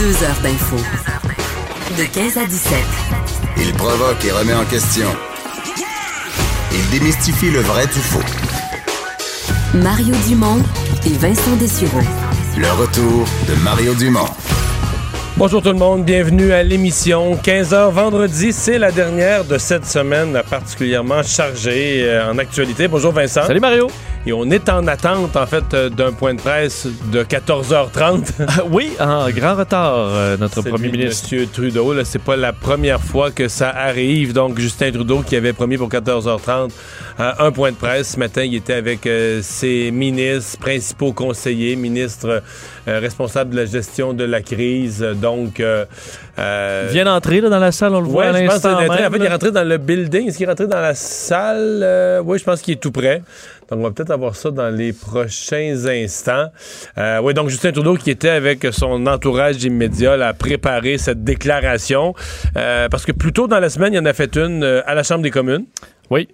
Deux heures d'info. De 15 à 17. Il provoque et remet en question. Il démystifie le vrai du faux. Mario Dumont et Vincent Dessureau. Le retour de Mario Dumont. Bonjour tout le monde, bienvenue à l'émission. 15h vendredi, c'est la dernière de cette semaine particulièrement chargée euh, en actualité. Bonjour Vincent. Salut Mario. Et on est en attente, en fait, euh, d'un point de presse de 14h30. oui, en grand retard, euh, notre Celui premier ministre. Monsieur Trudeau, là, c'est pas la première fois que ça arrive. Donc, Justin Trudeau, qui avait promis pour 14h30 euh, un point de presse. Ce matin, il était avec euh, ses ministres, principaux conseillers, ministres euh, responsables de la gestion de la crise. Donc, euh, Il vient d'entrer là, dans la salle, on le voit à je pense l'instant En fait, il est rentré dans le building. Est-ce qu'il est rentré dans la salle? Oui, je pense qu'il est tout prêt. Donc, on va peut-être avoir ça dans les prochains instants. Euh, oui, donc Justin Trudeau qui était avec son entourage immédiat là, à préparer cette déclaration. Euh, parce que plus tôt dans la semaine, il en a fait une euh, à la Chambre des communes. Oui.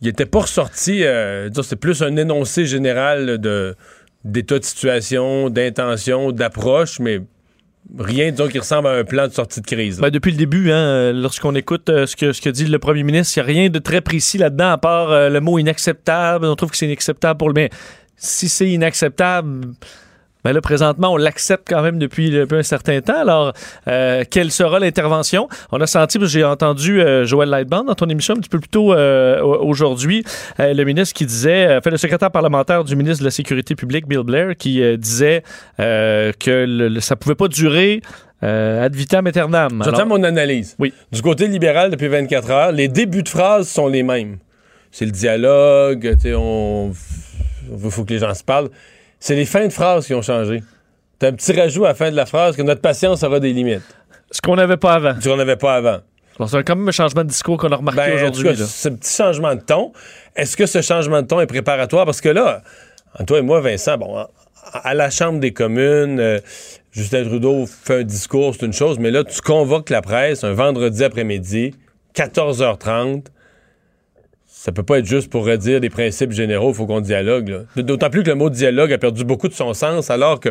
Il était pas ressorti, euh, c'est plus un énoncé général de d'état de situation, d'intention, d'approche, mais rien, disons, qui ressemble à un plan de sortie de crise. Ben, depuis le début, hein, lorsqu'on écoute euh, ce, que, dit le premier ministre, il n'y a rien de très précis là-dedans, à part euh, le mot inacceptable. On trouve que c'est inacceptable pour le. Mais si c'est inacceptable. Ben là, présentement, on l'accepte quand même depuis, depuis un certain temps. Alors, euh, quelle sera l'intervention? On a senti, j'ai entendu euh, Joël Lightband dans ton émission un petit peu plus tôt euh, aujourd'hui, le ministre qui disait, fait le secrétaire parlementaire du ministre de la Sécurité publique, Bill Blair, qui disait que le- le- ça pouvait pas durer euh, ad vitam aeternam. J'entends mon analyse. Oui. Du côté libéral, depuis 24 heures, les débuts de phrases sont les mêmes. C'est le dialogue, tu sais, on... il faut que les gens se parlent. C'est les fins de phrases qui ont changé. T'as un petit rajout à la fin de la phrase que notre patience aura des limites. Ce qu'on n'avait pas avant. Ce qu'on n'avait pas avant. Alors, c'est quand même un changement de discours qu'on a remarqué Ben, aujourd'hui. ce petit changement de ton, est-ce que ce changement de ton est préparatoire? Parce que là, toi et moi, Vincent, bon, à, à la Chambre des communes, euh, Justin Trudeau fait un discours, c'est une chose, mais là, tu convoques la presse un vendredi après-midi, 14h30. Ça peut pas être juste pour redire des principes généraux, il faut qu'on dialogue. D'autant plus que le mot dialogue a perdu beaucoup de son sens, alors que,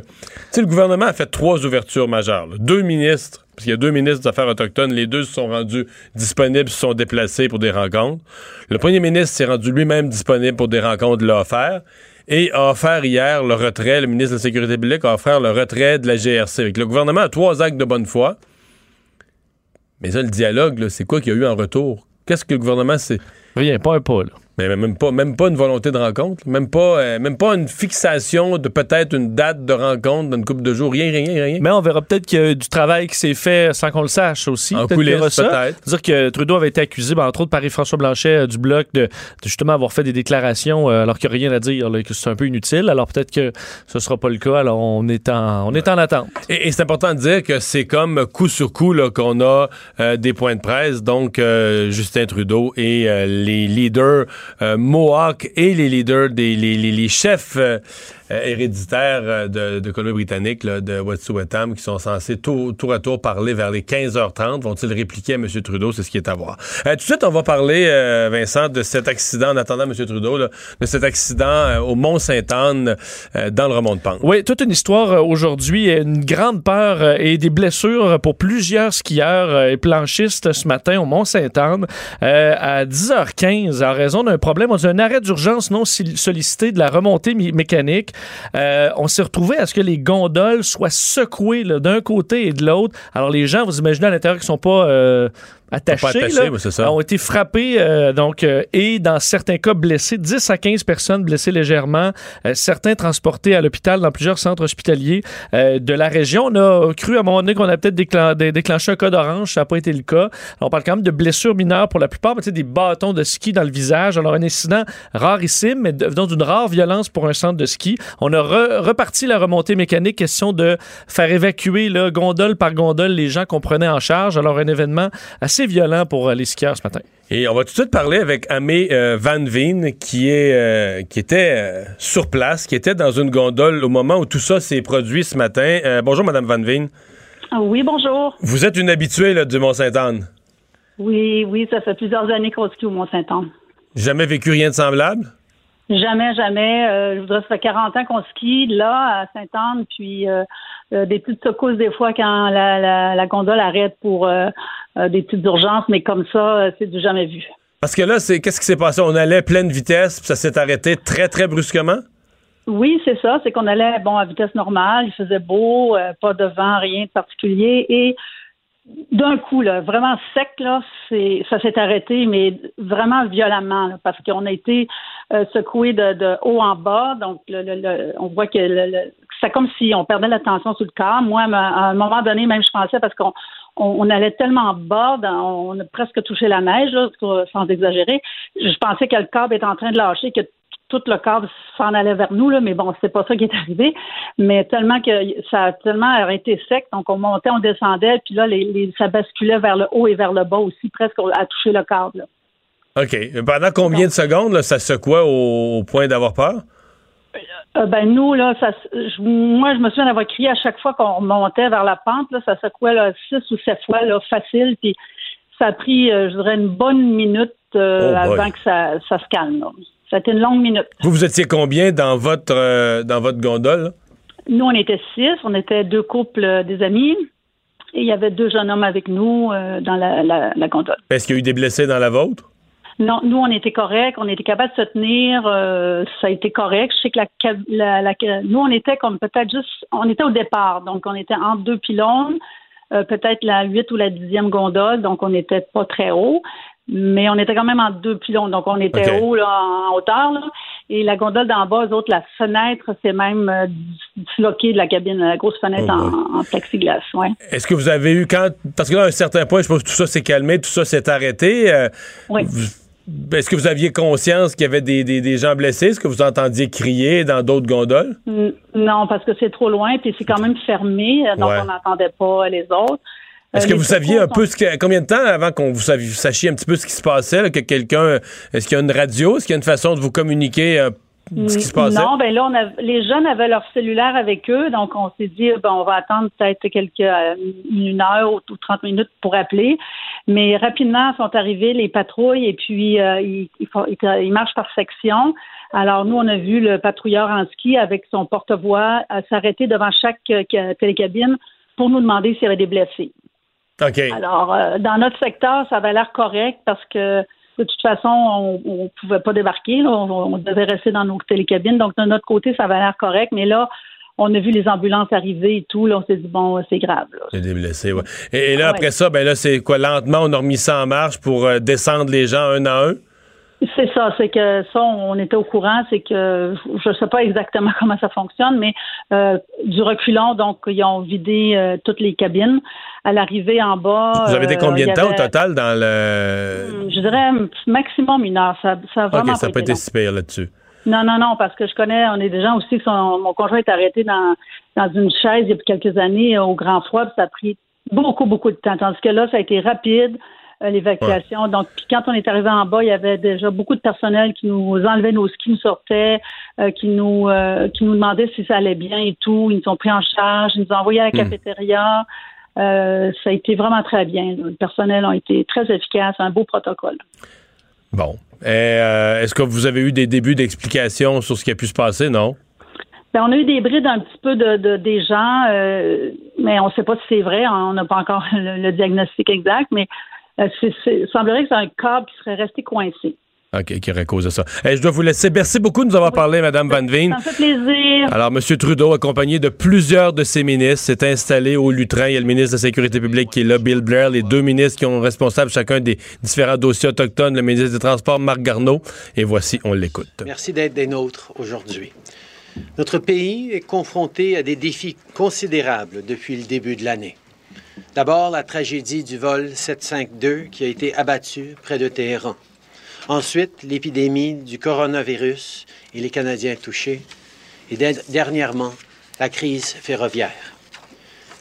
le gouvernement a fait trois ouvertures majeures. Deux ministres, parce qu'il y a deux ministres des Affaires autochtones, les deux se sont rendus disponibles, se sont déplacés pour des rencontres. Le premier ministre s'est rendu lui-même disponible pour des rencontres, l'a offert. Et a offert hier le retrait, le ministre de la Sécurité publique a offert le retrait de la GRC. Le gouvernement a trois actes de bonne foi. Mais ça, le dialogue, c'est quoi qu'il y a eu en retour? Qu'est-ce que le gouvernement s'est. Rien, pas un pas, là. Mais même pas, même pas une volonté de rencontre, même pas, euh, même pas une fixation de peut-être une date de rencontre dans une couple de jours, rien, rien, rien. Mais on verra peut-être qu'il y a du travail qui s'est fait sans qu'on le sache aussi. En coulisses, peut-être. C'est-à-dire que Trudeau avait été accusé, ben, entre autres par François Blanchet euh, du Bloc, de, de justement avoir fait des déclarations euh, alors qu'il n'y a rien à dire, là, que c'est un peu inutile. Alors peut-être que ce sera pas le cas. Alors on est en, on est en attente. Et, et c'est important de dire que c'est comme coup sur coup là, qu'on a euh, des points de presse. Donc, euh, Justin Trudeau et euh, les leaders Mohawk et les leaders, des, les, les- les chefs euh, euh, héréditaires euh, de, de Colombie-Britannique, de Wet'suwet'en, qui sont censés tour, à tour parler vers les 15h30. Vont-ils répliquer à M. Trudeau? C'est ce qui est à voir. Euh, tout de suite, on va parler, euh, Vincent, de cet accident, en attendant M. Trudeau, de cet accident euh, au Mont-Sainte-Anne, euh, dans le remont de Pente. Oui, toute une histoire euh, aujourd'hui, une grande peur euh, et des blessures pour plusieurs skieurs euh, et planchistes ce matin au Mont-Saint-Anne euh, à 10h15 en raison d'un problème. On un arrêt d'urgence non sollicité de la remontée mécanique. Euh, on s'est retrouvé à ce que les gondoles soient secouées d'un côté et de l'autre. Alors les gens, vous imaginez à l'intérieur qui sont pas euh, attachés, attachés, là, ça. ont été frappés euh, donc euh, et dans certains cas blessés, 10 à 15 personnes blessées légèrement, euh, certains transportés à l'hôpital dans plusieurs centres hospitaliers euh, de la région. On a cru à un moment donné qu'on a peut-être déclen- dé- déclenché un cas d'orange, ça n'a pas été le cas. On parle quand même de blessures mineures pour la plupart, mais des bâtons de ski dans le visage. Alors un incident rarissime, mais de- donc d'une rare violence pour un centre de ski. On a re- reparti la remontée mécanique, question de faire évacuer là, gondole par gondole les gens qu'on prenait en charge. Alors un événement assez violent pour les skieurs ce matin. Et on va tout de suite parler avec Amé euh, Van Veen, qui, est, euh, qui était euh, sur place, qui était dans une gondole au moment où tout ça s'est produit ce matin. Euh, bonjour, Madame Van Veen. Ah Oui, bonjour. Vous êtes une habituée là, du Mont-Sainte-Anne. Oui, oui, ça fait plusieurs années qu'on skie au Mont-Saint-Anne. Jamais vécu rien de semblable? Jamais, jamais. euh, je voudrais, ça fait 40 ans qu'on skie là, à Sainte-Anne, puis euh, euh, des petites secousses des fois quand la, la, la gondole arrête pour euh, des petites urgences, mais comme ça, c'est du jamais vu. Parce que là, c'est qu'est-ce qui s'est passé? On allait pleine vitesse, puis ça s'est arrêté très, très brusquement? Oui, c'est ça. C'est qu'on allait bon à vitesse normale, il faisait beau, pas de vent, rien de particulier, et d'un coup, là, vraiment sec, là, c'est ça s'est arrêté, mais vraiment violemment, là, parce qu'on a été secoué de, de haut en bas. Donc, le, le- le- on voit que c'est comme si on perdait la tension sur le corps. Moi, à un moment donné, même je pensais parce qu'on on, allait tellement bas, on a presque touché la neige, sans exagérer. Je pensais que le câble était en train de lâcher, que tout le câble s'en allait vers nous, là, mais bon, c'est pas ça qui est arrivé. Mais tellement que ça a tellement arrêté sec, donc on montait, on descendait, puis là, les, les- ça basculait vers le haut et vers le bas aussi, presque à toucher le câble. OK. Pendant combien de secondes là, ça secouait au, au point d'avoir peur? Euh, ben nous, là, ça, je- moi, je me souviens d'avoir crié à chaque fois qu'on montait vers la pente, là, ça secouait là, six ou sept fois, là, facile, puis ça a pris, euh, je dirais, une bonne minute euh, Oh avant que ça, ça se calme. là. Ça a été une longue minute. Vous, vous étiez combien dans votre, euh, dans votre gondole? là? Nous, on était six, on était deux couples des amis, et il y avait deux jeunes hommes avec nous dans la, la, la gondole. Est-ce qu'il y a eu des blessés dans la vôtre? Non, nous, on était corrects, on était capable de se tenir, euh, ça a été correct. Je sais que la, la, la- nous, on était comme peut-être juste, on était au départ, donc on était entre deux pylônes, euh, peut-être la huit ou la dixième gondole, donc on n'était pas très haut, mais on était quand même entre deux pylônes, donc on était haut là, en hauteur, là, et la gondole d'en bas, eux autres, la fenêtre, c'est même euh, disloqué de la cabine, la grosse fenêtre Oh en, en plexiglas, ouais. Est-ce que vous avez eu quand. Parce que là, à un certain point, je pense que tout ça s'est calmé, tout ça s'est arrêté. euh, Oui. vous- Est-ce que vous aviez conscience qu'il y avait des, des- des gens blessés? Est-ce que vous entendiez crier dans d'autres gondoles? Non, parce que c'est trop loin, puis c'est quand même fermé, euh, donc Ouais. on n'entendait pas les autres. Est-ce Euh, que les vous saviez un peu ce que, combien de temps avant qu'on vous, sachiez un petit peu ce qui se passait, là, que quelqu'un. Est-ce qu'il y a une radio? Est-ce qu'il y a une façon de vous communiquer euh, ce qui se passait? Non, ben là, on a- les jeunes avaient leur cellulaire avec eux, donc on s'est dit, ben, on va attendre peut-être quelques euh, une heure ou, ou 30 minutes pour appeler. Mais rapidement sont arrivés les patrouilles et puis euh, ils, marchent par section. Alors nous, on a vu le patrouilleur en ski avec son porte-voix euh, s'arrêter devant chaque ca- télécabine pour nous demander s'il y avait des blessés. OK. Alors, euh, dans notre secteur, ça avait l'air correct parce que de toute façon, on ne pouvait pas débarquer. là. On, on devait rester dans nos télécabines. Donc, de notre côté, ça avait l'air correct. Mais là, on a vu les ambulances arriver et tout. Là, on s'est dit, bon, c'est grave. là. Il y a des blessés, ouais. Et, et là, Ouais. après ça, ben là, c'est quoi? Lentement, on a remis ça en marche pour euh, descendre les gens un à un? C'est ça, c'est que ça, on était au courant, c'est que je ne sais pas exactement comment ça fonctionne, mais euh, du reculon, donc ils ont vidé euh, toutes les cabines. À l'arrivée en bas. Vous avez été euh, combien de temps au total dans le. Je dirais maximum une heure. Ça, ça a vraiment OK, ça été long. si pire là-dessus. Non, non, non, parce que je connais, on est des gens aussi sont, mon conjoint est arrêté dans, dans une chaise il y a quelques années au grand froid, puis ça a pris beaucoup, beaucoup de temps. Tandis que là, ça a été rapide, euh, l'évacuation. Donc, puis quand on est arrivé en bas, il y avait déjà beaucoup de personnel qui nous enlevait nos skis, nous sortait, euh, qui nous euh, qui nous demandait si ça allait bien et tout. Ils nous ont pris en charge, ils nous ont envoyés à la Hmm. cafétéria. Euh, ça a été vraiment très bien. Le personnel a été très efficace, un beau protocole. Bon. Est-ce que vous avez eu des débuts d'explications sur ce qui a pu se passer? Non? Ben, on a eu des brides un petit peu de, de- des gens, euh, mais on ne sait pas si c'est vrai. On n'a pas encore le, le diagnostic exact, mais il semblerait que c'est un câble qui serait resté coincé. OK, qui aurait causé ça. Eh, je dois vous laisser. Merci beaucoup de nous avoir parlé, Mme Van Veen. Ça me fait plaisir. Alors, M. Trudeau, accompagné de plusieurs de ses ministres, s'est installé au Lutrin. Il y a le ministre de la Sécurité publique qui est là, Bill Blair, les deux ministres qui ont responsable chacun des différents dossiers autochtones, le ministre des Transports, Marc Garneau. Et voici, on l'écoute. Merci d'être des nôtres aujourd'hui. Notre pays est confronté à des défis considérables depuis le début de l'année. D'abord, la tragédie du vol 752 qui a été abattu près de Téhéran. Ensuite, l'épidémie du coronavirus et les Canadiens touchés. Et de- dernièrement, la crise ferroviaire.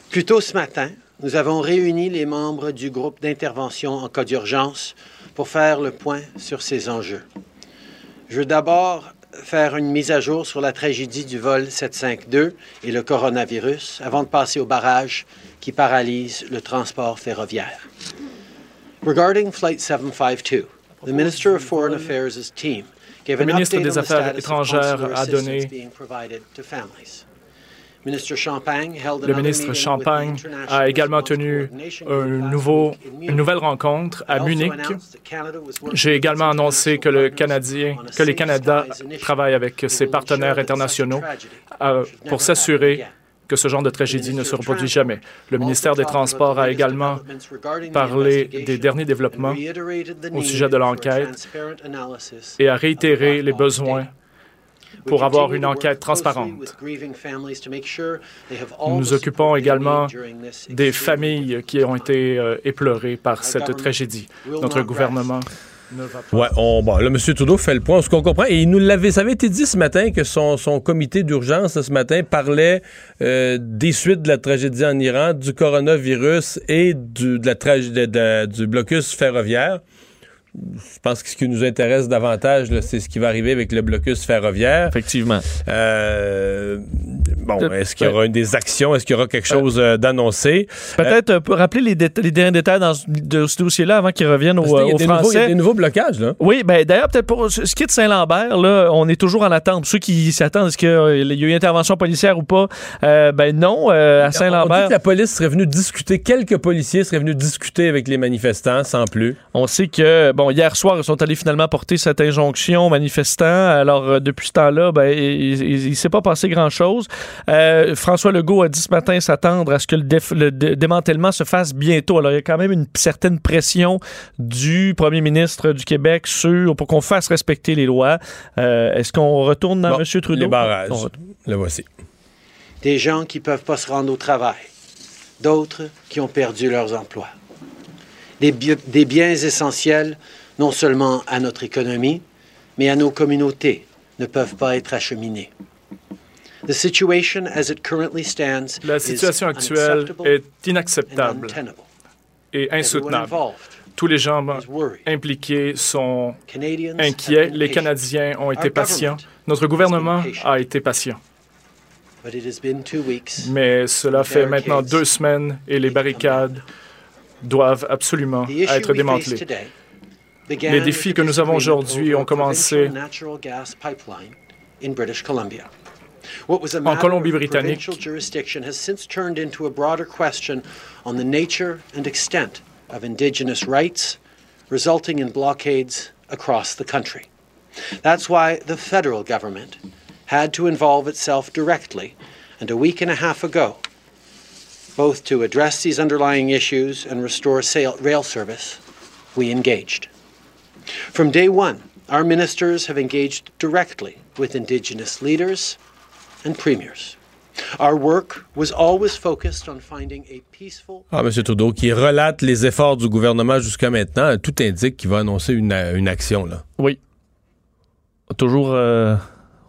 Plus tôt ce matin, nous avons réuni les membres du groupe d'intervention en cas d'urgence pour faire le point sur ces enjeux. Je veux d'abord faire une mise à jour sur la tragédie du vol 752 et le coronavirus avant de passer au barrage qui paralyse le transport ferroviaire. Regarding Flight 752, the Minister of Foreign Affairs' team gave an update on the status of assistance being provided to families. Le ministre Champagne a également tenu un nouveau, une nouvelle rencontre à Munich. J'ai également annoncé que le Canadien, les Canada travaillent avec ses partenaires internationaux euh, pour s'assurer que ce genre de tragédie ne se reproduit jamais. Le ministère des Transports a également parlé des derniers développements au sujet de l'enquête et a réitéré les besoins pour avoir une enquête transparente. Nous occupons également des familles qui ont été euh, éplorées par cette tragédie. Notre gouvernement. Ouais, on, bon, là, M. Trudeau fait le point, ce qu'on comprend. Et il nous l'avait, ça avait été dit ce matin que son, son comité d'urgence ce matin parlait euh, des suites de la tragédie en Iran, du coronavirus et de la de- du blocus ferroviaire. Je pense que ce qui nous intéresse davantage, c'est ce qui va arriver avec le blocus ferroviaire. Effectivement. Euh, bon, est-ce qu'il y aura des actions? Est-ce qu'il y aura quelque chose euh, d'annoncé? Peut-être euh, rappeler les, dé- les derniers détails dans ce, de ce dossier-là avant qu'ils reviennent aux, aux nouveaux- il y a Français. des nouveaux blocages, là. Oui, ben d'ailleurs, peut-être pour ce qui est de Saint-Lambert, là, on est toujours en attente. Ceux qui s'attendent, est-ce qu'il y a eu intervention policière ou pas? Euh, ben non, euh, à On dit Saint-Lambert, que la police serait venue discuter, quelques policiers seraient venus discuter avec les manifestants, sans plus. on sait que, bon, hier soir, ils sont allés finalement porter cette injonction aux manifestants. Alors, euh, depuis ce temps-là, ben, il, il s'est pas passé grand-chose. Euh, François Legault a dit ce matin s'attendre à ce que le, déf- le dé- démantèlement se fasse bientôt. Alors, il y a quand même une certaine pression du premier ministre du Québec sur, pour qu'on fasse respecter les lois. Euh, Est-ce qu'on retourne dans Bon, M. Trudeau? Les barrages. Le voici. Des gens qui ne peuvent pas se rendre au travail. D'autres qui ont perdu leurs emplois. Des, bi- des biens essentiels, non seulement à notre économie, mais à nos communautés, ne peuvent pas être acheminés. The situation as it currently stands La is situation actuelle est inacceptable et insoutenable. Tous les gens impliqués sont inquiets. Les Canadiens ont été patients. Notre gouvernement a été patient. Mais cela fait maintenant deux semaines et les barricades doivent absolument être began Les défis que nous avons aujourd'hui ont commencé provincial natural gas pipeline in British Columbia. What was a En Colombie-Britannique. of provincial jurisdiction has since turned into a broader question on the nature and extent of Indigenous rights, resulting in blockades across the country. That's why the federal government had to involve itself directly, and a week and a half ago, both to address these underlying issues and restore sail- rail service, we engaged. From day one, our ministers have engaged directly with Indigenous leaders and premiers. Our work was always focused on finding a peaceful Ah, M. Trudeau, qui relate les efforts du gouvernement jusqu'à maintenant, tout indique qu'il va annoncer une, une action. Là. Oui. Toujours, euh,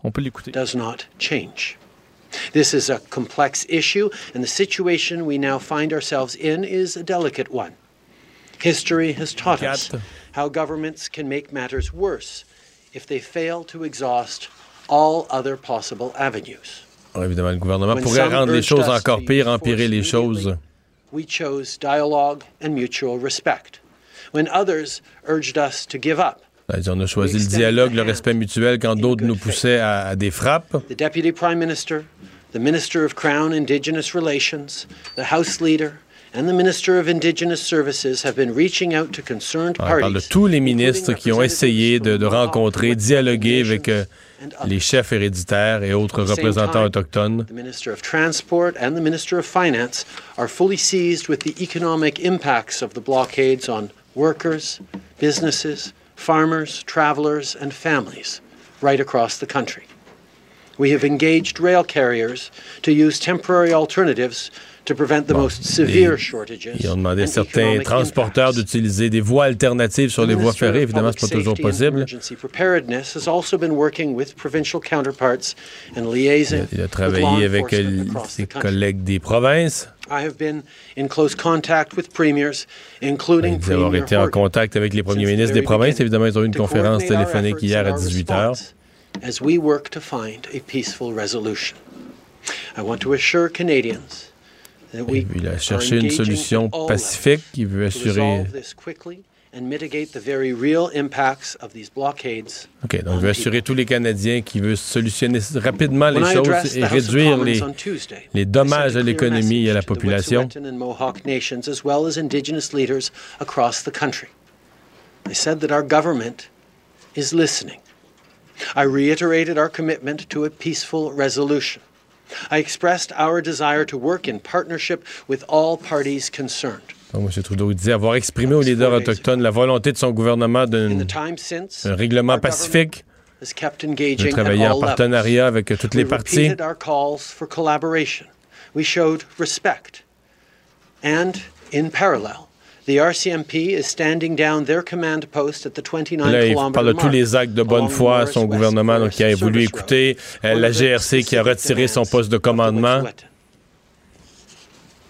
on peut l'écouter. does not change. This is a complex issue, and the situation we now find ourselves in is a delicate one. History has taught us how governments can make matters worse if they fail to exhaust all other possible avenues. Alors, évidemment, le gouvernement pourrait rendre les choses encore pires, empirer les choses. We chose dialogue and mutual respect. When others urged us to give up, On a choisi le dialogue, le respect mutuel, quand d'autres nous poussaient à, à des frappes. the Deputy Prime Minister, the Minister of Crown Indigenous Relations, the House Leader, and the Minister of Indigenous Services have been reaching out to concerned On parle de parties. tous les ministres qui ont essayé de, rencontrer, dialoguer avec euh, les chefs héréditaires et autres représentants autochtones. The Minister of Transport and the Minister of Finance are fully seized with the economic impacts of the blockades on workers, businesses, farmers, travelers, and families right across the country. We have engaged rail carriers to use temporary alternatives to prevent the most severe shortages. Ils ont demandé à certains transporteurs d'utiliser des voies alternatives sur les voies ferrées. Évidemment, Public c'est pas toujours possible. Il a travaillé avec euh, ses collègues des provinces. I have been in close contact with premiers, including Il dit avoir été en contact avec les premiers ministres des provinces. Évidemment, ils ont eu une conférence téléphonique hier à and our 18 heures. response As we work to find a peaceful resolution. I want to assure Canadians that we Il a cherché une solution pacifique qui veut assurer. OK, donc il veut assurer tous les Canadiens qui veut solutionner rapidement les choses et réduire les, dommages à l'économie et à la population. Wet'suwet'en and Mohawk nations as well as indigenous leaders across the country. I said that our government is listening. I reiterated our commitment to a peaceful resolution. I expressed our desire to work in partnership with all parties concerned. Donc, M. Trudeau disait avoir exprimé aux leaders autochtones la volonté de son gouvernement d'un règlement pacifique, de travailler en partenariat avec toutes les parties. We showed respect. And in parallel, the RCMP is standing down their command post at the 29 Là, il parle de tous les actes de bonne foi à son gouvernement, donc qui a voulu écouter euh, la GRC qui a retiré son poste de commandement. Wet'suwet'en.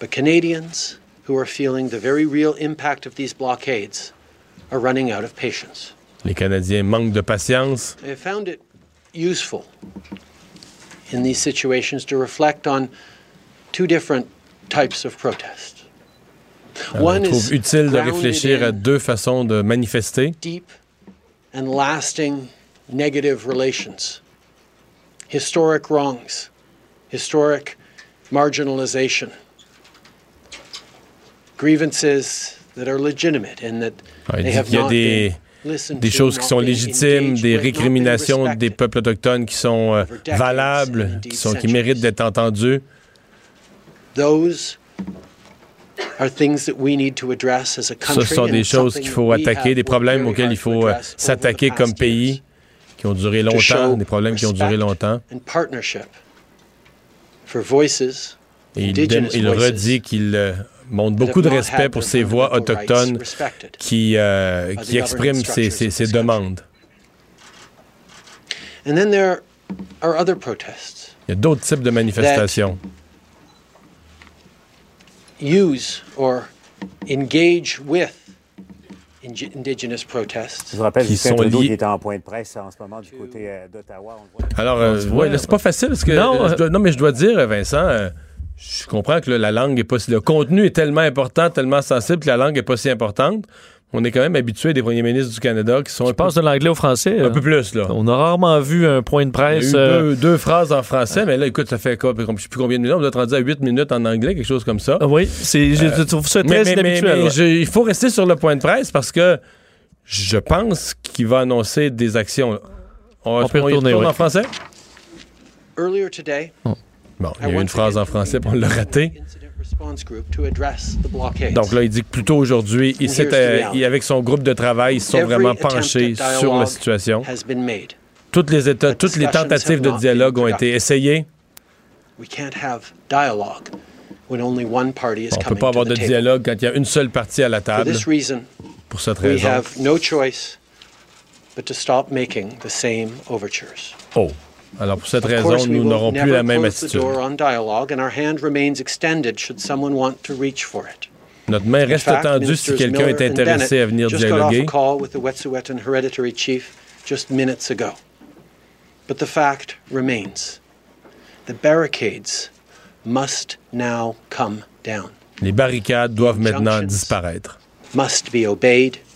But Canadians who are feeling the very real impact of these blockades are running out of patience. Les Canadiens manquent de patience. I found it useful in these situations to reflect on two different types of protest. Alors, One je trouve utile de réfléchir à deux façons de manifester. deep and lasting negative relations, historic wrongs, historic marginalization, grievances that are legitimate and that Ah, il they have qu'il y a not des, been des choses qui sont légitimes, des récriminations des peuples autochtones qui sont euh, valables, qui, sont, qui méritent d'être entendues. Those Ce sont des choses qu'il that faut we attaquer, des problèmes auxquels il to faut euh, s'attaquer comme pays, qui ont duré longtemps, des problèmes qui ont duré longtemps. And partnership for voices Et il, redit qu'il euh, montre beaucoup de respect pour ces voix autochtones qui, euh, qui expriment ces, ces- ces demandes. And then there are other protests. Il y a d'autres types de manifestations. Use or engage with indi- indigenous protests. Je vous rappelle Qui Justin sont Trudeau liés- qui est en point de presse en ce moment du côté euh, d'Ottawa. Alors, euh, ouais, c'est pas facile parce que. Non, euh, je dois- non, mais je dois dire, Vincent, euh, je comprends que là, la langue est pas si. Le contenu est tellement important, tellement sensible que la langue est pas si importante. On est quand même habitué des premiers ministres du Canada qui sont un Je peu, passe de l'anglais au français. un euh, peu plus, là. On a rarement vu un point de Il y a presse. eu euh, deux, deux phrases en français, mais là, écoute, ça fait quoi? Je sais plus combien de minutes. On doit être rendu à 8 minutes en anglais, quelque chose comme ça. ah oui, c'est, je je trouve ça Mais, très mais- mais- inhabituel. mais ouais. je- il faut rester sur le point de presse parce que je pense qu'il va annoncer des actions. On, On peut retourner, retourne oui. en français? Earlier today, Bon, il y a eu une phrase en français, puis on l'a raté. Incident Response Group to address the blockades. Donc là, il dit que plutôt aujourd'hui, il euh, avec son groupe de travail, ils se sont vraiment penchés sur la situation. Toutes les, états, toutes les tentatives de dialogue ont été essayées. We can't have dialogue when only one party is On ne peut coming pas avoir de dialogue quand il y a une seule partie à la table. Pour cette we raison. have no choice but to stop making the same overtures. Oh. Alors, pour cette raison, nous n'aurons plus la même attitude. Notre main In reste tendue si quelqu'un est intéressé à venir dialoguer. a call with the Wet'suwet'en Hereditary Chief just minutes ago. But the fact remains: the barricades must now come down, Les barricades doivent maintenant disparaître. must be obeyed, and the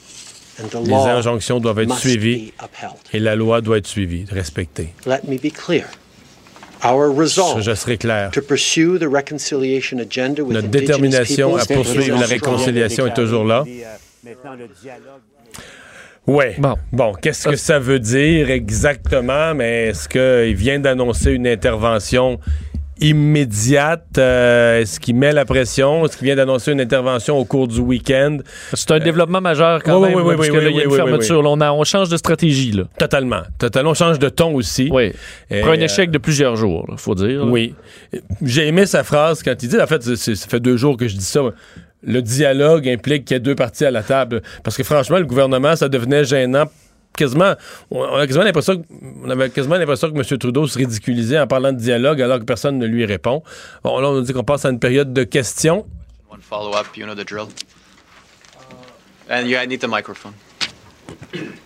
Les injonctions doivent être suivies et la loi doit être suivie, respectée. Let me be clear. Our resolve Je serai clair. to pursue the reconciliation agenda with Notre détermination à poursuivre la réconciliation est toujours là. Ouais. Bon. Bon, qu'est-ce que ça veut dire exactement? Mais est-ce qu'il vient d'annoncer une intervention immédiate? Euh, est-ce qu'il met la pression? Est-ce qu'il vient d'annoncer une intervention au cours du week-end? C'est un développement majeur quand oui, même, oui, oui, parce oui, que là, il y a une fermeture. Là, on, a- on change de stratégie. Là. Totalement. Totalement. On change de ton aussi. Oui. Après un euh, échec de plusieurs jours, il faut dire. Oui. J'ai aimé sa phrase quand il dit, en fait, ça fait deux jours que je dis ça. Le dialogue implique qu'il y ait deux parties à la table. Parce que franchement, le gouvernement, ça devenait gênant. Quasiment, on a quasiment l'impression que, on avait quasiment l'impression que M. Trudeau se ridiculisait en parlant de dialogue alors que personne ne lui répond. Bon, là, on nous dit qu'on passe à une période de questions. One follow up, you know the drill. And yeah, I need the microphone.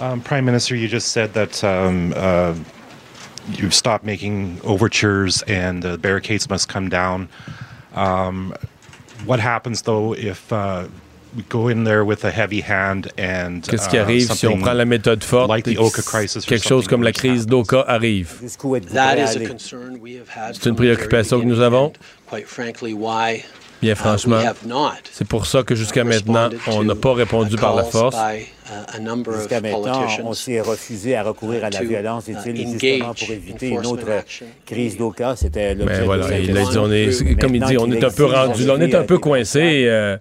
Um, Prime Minister, you just said that um, uh, you've stopped making overtures and the barricades must come down. Um, what happens though if uh, we go in there with a heavy hand and Qu'est-ce qui uh, arrive si on something prend la méthode forte like the et Oka que crisis or quelque chose something comme la crise d'Oka arrive? C'est une préoccupation que nous avons. and Quite frankly, why Bien uh, franchement, we have not c'est pour ça que jusqu'à maintenant, on n'a pas répondu par la force. Uh, Jusqu'à maintenant, on s'est refusé à recourir à la to, violence, uh, dit-il, justement pour éviter une autre crise d'Oka. C'était l'objet Mais de voilà, cette il a dit, on est, question. comme il dit, on est un peu rendu là, on est un peu coincé. euh,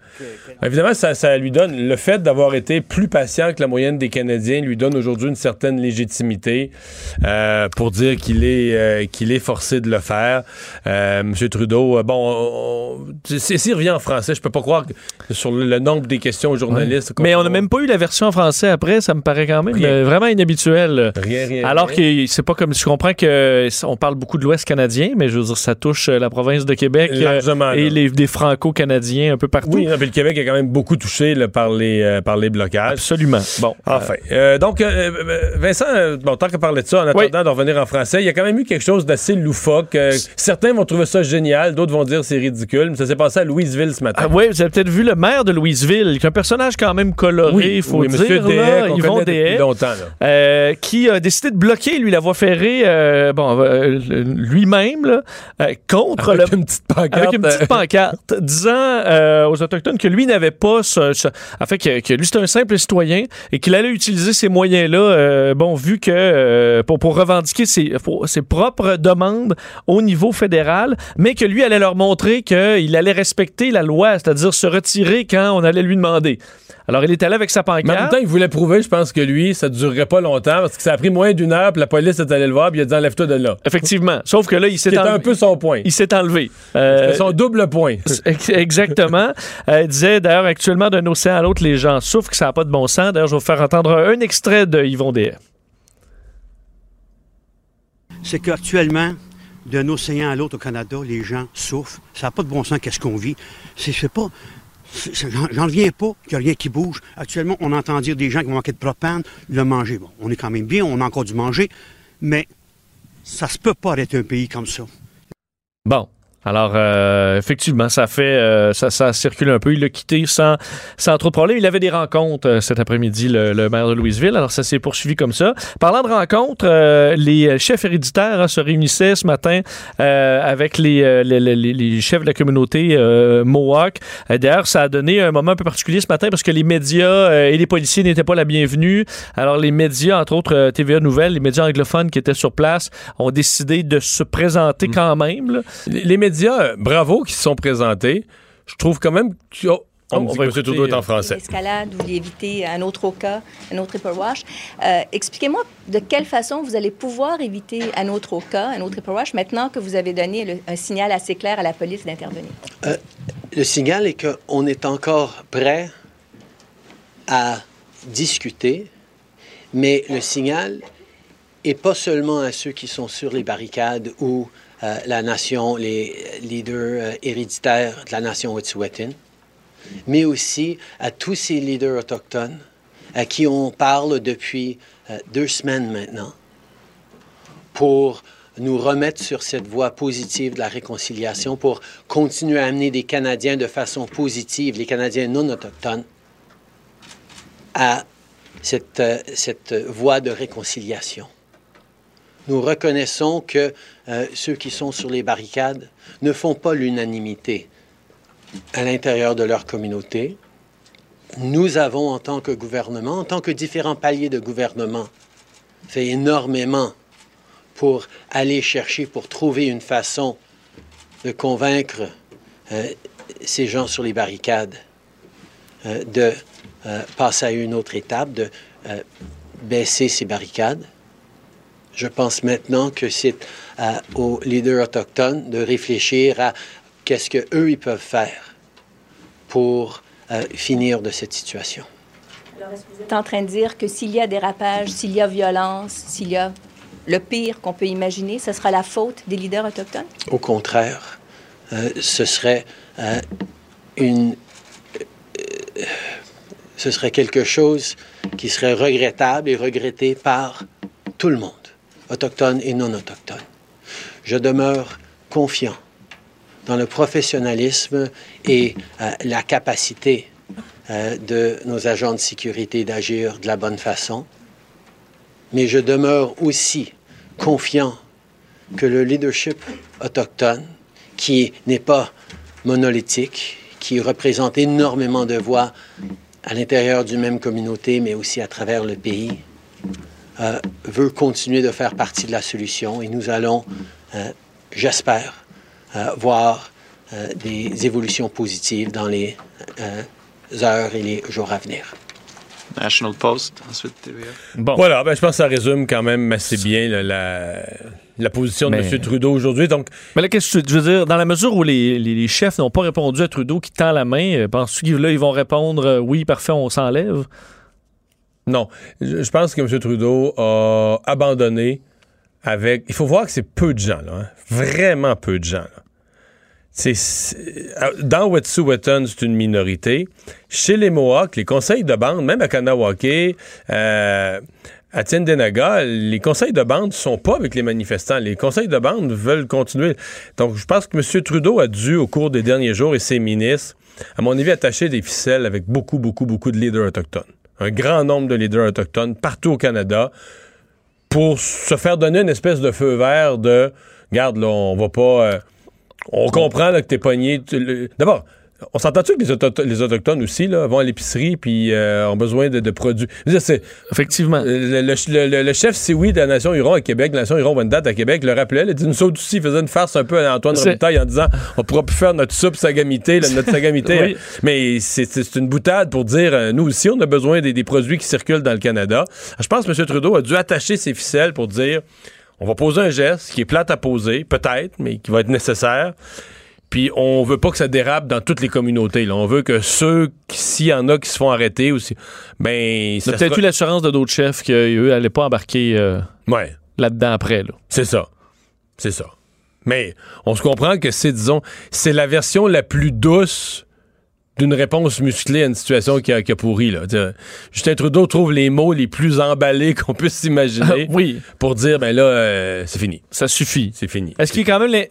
évidemment, ça, ça lui donne, le fait d'avoir été plus patient que la moyenne des Canadiens lui donne aujourd'hui une certaine légitimité euh, pour dire qu'il est, euh, qu'il est forcé de le faire. Euh, Monsieur Trudeau, bon, s'il revient en français, je peux pas croire que sur le, le nombre des questions aux journalistes. Mais on n'a même pas eu la version en français après, ça me paraît quand même Rien. euh, vraiment inhabituel. Rien, rien. Alors que c'est pas comme je comprends que on parle beaucoup de l'Ouest canadien, mais je veux dire ça touche euh, la province de Québec euh, et les des franco-canadiens un peu partout. Oui, non, puis le Québec est quand même beaucoup touché là, par, les, euh, par les blocages. Absolument. Bon, Enfin. Euh, donc, Vincent, bon, tant qu'à parler de ça, en attendant Oui. de revenir en français, il y a quand même eu quelque chose d'assez loufoque. Certains vont trouver ça génial, d'autres vont dire c'est ridicule, mais ça s'est passé à Louisville ce matin. Ah oui, vous avez peut-être vu le maire de Louisville, qui est un personnage quand même coloré, il faut oui, dire. Monsieur là, qu'on Yvon euh, qui a décidé de bloquer, lui, la voie ferrée, euh, bon, euh, lui-même, contre Avec le... une petite pancarte. Avec une petite pancarte disant aux Autochtones que lui n'avait pas ce, ce- en fait que, que lui c'était un simple citoyen et qu'il allait utiliser ces moyens-là, bon, vu que pour, pour revendiquer ses, pour- ses propres demandes au niveau fédéral, mais que lui allait leur montrer qu'il allait respecter la loi, c'est-à-dire se retirer quand on allait lui demander. Alors il est allé avec sa Mais en même pancarte. temps, il voulait prouver, je pense que lui, ça ne durerait pas longtemps parce que ça a pris moins d'une heure, puis la police est allée le voir, puis il a dit enlève-toi de là. Effectivement. Sauf que là, il s'est C'était enlevé. un peu son point. Il s'est enlevé. Euh, C'était son double point. Ex- Exactement. Euh, il disait d'ailleurs actuellement d'un océan à l'autre, les gens souffrent, que ça n'a pas de bon sens. D'ailleurs, je vais vous faire entendre un extrait de Yvon Dehaye. c'est qu'actuellement, d'un océan à l'autre au Canada, les gens souffrent. Ça n'a pas de bon sens qu'est-ce qu'on vit? C'est c'est pas. J'en reviens pas qu'il n'y a rien qui bouge. Actuellement, on entend dire des gens qui vont manquer de propane, le manger. Bon, on est quand même bien, on a encore du manger, mais ça se peut pas arrêter un pays comme ça. Bon. Alors, euh, effectivement, ça fait, euh, ça, ça circule un peu. Il l'a quitté sans, sans trop de problème. Il avait des rencontres euh, cet après-midi, le, le maire de Louisville. Alors, ça s'est poursuivi comme ça. Parlant de rencontres, euh, les chefs héréditaires hein, se réunissaient ce matin euh, avec les, les, les- les chefs de la communauté euh, Mohawk. D'ailleurs, ça a donné un moment un peu particulier ce matin parce que les médias et les policiers n'étaient pas la bienvenue. Alors, les médias, entre autres TVA Nouvelles, les médias anglophones qui étaient sur place, ont décidé de se présenter quand même. là. Les, les médias, euh, bravo, qui se sont présentés. Je trouve quand même que. oh, on, On me dit va écouter, Trudeau est en euh, français. L'escalade ou d'éviter un autre cas, un autre Ripper Wash. Euh, Expliquez-moi de quelle façon vous allez pouvoir éviter un autre cas, un autre Ripper Wash, maintenant que vous avez donné le- un signal assez clair à la police d'intervenir. Euh, le signal est qu'on est encore prêt à discuter, mais le signal est pas seulement à ceux qui sont sur les barricades ou euh, la nation, les leaders euh, héréditaires de la nation Wet'suwet'en, mais aussi à tous ces leaders autochtones à qui on parle depuis euh, deux semaines maintenant pour nous remettre sur cette voie positive de la réconciliation, pour continuer à amener des Canadiens de façon positive, les Canadiens non autochtones, à cette, cette voie de réconciliation. Nous reconnaissons que euh, ceux qui sont sur les barricades ne font pas l'unanimité à l'intérieur de leur communauté. Nous avons, en tant que gouvernement, en tant que différents paliers de gouvernement, fait énormément pour aller chercher, pour trouver une façon de convaincre euh, ces gens sur les barricades euh, de passer à une autre étape, de baisser ces barricades. Je pense maintenant que c'est euh, aux leaders autochtones de réfléchir à qu'est-ce qu'eux, ils peuvent faire pour euh, finir de cette situation. Alors, est-ce que vous êtes en train de dire que s'il y a dérapage, s'il y a violence, s'il y a le pire qu'on peut imaginer, ce sera la faute des leaders autochtones? Au contraire, euh, ce serait euh, une, euh, ce serait quelque chose qui serait regrettable et regretté par tout le monde, autochtones et non autochtones. Je demeure confiant dans le professionnalisme et euh, la capacité euh, de nos agents de sécurité d'agir de la bonne façon, mais je demeure aussi confiant que le leadership autochtone, qui n'est pas monolithique, qui représente énormément de voix à l'intérieur d'une même communauté, mais aussi à travers le pays, euh, veut continuer de faire partie de la solution et nous allons, euh, j'espère, euh, voir euh, des évolutions positives dans les euh, heures et les jours à venir. National Post, ensuite TVA. Bon. Voilà, ben, je pense que ça résume quand même assez bien là, la, la position de M. Trudeau aujourd'hui. Donc, Mais là, qu'est-ce que je veux dire? Dans la mesure où les, les- les chefs n'ont pas répondu à Trudeau qui tend la main, penses-tu qu'ils ils vont répondre euh, oui, parfait, on s'enlève? Non. Je, pense que M. Trudeau a abandonné avec. Il faut voir que c'est peu de gens, là. hein. Vraiment peu de gens, là. Euh, dans Wet'suwet'en, c'est une minorité. Chez les Mohawks, les conseils de bande, même à Kanawake, euh, à Tiendenaga, les conseils de bande ne sont pas avec les manifestants. Les conseils de bande veulent continuer. Donc, je pense que M. Trudeau a dû, au cours des derniers jours, et ses ministres, à mon avis, attacher des ficelles avec beaucoup, beaucoup, beaucoup de leaders autochtones. Un grand nombre de leaders autochtones partout au Canada pour se faire donner une espèce de feu vert de Regarde, là, on va pas. euh, on comprend là, que t'es pogné. D'abord, on s'entend-tu que les, auto- les Autochtones aussi là, vont à l'épicerie puis euh, ont besoin de, de produits? Dire, Effectivement. le, le- le- le chef Sioui de la Nation Huron à Québec, la Nation Huron Wendat à Québec, le rappelait. Il dit nous autres aussi, il faisait une farce un peu à Antoine Robitaille en disant on pourra plus faire notre soupe sagamité, là, notre sagamité. Oui. Mais c'est- une boutade pour dire euh, nous aussi, on a besoin des, des produits qui circulent dans le Canada. Je pense que M. Trudeau a dû attacher ses ficelles pour dire on va poser un geste qui est plate à poser, peut-être, mais qui va être nécessaire. Puis on veut pas que ça dérape dans toutes les communautés. Là. On veut que ceux, qui- s'il y en a qui se font arrêter aussi, ben On ça peut-être sera- eu l'assurance de d'autres chefs qu'eux n'allaient pas embarquer euh, Ouais. là-dedans après. Là. C'est ça. C'est ça. Mais on se comprend que c'est, disons, c'est la version la plus douce d'une réponse musclée à une situation qui a, qui a pourri. Là. Justin Trudeau trouve les mots les plus emballés qu'on puisse s'imaginer oui. pour dire, ben là, euh, c'est fini. Ça suffit. C'est fini. Est-ce qu'il y a quand même l'in-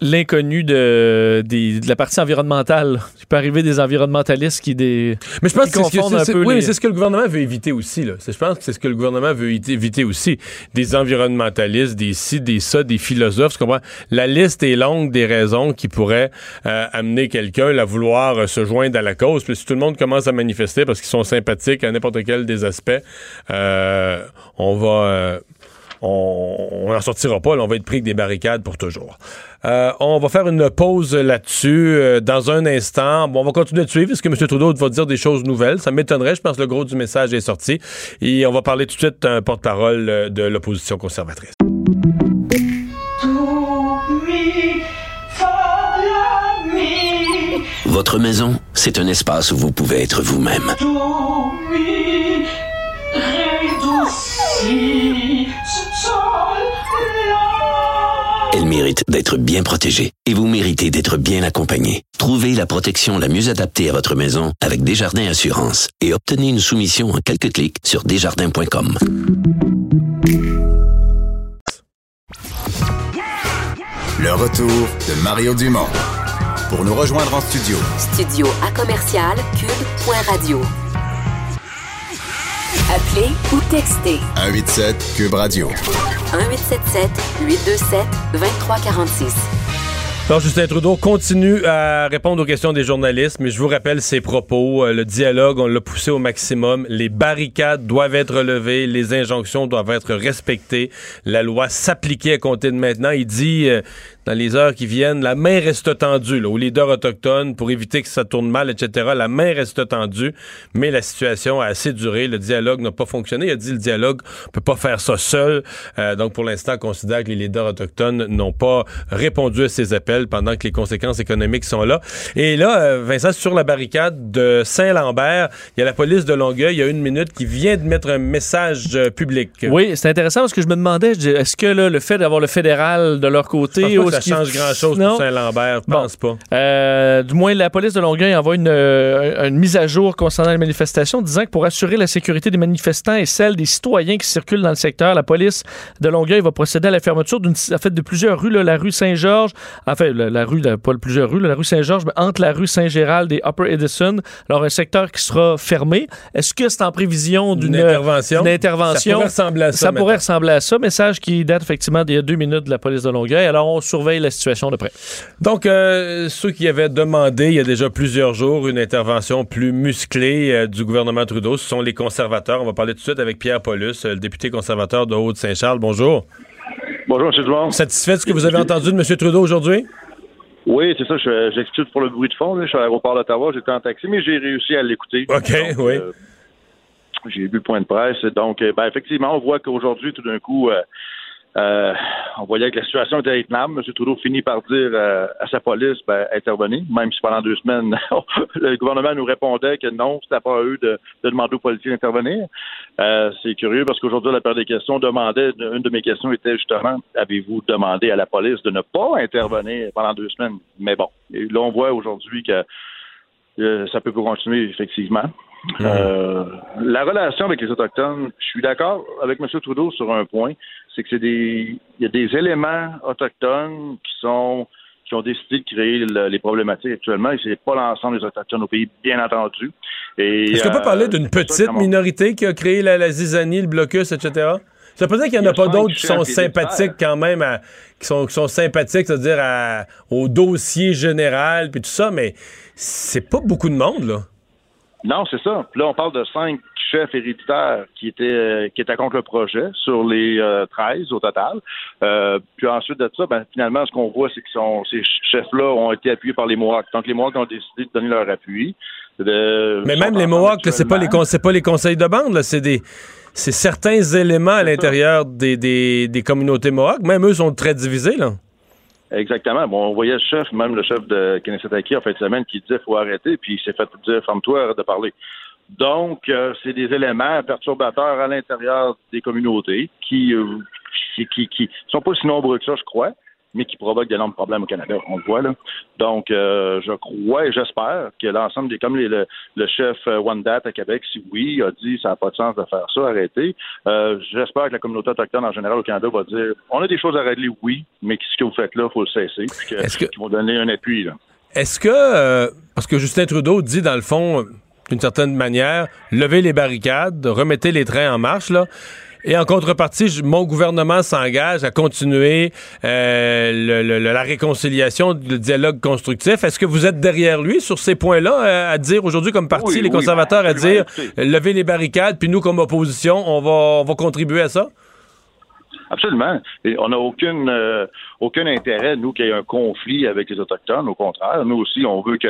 l'inconnu de, la partie environnementale? Il peut arriver des environnementalistes qui... Des, Mais je pense que c'est ce que, oui, les- ce le gouvernement veut éviter aussi. Là. Je pense que c'est ce que le gouvernement veut éviter- éviter aussi. Des environnementalistes, des ci, des ça, des philosophes. Tu comprends? La liste est longue des raisons qui pourraient euh, amener quelqu'un à vouloir euh, se joindre à la cause. Puis si tout le monde commence à manifester parce qu'ils sont sympathiques à n'importe quel des aspects, euh, on va... on n'en sortira pas, là, on va être pris avec des barricades pour toujours. Euh, on va faire une pause là-dessus euh, dans un instant. Bon, on va continuer de suivre. Est-ce que M. Trudeau va dire des choses nouvelles? Ça m'étonnerait. Je pense que le gros du message est sorti. Et on va parler tout de suite d'un porte-parole euh, de l'opposition conservatrice. Votre maison, c'est un espace où vous pouvez être vous-même. Elle mérite d'être bien protégée et vous méritez d'être bien accompagné. Trouvez la protection la mieux adaptée à votre maison avec Desjardins Assurance et obtenez une soumission en quelques clics sur desjardins.com. Le retour de Mario Dumont. Pour nous rejoindre en studio, Studio à commercial cube.radio. Appelez ou textez 187 Cube Radio. 1877 827 2346. Alors, Justin Trudeau continue à répondre aux questions des journalistes, mais je vous rappelle ses propos. Euh, Le dialogue, on l'a poussé au maximum. Les barricades doivent être levées, les injonctions doivent être respectées, la loi s'appliquer à compter de maintenant. Il dit, euh, dans les heures qui viennent, la main reste tendue là, aux leaders autochtones pour éviter que ça tourne mal, etc. La main reste tendue, mais la situation a assez duré. Le dialogue n'a pas fonctionné. Il a dit le dialogue on peut pas faire ça seul. Euh, donc, pour l'instant, on considère que les leaders autochtones n'ont pas répondu à ces appels pendant que les conséquences économiques sont là. Et là, euh, Vincent, sur la barricade de Saint-Lambert, il y a la police de Longueuil, il y a une minute, qui vient de mettre un message euh, public. Oui, c'est intéressant parce que je me demandais, est-ce que là, le fait d'avoir le fédéral de leur côté... Ça change grand-chose pour Saint-Lambert, je Bon. pense pas. Euh, du moins, la police de Longueuil envoie une, euh, une mise à jour concernant les manifestations, disant que pour assurer la sécurité des manifestants et celle des citoyens qui circulent dans le secteur, la police de Longueuil va procéder à la fermeture d'une, en fait, de plusieurs rues, là, la rue Saint-Georges, enfin, la, la rue, la- pas plusieurs rues, là, la rue Saint-Georges, mais entre la rue Saint-Gérald et Upper Edison. Alors, un secteur qui sera fermé. Est-ce que c'est en prévision d'une Une intervention? Ça pourrait ressembler à ça, Ça pourrait ressembler à ça. Message qui date effectivement d'il y a deux minutes de la police de Longueuil. Alors, on surveille la situation de près. Donc, euh, ceux qui avaient demandé il y a déjà plusieurs jours une intervention plus musclée euh, du gouvernement Trudeau, ce sont les conservateurs. On va parler tout de suite avec Pierre Paulus, euh, le député conservateur de Haute-Saint-Charles. Bonjour. Bonjour, M. Dumont. Satisfait de ce que vous avez entendu de M. Trudeau aujourd'hui? Oui, c'est ça. je- J'excuse pour le bruit de fond. là. Je suis à l'aéroport d'Ottawa. J'étais en taxi, mais j'ai réussi à l'écouter. OK, Donc, oui. euh, j'ai vu le point de presse. Donc, ben, effectivement, on voit qu'aujourd'hui, tout d'un coup, euh, euh, on voyait que la situation était intenable. M. Trudeau finit par dire euh, à sa police, ben, intervenez, même si pendant deux semaines, le gouvernement nous répondait que non, c'était pas à eux de, de demander aux policiers d'intervenir. Euh, c'est curieux parce qu'aujourd'hui, la période des questions demandait, une de mes questions était justement, avez-vous demandé à la police de ne pas intervenir pendant deux semaines? Mais bon, et là, on voit aujourd'hui que euh, ça peut continuer, effectivement. Euh, la relation avec les Autochtones, je suis d'accord avec M. Trudeau sur un point, c'est que c'est des il y a des éléments autochtones qui sont qui ont décidé de créer le- les problématiques actuellement et c'est pas l'ensemble des Autochtones au pays, bien entendu. Est-ce qu'on peut euh, parler d'une petite minorité qui a créé la, la zizanie, le blocus, etc.? Ça veut dire qu'il n'y en a pas d'autres qui sont sympathiques quand même, à- qui, sont, qui sont sympathiques, c'est-à-dire au dossier général, puis tout ça, mais c'est pas beaucoup de monde, là. Non, c'est ça. Puis là, on parle de cinq chefs héréditaires qui étaient euh, qui étaient contre le projet sur les euh, 13 au total. Euh, puis ensuite de ça, ben, finalement, ce qu'on voit, c'est que sont- ces chefs-là ont été appuyés par les Mohawks. Donc, les Mohawks ont décidé de donner leur appui. De- Mais même les Mohawks, c'est pas les c'est pas les conseils de bande, là, c'est des c'est certains éléments à l'intérieur des, des, des communautés Mohawks. Même eux sont très divisés, là. Exactement. Bon, on voyait le chef, même le chef de Kennesaw en fin de semaine, qui disait faut arrêter, puis il s'est fait dire ferme-toi, de parler. Donc, euh, c'est des éléments perturbateurs à l'intérieur des communautés qui, euh, qui, qui, qui sont pas si nombreux que ça, je crois, mais qui provoquent d'énormes problèmes au Canada. On le voit là. Donc, euh, je crois et j'espère que l'ensemble des, comme les- le, le chef euh, One Date à Québec, si oui, a dit ça n'a pas de sens de faire ça, arrêtez. Euh, j'espère que la communauté autochtone en général au Canada va dire on a des choses à régler, oui, mais ce que vous faites là, il faut le cesser. Puis que, qu'ils vont donner un appui là. Est-ce que, euh, parce que Justin Trudeau dit dans le fond, euh, d'une certaine manière, levez les barricades, remettez les trains en marche, là. Et en contrepartie, mon gouvernement s'engage à continuer euh, le- la réconciliation, le dialogue constructif. Est-ce que vous êtes derrière lui sur ces points-là, euh, à dire aujourd'hui comme parti, Oui, les oui, conservateurs, ben, à dire levez les barricades, puis nous, comme opposition, on va, on va contribuer à ça? Absolument. Et on n'a aucune, euh, aucun intérêt, nous, qu'il y ait un conflit avec les Autochtones. Au contraire, nous aussi, on veut que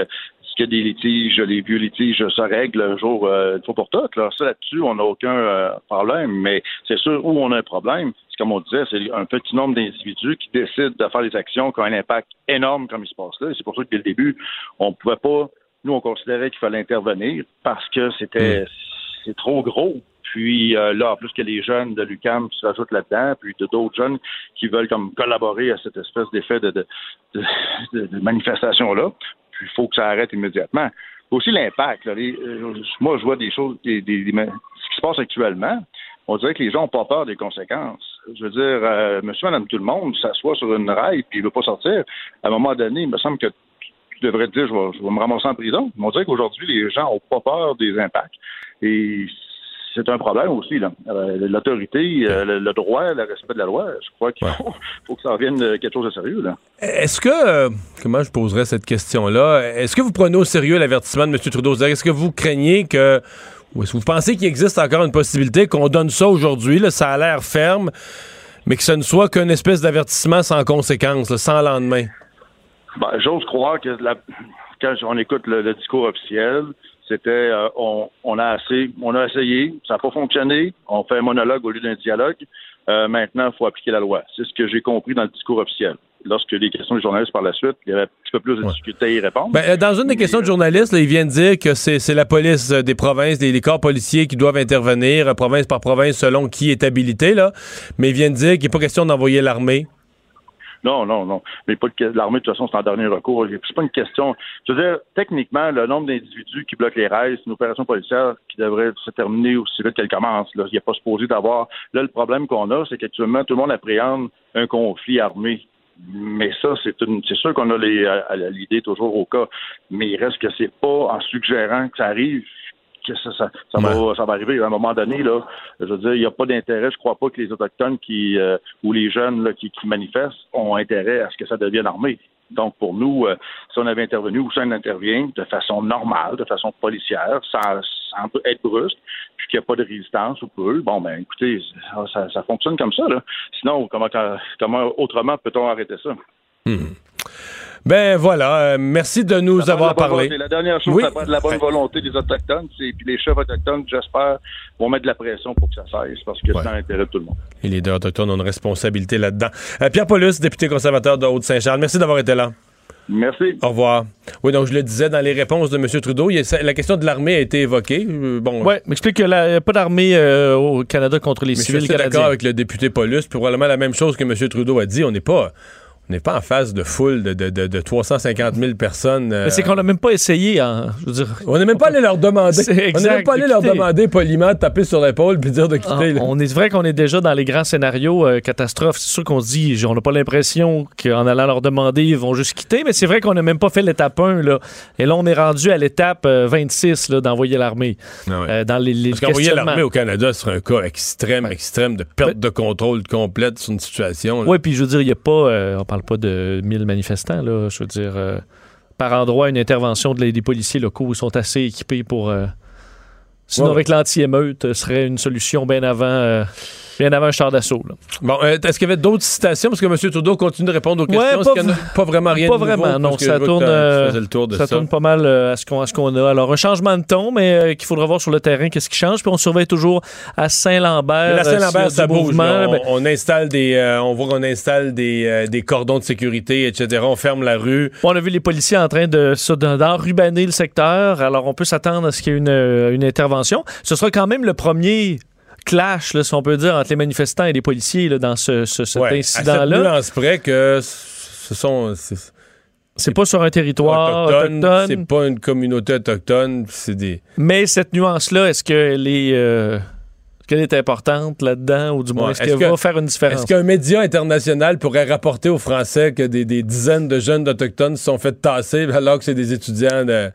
qu'il y a des litiges, les vieux litiges se règlent un jour euh, une fois pour toutes. Là. Ça, là-dessus, on n'a aucun euh, problème. Mais c'est sûr, où on a un problème, c'est comme on disait, c'est un petit nombre d'individus qui décident de faire des actions qui ont un impact énorme comme il se passe là. C'est pour ça que dès le début, on pouvait pas, nous, on considérait qu'il fallait intervenir parce que c'était c'est trop gros. Puis euh, là, en plus que les jeunes de l'UCAM se rajoutent là-dedans, puis de d'autres jeunes qui veulent comme collaborer à cette espèce d'effet de, de, de, de- de manifestation-là. Il faut que ça arrête immédiatement. Aussi l'impact. euh, moi, je vois des choses, ce qui se passe actuellement. On dirait que les gens n'ont pas peur des conséquences. Je veux dire, euh, monsieur, madame, tout le monde s'assoit sur une rail puis il ne veut pas sortir. À un moment donné, il me semble que tu devrais te dire, je vais, me ramasser en prison. On dirait qu'aujourd'hui, les gens n'ont pas peur des impacts. Et c'est un problème aussi. là. Euh, L'autorité, euh, le, droit, le respect de la loi, je crois qu'il faut, faut que ça revienne euh, quelque chose de sérieux. Là. Est-ce que, comment je poserais cette question-là, est-ce que vous prenez au sérieux l'avertissement de M. Trudeau? Est-ce que vous craignez que, ou est-ce que vous pensez qu'il existe encore une possibilité qu'on donne ça aujourd'hui, là, ça a l'air ferme, mais que ce ne soit qu'une espèce d'avertissement sans conséquence, là, sans lendemain? Ben, J'ose croire que la- quand on écoute le, le discours officiel, c'était euh, on, on a assez, on a essayé, ça n'a pas fonctionné, on fait un monologue au lieu d'un dialogue. Euh, maintenant, il faut appliquer la loi. C'est ce que j'ai compris dans le discours officiel. Lorsque les questions des journalistes par la suite, il y avait un petit peu plus de difficulté à y répondre. Ben, euh, dans une des questions de journalistes, là, ils viennent dire que c'est la police des provinces, des, les corps policiers qui doivent intervenir, province par province, selon qui est habilité, là. Mais ils viennent dire qu'il n'est pas question d'envoyer l'armée. Non, non, non. Mais pas de l'armée, de toute façon, c'est en dernier recours. C'est pas une question. Je veux dire, techniquement, le nombre d'individus qui bloquent les rails, c'est une opération policière qui devrait se terminer aussi vite qu'elle commence. Là. Il n'y a pas supposé d'avoir. Là, le problème qu'on a, c'est qu'actuellement, tout le monde appréhende un conflit armé. Mais ça, c'est une, sûr qu'on a l'idée toujours au cas. Mais il reste que c'est pas en suggérant que ça arrive que ça, ça, ça va, ça va arriver à un moment donné. Là, je veux dire, il n'y a pas d'intérêt. Je crois pas que les autochtones qui euh, ou les jeunes là, qui, qui manifestent ont intérêt à ce que ça devienne armé. Donc, pour nous, euh, si on avait intervenu ou si on intervient de façon normale, de façon policière, sans, sans être brusque, puis qu'il n'y a pas de résistance ou eux, bon, ben, écoutez, ça, ça, ça fonctionne comme ça. Là. Sinon, comment, comment autrement peut-on arrêter ça? Ben voilà, euh, merci de nous avoir de la bonne parlé. volonté. La dernière chose, Oui. ça prend de la bonne volonté des Autochtones. c'est- Puis les chefs autochtones, j'espère, vont mettre de la pression pour que ça cesse, parce que c'est dans l'intérêt de tout le monde. Et les deux autochtones ont une responsabilité là-dedans. Euh, Pierre Paulus, député conservateur de Haute-Saint-Charles, merci d'avoir été là. Merci. Au revoir. Oui, donc je le disais, dans les réponses de M. Trudeau, il y a- la question de l'armée a été évoquée. Euh, Bon, Ouais, m'explique qu'il n'y a pas d'armée euh, au Canada contre les mais je suis civils canadiens. d'accord avec le député Paulus, puis probablement la même chose que M. Trudeau a dit. On n'est pas, on n'est pas en face de foule de, de, de, de 350 000 personnes. euh, Mais c'est qu'on n'a même pas essayé, hein, je veux dire. On n'est même pas allé leur demander. On n'est même pas allé leur quitter. demander poliment de taper sur l'épaule puis dire de quitter. Ah, là. on est vrai qu'on est déjà dans les grands scénarios euh, catastrophes. C'est sûr qu'on se dit, on n'a pas l'impression qu'en allant leur demander, ils vont juste quitter, mais c'est vrai qu'on n'a même pas fait l'étape 1. Là. Et là, on est rendu à l'étape euh, 26 là, d'envoyer l'armée. Ah ouais. Euh, dans les, les Parce qu'envoyer l'armée au Canada serait un cas extrême, extrême de perte de contrôle complète sur une situation. Oui, puis je veux dire, il n'y a pas, euh, on parle pas de 1000 manifestants, là. Je veux dire, euh, par endroit, une intervention de les- des policiers locaux sont assez équipés pour. euh, sinon, Ouais. avec l'anti-émeute, euh, serait une solution bien avant, bien avant un char d'assaut. Bon, euh, est-ce qu'il y avait d'autres citations? Parce que M. Trudeau continue de répondre aux questions. Ouais, pas en a pas vraiment rien Pas de nouveau? vraiment, non. Ça tourne, euh, ça ça. tourne pas mal euh, à ce qu'on a. Alors, un changement de ton, mais qu'il faudra voir sur le terrain qu'est-ce qui change. Puis on surveille toujours à Saint-Lambert. La Saint-Lambert, ça bouge. là. On, ben, on installe des, on voit qu'on installe des, des cordons de sécurité, etc. On ferme la rue. On a vu les policiers en train de d'enrubaner le secteur. Alors, on peut s'attendre à ce qu'il y ait une, une intervention. Ce sera quand même le premier clash, là, si on peut dire, entre les manifestants et les policiers là, dans ce, ce- cet Ouais, À incident-là. cette nuance près que ce sont. c'est- pas sur un territoire autochtone, autochtone. C'est pas une communauté autochtone. C'est des. Mais cette nuance-là, est-ce euh, est-ce qu'elle est importante là-dedans, ou du moins, Ouais. est-ce qu'elle que- va faire une différence? Est-ce qu'un média international pourrait rapporter aux Français que des, des dizaines de jeunes d'Autochtones se sont fait tasser alors que c'est des étudiants de,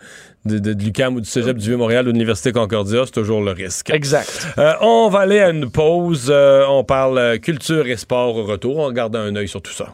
de, de, de l'UQAM ou du Cégep du Vieux-Montréal ou de l'Université Concordia? C'est toujours le risque. Exact. Euh, on va aller à une pause. Euh, on parle euh, culture et sport au retour. On garde un œil sur tout ça.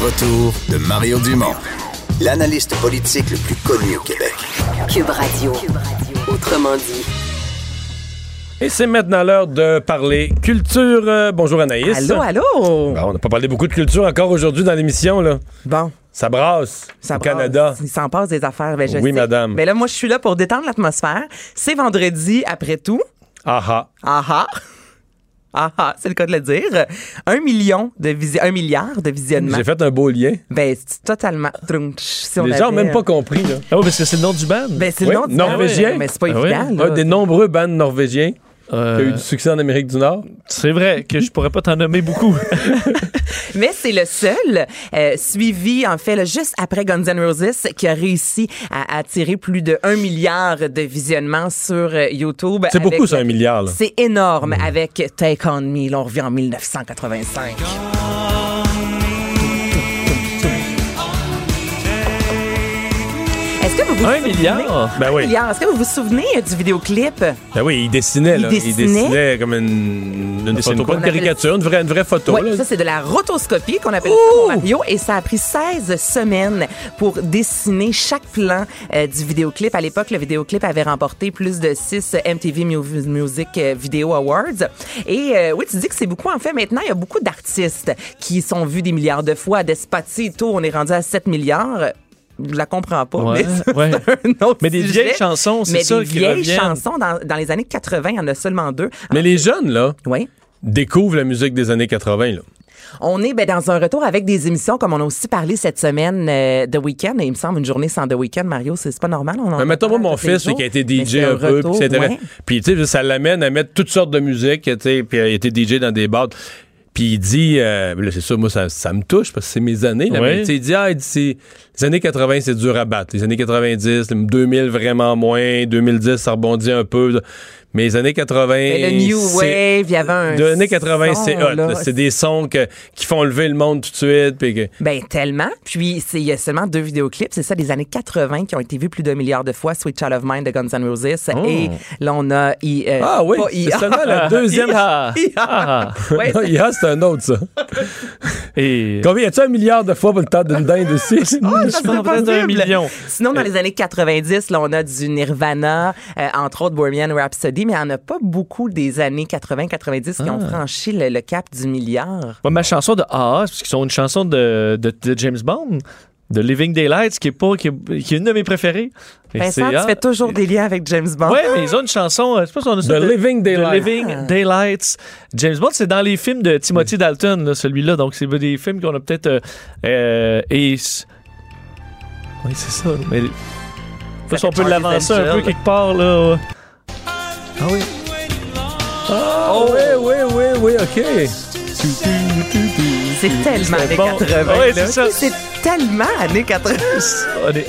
Le retour de Mario Dumont, l'analyste politique le plus connu au Québec. Cube Radio. Autrement dit. Et c'est maintenant l'heure de parler culture. Euh, bonjour Anaïs. Allô, allô? Bon, on n'a pas parlé beaucoup de culture encore aujourd'hui dans l'émission. là. Bon. Ça brasse Ça au brasse. Canada. Il s'en passe des affaires. Ben, je Oui, sais. madame. Ben là, moi, je suis là pour détendre l'atmosphère. C'est vendredi après tout. Ah ah. Ah ah. C'est le cas de le dire. Un million de visi- un milliard de visionnements. J'ai fait un beau lien. Ben, c'est totalement. Trunch, si on Les gens n'ont même pas compris. Là. Ah oui, parce que c'est le nom du band. Ben, c'est Oui, le nom du band. Norvégien. Mais c'est pas Ah oui. évident. là. Un des nombreux bands norvégiens qui a eu du succès en Amérique du Nord? C'est vrai que je pourrais pas t'en nommer beaucoup. Mais c'est le seul euh, suivi, en fait, là, juste après Guns N' Roses, qui a réussi à attirer plus de 1 milliard de visionnements sur euh, YouTube. C'est avec- beaucoup, ça, un milliard. là. C'est énorme avec Take On Me. Là, on revient en 1985. Vous Un souvenez- milliard? Ben oui. Un milliard. Est-ce que vous vous souvenez euh, du vidéoclip? Ben oui, il dessinait, Il là. dessinait. Il dessinait comme une, une photo, pas une caricature, une vraie, une vraie photo. Oui, là. ça, c'est de la rotoscopie qu'on appelle ça, Mario. Et ça a pris 16 semaines pour dessiner chaque plan euh, du vidéoclip. À l'époque, le vidéoclip avait remporté plus de 6 MTV Mu- Music euh, Video Awards. Et euh, oui, tu dis que c'est beaucoup. En fait, maintenant, il y a beaucoup d'artistes qui sont vus des milliards de fois. Despacito, on est rendu à 7 milliards. Je la comprends pas, Ouais, mais ouais. un autre Mais des sujet. vieilles chansons, c'est Mais ça des vieilles chansons, dans, dans les années 80, il y en a seulement deux. Mais les jeunes, là, Oui. découvrent la musique des années 80, là. On est ben, dans un retour avec des émissions comme on a aussi parlé cette semaine euh, The Weeknd. Et il me semble une journée sans The Weeknd, Mario, c'est pas normal. On en Mais mettons, moi, mon fils, jours. qui a été DJ un peu, puis, ouais. puis tu sais, ça l'amène à mettre toutes sortes de musique, puis il a été DJ dans des bars. Puis il dit, euh, là, c'est ça, moi, ça, ça me touche parce que c'est mes années. Là, mais sais, il dit, ah, il dit, les années 80, c'est dur à battre. Les années 90, 2000, vraiment moins. 2010, ça rebondit un peu. Mais les années 80. Mais le New Wave, il y avait un. Les années 80, son, c'est hot. C'est des sons que- qui font lever le monde tout de suite. Puis que, Ben, tellement. Puis, c'est- il y a seulement deux vidéoclips. C'est ça, des années 80 qui ont été vus plus d'un milliard de fois. Sweet Child of Mine de Guns N' Roses. Oh. Et là, on a. I- euh, Ah oui, c'est seulement la deuxième. Ia. Ah. Ouais, Non, IA, c'est un autre, ça. Et Combien y a-tu un milliard de fois pour le temps d'une dinde aussi? Ah, ça, c'est peut-être possible. un million. Sinon, dans les années 90, là, on a du Nirvana, euh, entre autres Bohemian Rhapsody, mais il n'y en a pas beaucoup des années 80-90 qui ont Ah. franchi le, le cap du milliard. Ma chanson de AA, c'est parce qu'ils sont une chanson de, de, de James Bond, de Living Daylights, qui est, pas, qui est, qui est une de mes préférées. Vincent, c'est- tu ah. fais toujours des liens avec James Bond. Ouais, mais ils ont une chanson, euh, je sais pas si on a ça. The Living Daylights. The Living Daylights. James Bond, c'est dans les films de Timothy Dalton, là, celui-là. Donc, c'est des films qu'on a peut-être. Euh, euh. Oui, c'est ça. Mais. Je sais pas si on peut l'avancer un peu quelque part, là. Ah oui. Oh, oui, oui, oui, oui, OK. C'est tellement années bon. 80. Ouais, là. c'est ça. C'est tellement années 80.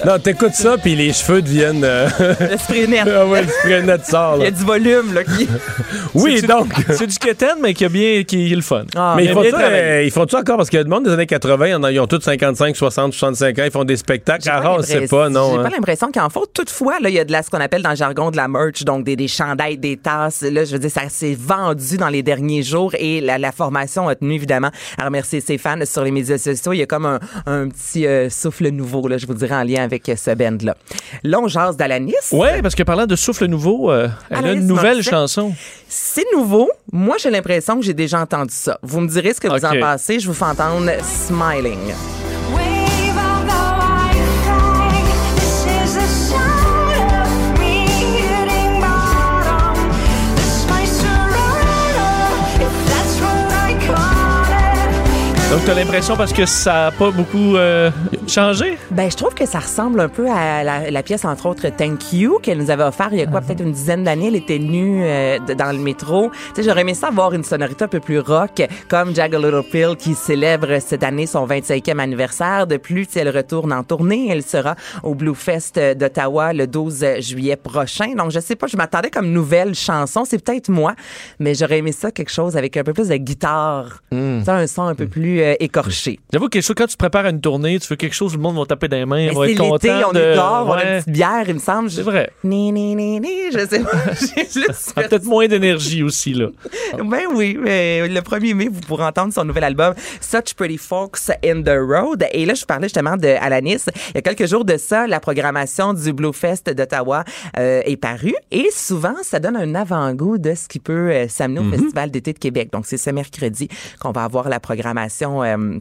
Non, t'écoutes ça, puis les cheveux deviennent. euh, Le spray net. ah ouais, le spray net sort. Il y a du volume, là, qui... Oui, C'est- donc. C'est du keten, mais qui a bien, qui est le fun. Ah, mais ils font, ça, euh, ils font ça encore parce qu'il y a du monde des années 80, ils en ont- tous 55, 60, 65 ans, ils font des spectacles. J'ai Ah, pas on sait l'impression- pas, non. J'ai hein. pas l'impression qu'il en faut. Toutefois, là, il y a de la, ce qu'on appelle dans le jargon de la merch, donc des, des chandails, des tasses. Là, je veux dire, ça s'est vendu dans les derniers jours et la, la formation a tenu évidemment à remercier ses fans sur les médias sociaux. Il y a comme un, un petit euh, souffle nouveau, là, je vous dirais, en lien avec euh, ce band-là. Là, on jase d'Alanis. Ouais, parce que parlant de souffle nouveau, euh, elle a une nouvelle Morissette. chanson. C'est nouveau. Moi, j'ai l'impression que j'ai déjà entendu ça. Vous me direz ce que vous en pensez. Je vous fais entendre Smiling. Donc, t'as l'impression parce que ça a pas beaucoup euh, changé? Ben, je trouve que ça ressemble un peu à la, la pièce, entre autres, Thank You, qu'elle nous avait offert il y a quoi, peut-être une dizaine d'années. Elle était venue euh, dans le métro. Tu sais, j'aurais aimé ça avoir une sonorité un peu plus rock, comme Jag a Little Pill, qui célèbre cette année son 25e anniversaire. De plus, tu sais, elle retourne en tournée. Elle sera au Blue Fest d'Ottawa le 12 juillet prochain. Donc, je sais pas, je m'attendais comme nouvelle chanson. C'est peut-être moi, mais j'aurais aimé ça quelque chose avec un peu plus de guitare. Tu sais, un son un peu plus euh, écorché. J'avoue chose, quand tu prépares une tournée, tu fais quelque chose, le monde va taper dans les mains, Mais va être content. on de... est dehors, on a une petite bière, il me semble. C'est vrai. Ni, ni, ni, ni, je sais pas. J'ai juste Ça a peut-être moins d'énergie aussi, là. Ben oui, mais le 1er mai, vous pourrez entendre son nouvel album Such Pretty Folks in the Road. Et là, je parlais justement de Alanis. Il y a quelques jours de ça, la programmation du Blue Fest d'Ottawa euh, est parue. Et souvent, ça donne un avant-goût de ce qui peut euh, s'amener au Festival d'été de Québec. Donc, c'est ce mercredi qu'on va avoir la programmation. Euh,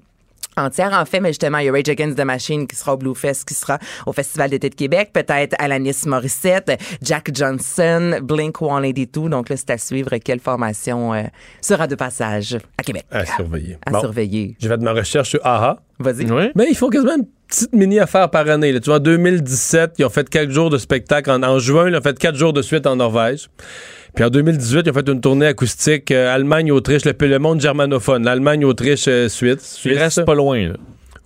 entière. En fait, mais justement, il y a Rage Against the Machine qui sera au Blue Fest, qui sera au Festival d'été de Québec. Peut-être Alanis Morissette, Jack Johnson, Blink 182. Donc là, c'est à suivre quelle formation euh, sera de passage à Québec. À surveiller. À Bon. surveiller. J'ai fait de ma recherche sur AHA. Vas-y. Mais ils font quasiment une petite mini-affaire par année. là. Tu vois, en 2017, ils ont fait quatre jours de spectacle. En, en juin, ils ont fait quatre jours de suite en Norvège. Puis en 2018, ils ont fait une tournée acoustique euh, Allemagne, Autriche, le, le monde germanophone. L'Allemagne, Autriche, euh, Suisse. Il reste pas loin, là.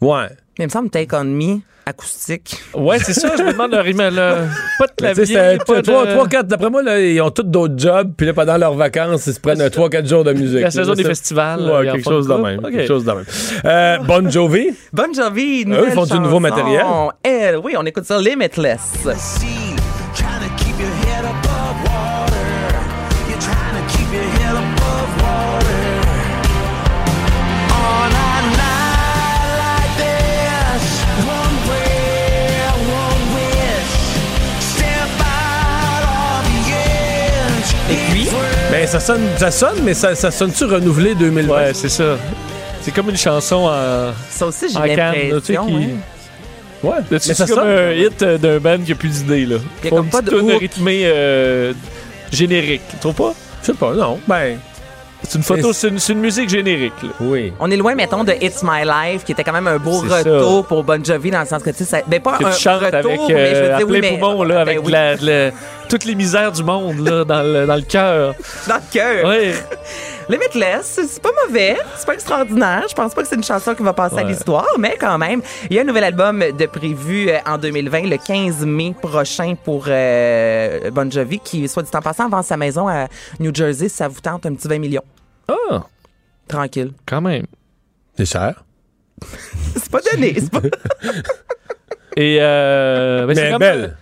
Ouais. Mais il me semble Take On Me, acoustique. Ouais, c'est ça, je me demande leur email, là. Pas de Mais tu sais, clavier, c'est, pas trois, de... trois, quatre. D'après moi, là, ils ont tous d'autres jobs. Puis là, pendant leurs vacances, ils se prennent 3-4 jours de musique. La saison des festivals, Ouais, ils quelque chose de même. Quelque chose de même. Euh, bon Jovi. Bon Jovi, Eux, ils font du nouveau matériel. Elle, oui, on écoute ça, Limitless. Ça sonne, ça sonne, mais ça, ça sonne-tu renouvelé 2020? Ouais, c'est ça. C'est comme une chanson en. Ça aussi, j'ai en canne, là, tu sais, l'impression, qui- ouais. Ouais, Là, mais C'est ça comme sonne. un hit euh, d'un band qui a plus d'idées, là. Il y a comme une pas de rythmée euh, générique. Tu trouves pas? Je sais pas, non. Ben, C'est une photo, c'est une, c'est une musique générique, là. oui. On est loin, mettons, de It's My Life, qui était quand même un beau retour pour Bon Jovi, dans le sens que, tu sais, ça- ben pas Que un tu chantes retour, avec mais je veux euh, à dire, plein oui, mais- poumon, là, ben avec oui, la- la- toutes les misères du monde, là, dans le, dans le cœur. dans le cœur. Ouais. Limitless, c'est pas mauvais, c'est pas extraordinaire. Je pense pas que c'est une chanson qui va passer à l'histoire, mais quand même, il y a un nouvel album de prévu euh, en 2020, le 15 mai prochain pour euh, Bon Jovi, qui, soit dit en passant, vend sa maison à New Jersey. Si ça vous tente un petit 20 millions. Ah, Tranquille. quand même. C'est cher. C'est pas donné. c'est pas- Et euh, ben, c'est Mais comme- belle.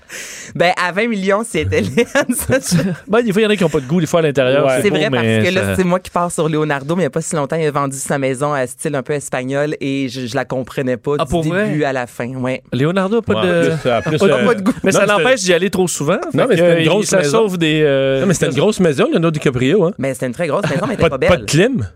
ben, à 20 millions, c'était Ben, des fois, il y en a qui n'ont pas de goût, des fois, à l'intérieur. Ouais. C'est beau, vrai parce mais que là, ça- c'est moi qui pars sur Leonardo, mais il n'y a pas si longtemps, il a vendu sa maison à style un peu espagnol et je, je la comprenais pas Ah, du pour vrai? début à la fin. Ouais. Leonardo n'a pas Ouais, de. plus, plus, pas de- euh, pas de goût. Mais non, ça l'empêche d'y aller trop souvent. Non, mais c'était une grosse Ça maison. sauve des. euh, Non, mais c'était une grosse maison, Leonardo DiCaprio, hein? Mais c'était une très grosse maison, mais elle Pas, pas pas belle. de clim?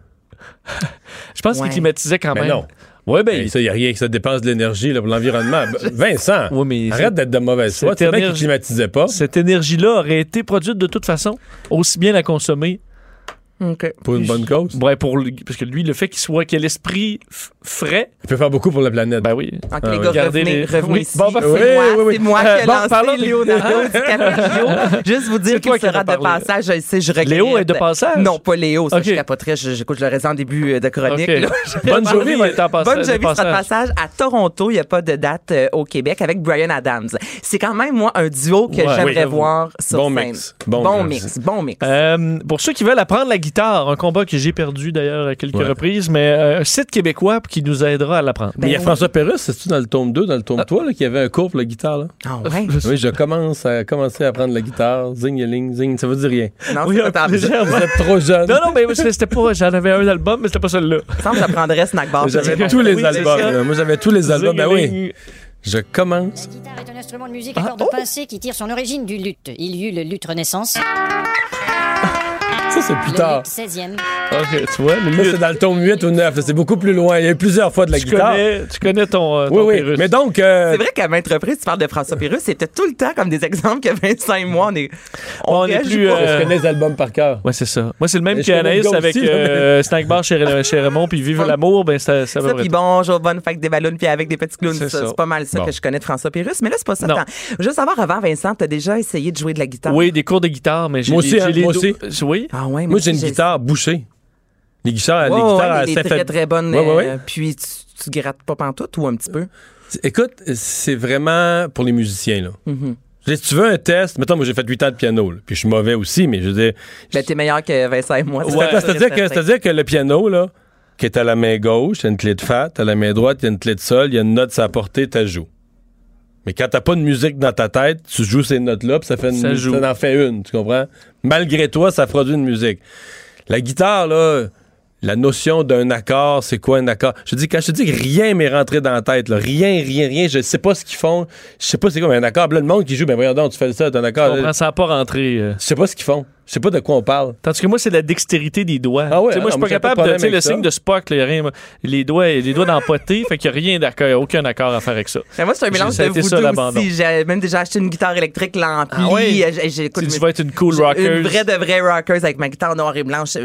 Je pense Ouais. qu'il climatisait quand Mais même. non. Ben, ça, il n'y a rien que ça dépense de l'énergie pour l'environnement. Vincent, mais arrête d'être de mauvaise foi. sais bien qu'il énergie- climatisait pas. Cette énergie-là aurait été produite de toute façon, aussi bien la consommer. OK. Pour une bonne cause? Ouais, pour lui- parce que lui, le fait qu'il soit, qu'il ait l'esprit frais, Il peut faire beaucoup pour la planète. ben oui. Donc, Ah les gars, Regardez revenez, les- revenez Oui. ici. Bon, ben, c'est oui, moi, oui, oui. c'est moi Euh, qui ai bon, lancé de- Leonardo DiCaprio. Juste vous dire qu'il qui en sera de passage. Je sais, je regrette. Léo est de passage? Non, pas Léo. Ça, Ok. je capoterais. Je- J'écoute le reste en début euh, de chronique. Ok. là. Bonne Jovi va être en passage. Bon Jovi sera de passage à Toronto. Il n'y a pas de date euh, au Québec avec Brian Adams. C'est quand même, moi, un duo que j'aimerais voir sur Bon scène. mix. Bon Bon mix. mix. Bon mix. Euh, pour ceux qui veulent apprendre la guitare, un combat que j'ai perdu d'ailleurs à quelques Ouais. reprises, mais euh, un site québécois qui nous aidera à l'apprendre. Il y a Ben François Pérusse, c'est-tu dans le tome 2, dans le tome 3, là, qui avait un cours pour la guitare, là? Ah ouais? Oui, je commence à commencer à apprendre la guitare. Zing, ling, zing, ça veut dire rien. Non, Oui, pas. Vous êtes trop jeune. Non, non, mais c'était pas. J'en avais un album, mais c'était pas celui-là. Il me semble que ça prendrait Snack Bar. J'avais tous les Oui, albums. ça. Moi, j'avais tous les albums. Ben oui. Je commence. La guitare est un instrument de musique à cordes pincées qui tire son origine du luth. Il y eut le luth Renaissance, Ça, c'est plus le tard. luth 16e. Ok, tu vois, le Ça, c'est dans le tome 8 ou 9. C'est beaucoup plus loin. Il y a eu plusieurs fois de la Tu guitare. connais, tu connais ton, euh, Oui, ton oui. Pérus. Mais donc, euh, C'est vrai qu'à maintes reprises, tu parles de François Pérus, c'était tout le temps comme des exemples que Vincent et moi, on est. On est réagit plus, euh, je connais les albums par cœur. Ouais, c'est ça. Moi, c'est le même qu'Anaïs avec euh, Snack Bar chez, chez Raymond, puis Vive l'amour, ben, ça, ça va Ça, puis bonjour, bonne fête des ballons, puis avec des petits clowns. C'est pas mal ça Bon. que je connais de François Pérus. Mais là, c'est pas ça. Juste savoir avant, Vincent, t'as déjà essayé de jouer de la guitare? Oui, des cours de guitare, mais j'ai Moi aussi, j'ai hein, moi aussi. Oui. Ah ouais, Moi, j'ai une guitare bouchée. Les guitares, Ouais, les guitares ouais, les très, très bonnes. Ouais, ouais, ouais. euh, puis tu, tu grattes pas pantoute ou un petit peu? Écoute, c'est vraiment pour les musiciens, là. Je dis, Si tu veux un test, mettons, moi j'ai fait 8 ans de piano, là, puis je suis mauvais aussi, mais je veux dire. Ben, t'es meilleur que Vincent et moi. C'est- C'est-à-dire que, que le piano, là, qui est à la main gauche, il y a une clé de fat, à la main droite, il y a une clé de sol, il y a une note à portée, tu joues. Mais quand t'as pas de musique dans ta tête, tu joues ces notes-là, puis ça fait une Ça joue. ça en fait une, tu comprends? Malgré toi, ça produit une musique. La guitare, là, la notion d'un accord, c'est quoi un accord? Je te dis, quand je te dis que rien m'est rentré dans la tête, là, rien, rien, rien, je sais pas ce qu'ils font, je sais pas c'est quoi, mais un accord, là, le monde qui joue, ben voyons donc, tu fais ça, t'as un Je accord. ça n'a pas rentré. euh. Je sais pas ce qu'ils font. Je sais pas de quoi on parle. Tandis que moi, c'est la dextérité des doigts. Ah ouais, Tu sais, moi, je ah suis non, pas de capable de. Tu sais, le ça. signe de Spock, là, rien, les doigts, les doigts d'empoté, fait qu'il n'y a rien d'accord, y a aucun accord à faire avec ça. Mais moi, c'est un mélange de voodoo aussi. J'ai même déjà acheté une guitare électrique l'ampli. Ah oui? Euh, j'ai- j'ai- écoute, Tu- vas être une cool rocker. Une vraie de vraie rockers avec ma guitare noire et blanche.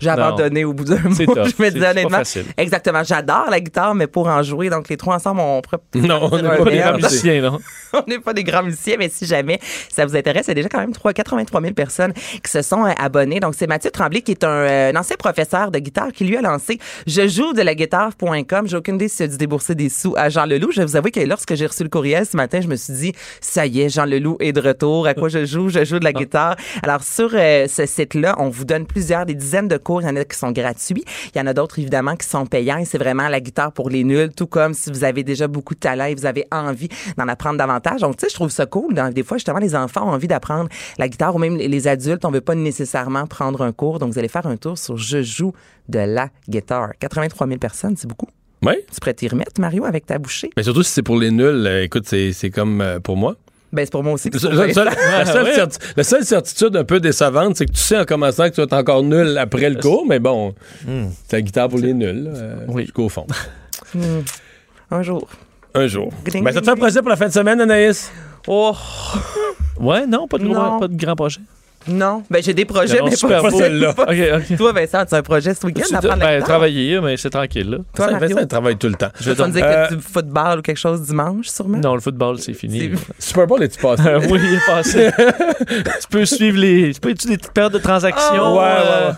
J'ai abandonné au bout d'un mois. C'est tough. Je me C'est- dis c'est honnêtement. Exactement. J'adore la guitare, mais pour en jouer, donc les trois ensemble, on pourrait Non, on n'est pas des grands musiciens, non. on n'est pas des grands musiciens, mais si jamais ça vous intéresse, il y a déjà quand même 3, 83 000 personnes qui se sont euh, abonnées. Donc, c'est Mathieu Tremblay qui est un, euh, un ancien professeur de guitare qui lui a lancé je joue de la guitare.com. J'ai aucune idée s'il a dû débourser des sous à Jean Leloup. Je vais vous avouer que lorsque j'ai reçu le courriel ce matin, je me suis dit, ça y est, Jean Leloup est de retour. À quoi je joue? Je joue de la guitare. Alors, sur euh, ce site-là, on vous donne plusieurs, des dizaines de cours. Il y en a qui sont gratuits. Il y en a d'autres, évidemment, qui sont payants. Et c'est vraiment la guitare pour les nuls, tout comme si vous avez déjà beaucoup de talent et vous avez envie d'en apprendre davantage. Donc, tu sais, je trouve ça cool. Dans- des fois, justement, les enfants ont envie d'apprendre la guitare ou même les- les adultes, on veut pas nécessairement prendre un cours. Donc, vous allez faire un tour sur Je joue de la guitare. 83 000 personnes, c'est beaucoup. Oui. Tu pourrais t'y remettre, Mario, avec ta bouchée? Mais surtout si c'est pour les nuls, euh, écoute, c'est c'est comme euh, pour moi. Ben, c'est pour moi aussi. La c'est seule, pour la seule- la seule certi- la seule certitude un peu décevante, c'est que tu sais en commençant que tu vas être encore nul après le cours, mais bon, c'est la guitare pour les nuls, euh, jusqu'au fond. Hmm. Un jour. Un jour. Ben, ça te fait un projet pour la fin de semaine, Anaïs? Oh! Ouais, non, pas de, gros, Non. pas de grand projet. Non. Ben, j'ai des projets, mais pas, beau. celle-là. Ok, ok. Toi, Vincent, tu as un projet ce week-end d'apprendre la ben, travailler, mais c'est tranquille, là. Toi, Mario? Vincent, il travaille tout le temps. Je vais te dire Euh, que du football ou quelque chose dimanche, sûrement? Non, le football, c'est fini. Super Bowl, est-tu passé? Euh, oui, il est passé. tu peux suivre les. Tu peux étudier des petites périodes de transactions. ouais, ouais,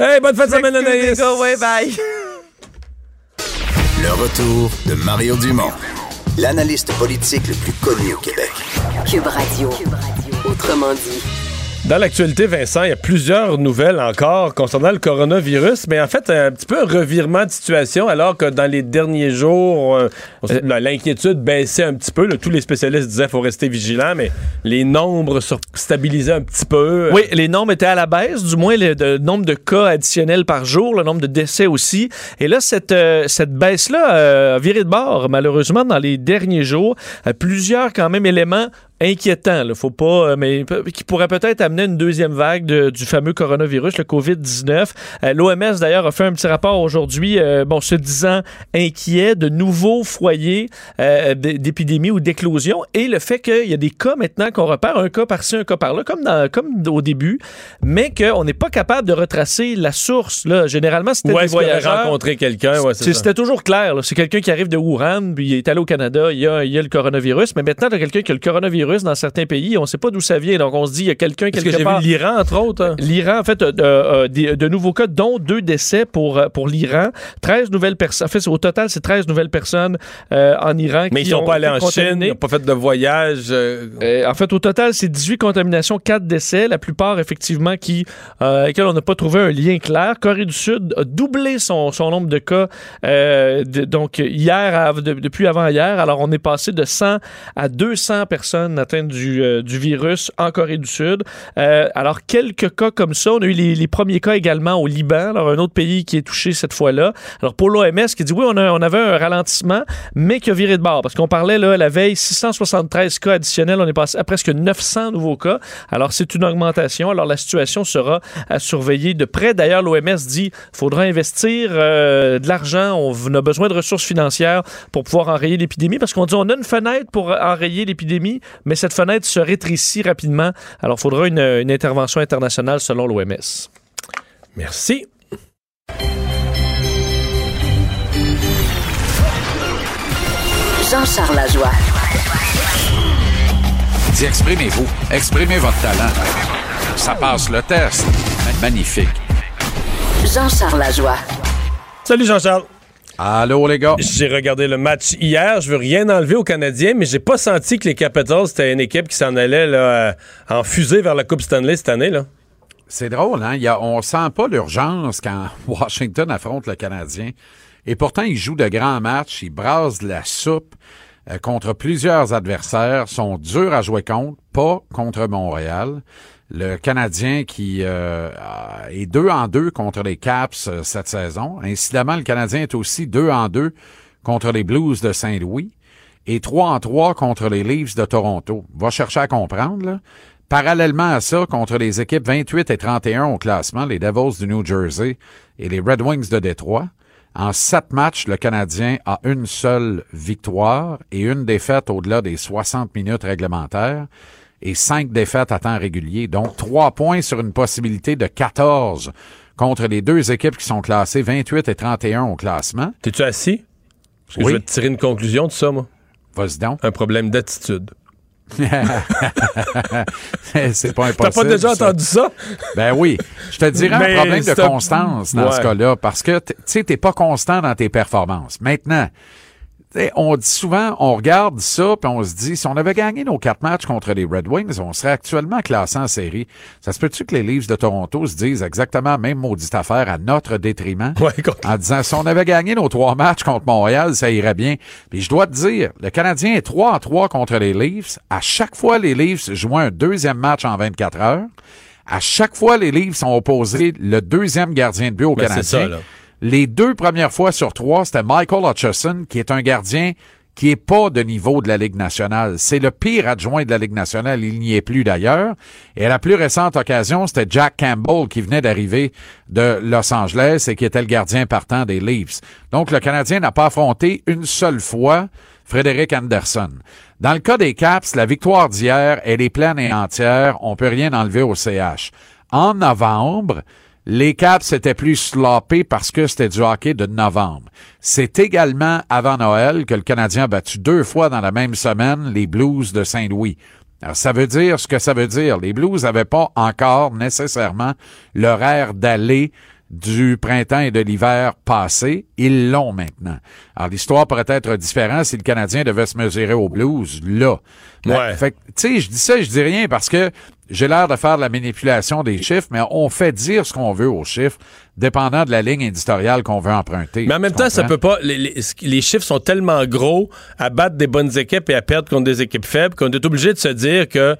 ouais. Hey, bonne fin de semaine, Anaïs! Go, ouais, bye! Le retour de Mario Dumont, l'analyste politique le plus connu au Québec. Cube Radio. Autrement dit. Dans l'actualité, Vincent, il y a plusieurs nouvelles encore concernant le coronavirus, mais en fait, un petit peu un revirement de situation, alors que dans les derniers jours, l'inquiétude baissait un petit peu. tous les spécialistes disaient qu'il faut rester vigilant, mais les nombres se stabilisaient un petit peu. Oui, les nombres étaient à la baisse, du moins le, nombre de cas additionnels par jour, le nombre de décès aussi. Et là, cette, euh, cette baisse-là euh, a viré de bord, malheureusement, dans les derniers jours. Euh, plusieurs, quand même, éléments inquiétants, là, faut pas, euh, mais qui pourraient peut-être amener une deuxième vague de- du fameux coronavirus, le COVID-19. Euh, L'OMS, d'ailleurs, a fait un petit rapport aujourd'hui, euh, bon, se disant inquiet de nouveaux foyers euh, d'épidémie ou d'éclosion et le fait qu'il y a des cas maintenant qu'on repère, un cas par-ci, un cas par-là, comme, dans, comme au début, mais qu'on n'est pas capable de retracer la source. Là. Généralement, c'était des voyageurs. rencontré quelqu'un? Ouais. C'était toujours clair. C'est quelqu'un qui arrive de Wuhan, puis il est allé au Canada, il y a, il y a le coronavirus. Mais maintenant, tu as quelqu'un qui a le coronavirus dans certains pays, on ne sait pas d'où ça vient. Donc, on se dit, il y a quelqu'un quelque que j'ai part. vu l'Iran, entre autres. hein. L'Iran, en fait, a- a des- de nouveaux cas, dont deux décès pour, euh, pour l'Iran. 13 nouvelles personnes. En fait, au total, c'est 13 nouvelles personnes euh, en Iran Mais qui ils sont ont pas allés en Chine, ils n'ont pas fait de voyage. euh, Euh, en fait, au total, c'est 18 contaminations, 4 décès. La plupart, effectivement, qui, euh, avec lesquels on n'a pas trouvé un lien clair. Corée du Sud a doublé son, son nombre de cas, euh, de- donc hier, à- de- depuis avant-hier. Alors, on est passé de 100 à 200 personnes du, euh, du virus en Corée du Sud. Euh, alors, quelques cas comme ça. On a eu les, premiers cas également au Liban, alors un autre pays qui est touché cette fois-là. Alors, pour l'OMS, qui dit oui, on avait un ralentissement, mais qui a viré de bord. Parce qu'on parlait là, la veille, 673 cas additionnels. On est passé à presque 900 nouveaux cas. Alors, c'est une augmentation. Alors, la situation sera à surveiller de près. D'ailleurs, l'OMS dit faudra investir euh, de l'argent. On a besoin de ressources financières pour pouvoir enrayer l'épidémie. Parce qu'on dit on a une fenêtre pour enrayer l'épidémie, mais cette fenêtre se rétrécit rapidement. Alors, il faudra une, une intervention internationale selon l'OMS. Merci. Jean-Charles Lajoie. Dis, exprimez-vous. Exprimez votre talent. Ça passe le test. Magnifique. Jean-Charles Lajoie. Salut Jean-Charles. Allô les gars? J'ai regardé le match hier. Je veux rien enlever aux Canadiens, mais j'ai pas senti que les Capitals c'était une équipe qui s'en allait là, euh, en fusée vers la Coupe Stanley cette année. Là. C'est drôle, hein? Il y a, on sent pas l'urgence quand Washington affronte le Canadien. Et pourtant, ils jouent de grands matchs, ils brassent de la soupe euh, contre plusieurs adversaires, sont durs à jouer contre, pas contre Montréal. Le Canadien qui euh, est deux en deux contre les Caps euh, cette saison. Incidemment, le Canadien est aussi deux en deux contre les Blues de Saint-Louis et 3 en 3 contre les Leafs de Toronto. Va chercher à comprendre. Parallèlement à ça, contre les équipes 28 et 31 au classement, les Devils du New Jersey et les Red Wings de Détroit, en sept matchs, le Canadien a une seule victoire et une défaite au-delà des 60 minutes réglementaires et cinq défaites à temps régulier. Donc, trois points sur une possibilité de 14 contre les deux équipes qui sont classées 28 et 31 au classement. T'es-tu assis? Parce que Oui. je vais te tirer une conclusion de ça, moi. Vas-y donc. Un problème d'attitude. c'est pas impossible. T'as pas déjà entendu ça? Ben oui. Je te dirais Mais un problème de constance dans ce cas-là, parce que, tu sais, t'es pas constant dans tes performances. Maintenant, on dit souvent, on regarde ça, puis on se dit, si on avait gagné nos quatre matchs contre les Red Wings, on serait actuellement classé en série. Ça se peut-tu que les Leafs de Toronto se disent exactement la même maudite affaire à notre détriment? en disant, si on avait gagné nos trois matchs contre Montréal, ça irait bien. Puis je dois te dire, le Canadien est 3 à 3 contre les Leafs. À chaque fois, les Leafs jouent un deuxième match en 24 heures. À chaque fois, les Leafs ont opposé le deuxième gardien de but au Ben, c'est Canadien. Les deux premières fois sur trois, c'était Michael Hutchison, qui est un gardien qui est pas de niveau de la Ligue nationale. C'est le pire adjoint de la Ligue nationale. Il n'y est plus d'ailleurs. Et la plus récente occasion, c'était Jack Campbell qui venait d'arriver de Los Angeles et qui était le gardien partant des Leafs. Donc, le Canadien n'a pas affronté une seule fois Frédéric Anderson. Dans le cas des Caps, la victoire d'hier, elle est pleine et entière. On peut rien enlever au CH. En novembre, les Caps étaient plus sloppés parce que c'était du hockey de novembre. C'est également avant Noël que le Canadien a battu deux fois dans la même semaine les Blues de Saint-Louis. Alors, ça veut dire ce que ça veut dire. Les Blues n'avaient pas encore nécessairement l'horaire d'aller du printemps et de l'hiver passé. Ils l'ont maintenant. Alors, l'histoire pourrait être différente si le Canadien devait se mesurer aux Blues, là. Ben, Ouais. fait tu sais, je dis ça, je dis rien parce que j'ai l'air de faire de la manipulation des chiffres, mais on fait dire ce qu'on veut aux chiffres, dépendant de la ligne éditoriale qu'on veut emprunter. Mais en même temps, ça peut pas. Les, les- les chiffres sont tellement gros à battre des bonnes équipes et à perdre contre des équipes faibles qu'on est obligé de se dire que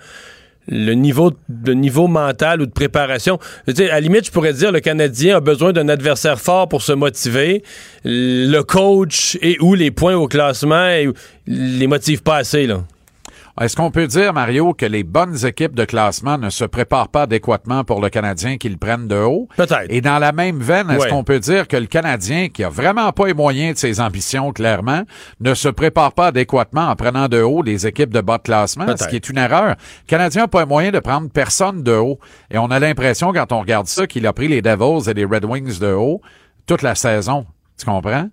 le niveau, le niveau mental ou de préparation. À la limite, je pourrais dire le Canadien a besoin d'un adversaire fort pour se motiver. Le coach et ou les points au classement et, les motive pas assez. Là. Est-ce qu'on peut dire, Mario, que les bonnes équipes de classement ne se préparent pas adéquatement pour le Canadien qu'ils prennent de haut? Peut-être. Et dans la même veine, est-ce Ouais. qu'on peut dire que le Canadien, qui a vraiment pas les moyens de ses ambitions, clairement, ne se prépare pas adéquatement en prenant de haut des équipes de bas de classement, ce qui est une erreur. Le Canadien n'a pas les moyens de prendre personne de haut. Et on a l'impression, quand on regarde ça, qu'il a pris les Devils et les Red Wings de haut toute la saison. Tu comprends?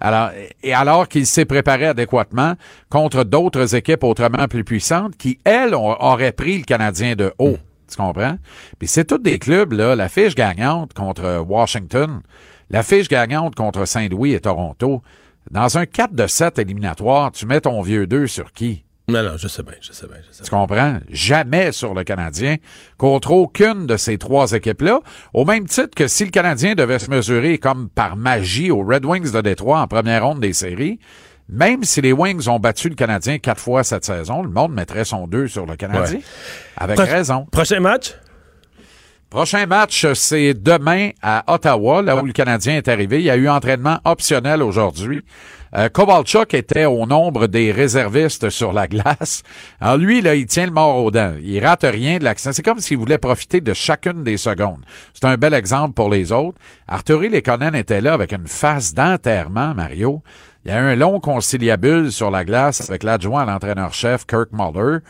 Alors, et alors qu'il s'est préparé adéquatement contre d'autres équipes autrement plus puissantes qui, elles, ont- auraient pris le Canadien de haut. Tu comprends? Puis c'est tous des clubs, là, la fiche gagnante contre Washington, la fiche gagnante contre Saint-Louis et Toronto. Dans un 4 de 7 éliminatoire, tu mets ton vieux 2 sur qui? Non, non, je sais bien, je sais bien. Je sais Tu comprends? Jamais sur le Canadien contre aucune de ces trois équipes-là. Au même titre que si le Canadien devait se mesurer comme par magie aux Red Wings de Détroit en première ronde des séries, même si les Wings ont battu le Canadien quatre fois cette saison, le monde mettrait son 2 sur le Canadien. Ouais. Avec Pro- raison. Prochain match? Prochain match, c'est demain à Ottawa, là où le Canadien est arrivé. Il y a eu entraînement optionnel aujourd'hui. Euh, était au nombre des réservistes sur la glace. Alors lui, là, il tient le mort aux dents. Il rate rien de l'accent. C'est comme s'il voulait profiter de chacune des secondes. C'est un bel exemple pour les autres. Arturi Lekonen était là avec une face d'enterrement, Mario. Il y a eu un long conciliabule sur la glace avec l'adjoint à l'entraîneur-chef, Kirk Muller.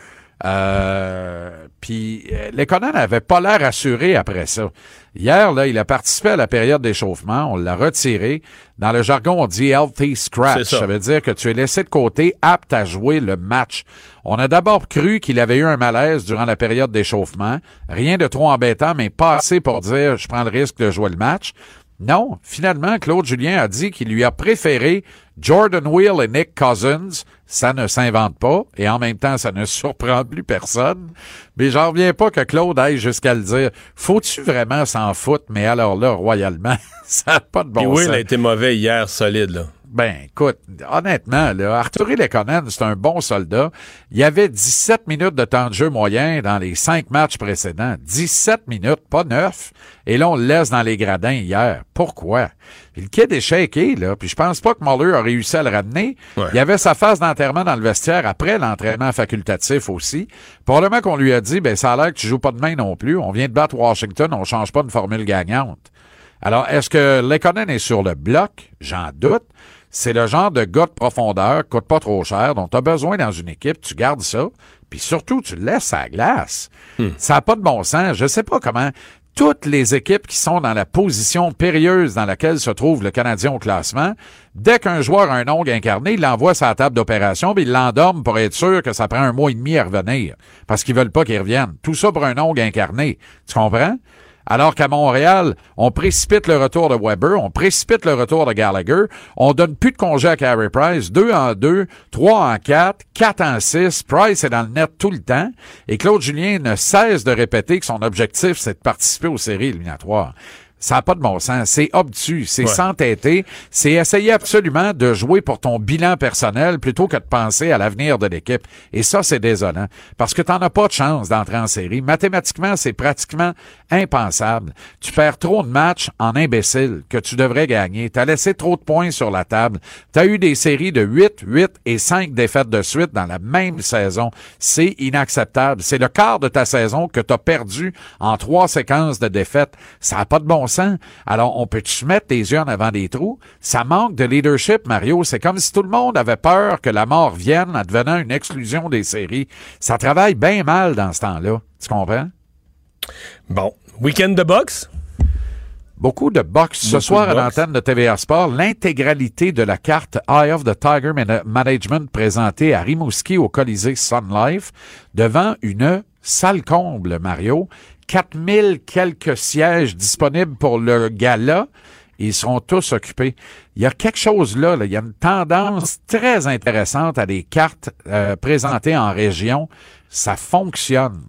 Euh, puis euh, Lekonen n'avait pas l'air assuré après ça. Hier, là, il a participé à la période d'échauffement. On l'a retiré. Dans le jargon, on dit healthy scratch. Ça. ça veut dire que tu es laissé de côté, apte à jouer le match. On a d'abord cru qu'il avait eu un malaise durant la période d'échauffement. Rien de trop embêtant, mais pas assez pour dire je prends le risque de jouer le match. Non, finalement, Claude Julien a dit qu'il lui a préféré Jordan Wheel et Nick Cousins. Ça ne s'invente pas, et en même temps, ça ne surprend plus personne. Mais j'en reviens pas que Claude aille jusqu'à le dire. Faut-tu vraiment s'en foutre? Mais alors là, royalement, ça n'a pas de bon Puis Will sens. a été mauvais hier, solide. Là. Ben, écoute, honnêtement, là, Arthur Lekonen, c'est un bon soldat. Il y avait 17 minutes de temps de jeu moyen dans les cinq matchs précédents. 17 minutes, pas 9. Et là, on le laisse dans les gradins hier. Pourquoi? Puis le kid est shaké, là. Puis je pense pas que Muller a réussi à le ramener. Il y avait sa phase d'enterrement dans le vestiaire après l'entraînement facultatif aussi. Probablement qu'on lui a dit, ben, ça a l'air que tu joues pas de main non plus. On vient de battre Washington, on change pas une formule gagnante. Alors, est-ce que Lekonen est sur le bloc? J'en doute. C'est le genre de gars de profondeur, coûte pas trop cher, dont tu as besoin dans une équipe, tu gardes ça, puis surtout, tu le laisses à la glace. Ça n'a pas de bon sens. Je sais pas comment toutes les équipes qui sont dans la position périlleuse dans laquelle se trouve le Canadien au classement, dès qu'un joueur a un ongle incarné, il l'envoie sur la table d'opération, puis il l'endorme pour être sûr que ça prend un mois et demi à revenir, parce qu'ils veulent pas qu'il revienne. Tout ça pour un ongle incarné. Tu comprends? Alors qu'à Montréal, on précipite le retour de Weber, on précipite le retour de Gallagher, on donne plus de congés à Carey Price, deux en deux, trois en quatre, quatre en six, Price est dans le net tout le temps, et Claude Julien ne cesse de répéter que son objectif, c'est de participer aux séries éliminatoires. Ça n'a pas de bon sens. C'est obtus, c'est Ouais. s'entêter, c'est essayer absolument de jouer pour ton bilan personnel plutôt que de penser à l'avenir de l'équipe. Et ça, c'est désolant. Parce que t'en as pas de chance d'entrer en série. Mathématiquement, c'est pratiquement impensable. Tu perds trop de matchs en imbécile que tu devrais gagner. T'as laissé trop de points sur la table. T'as eu des séries de 8, 8 et 5 défaites de suite dans la même saison. C'est inacceptable. C'est le quart de ta saison que t'as perdu en trois séquences de défaites. Ça n'a pas de bon sens. Alors, on peut-tu mettre des yeux en avant des trous? Ça manque de leadership, Mario. C'est comme si tout le monde avait peur que la mort vienne en devenant une exclusion des séries. Ça travaille bien mal dans ce temps-là. Tu comprends? Bon. Week-end de boxe? Beaucoup de boxe. Ce soir, à l'antenne de TVA Sport, l'intégralité de la carte Eye of the Tiger Man- Management présentée à Rimouski au Colisée Sun Life devant une salle comble, Mario. 4000 quelques sièges disponibles pour le gala. Ils seront tous occupés. Il y a quelque chose là, là. il y a une tendance très intéressante à des cartes euh, présentées en région. Ça fonctionne.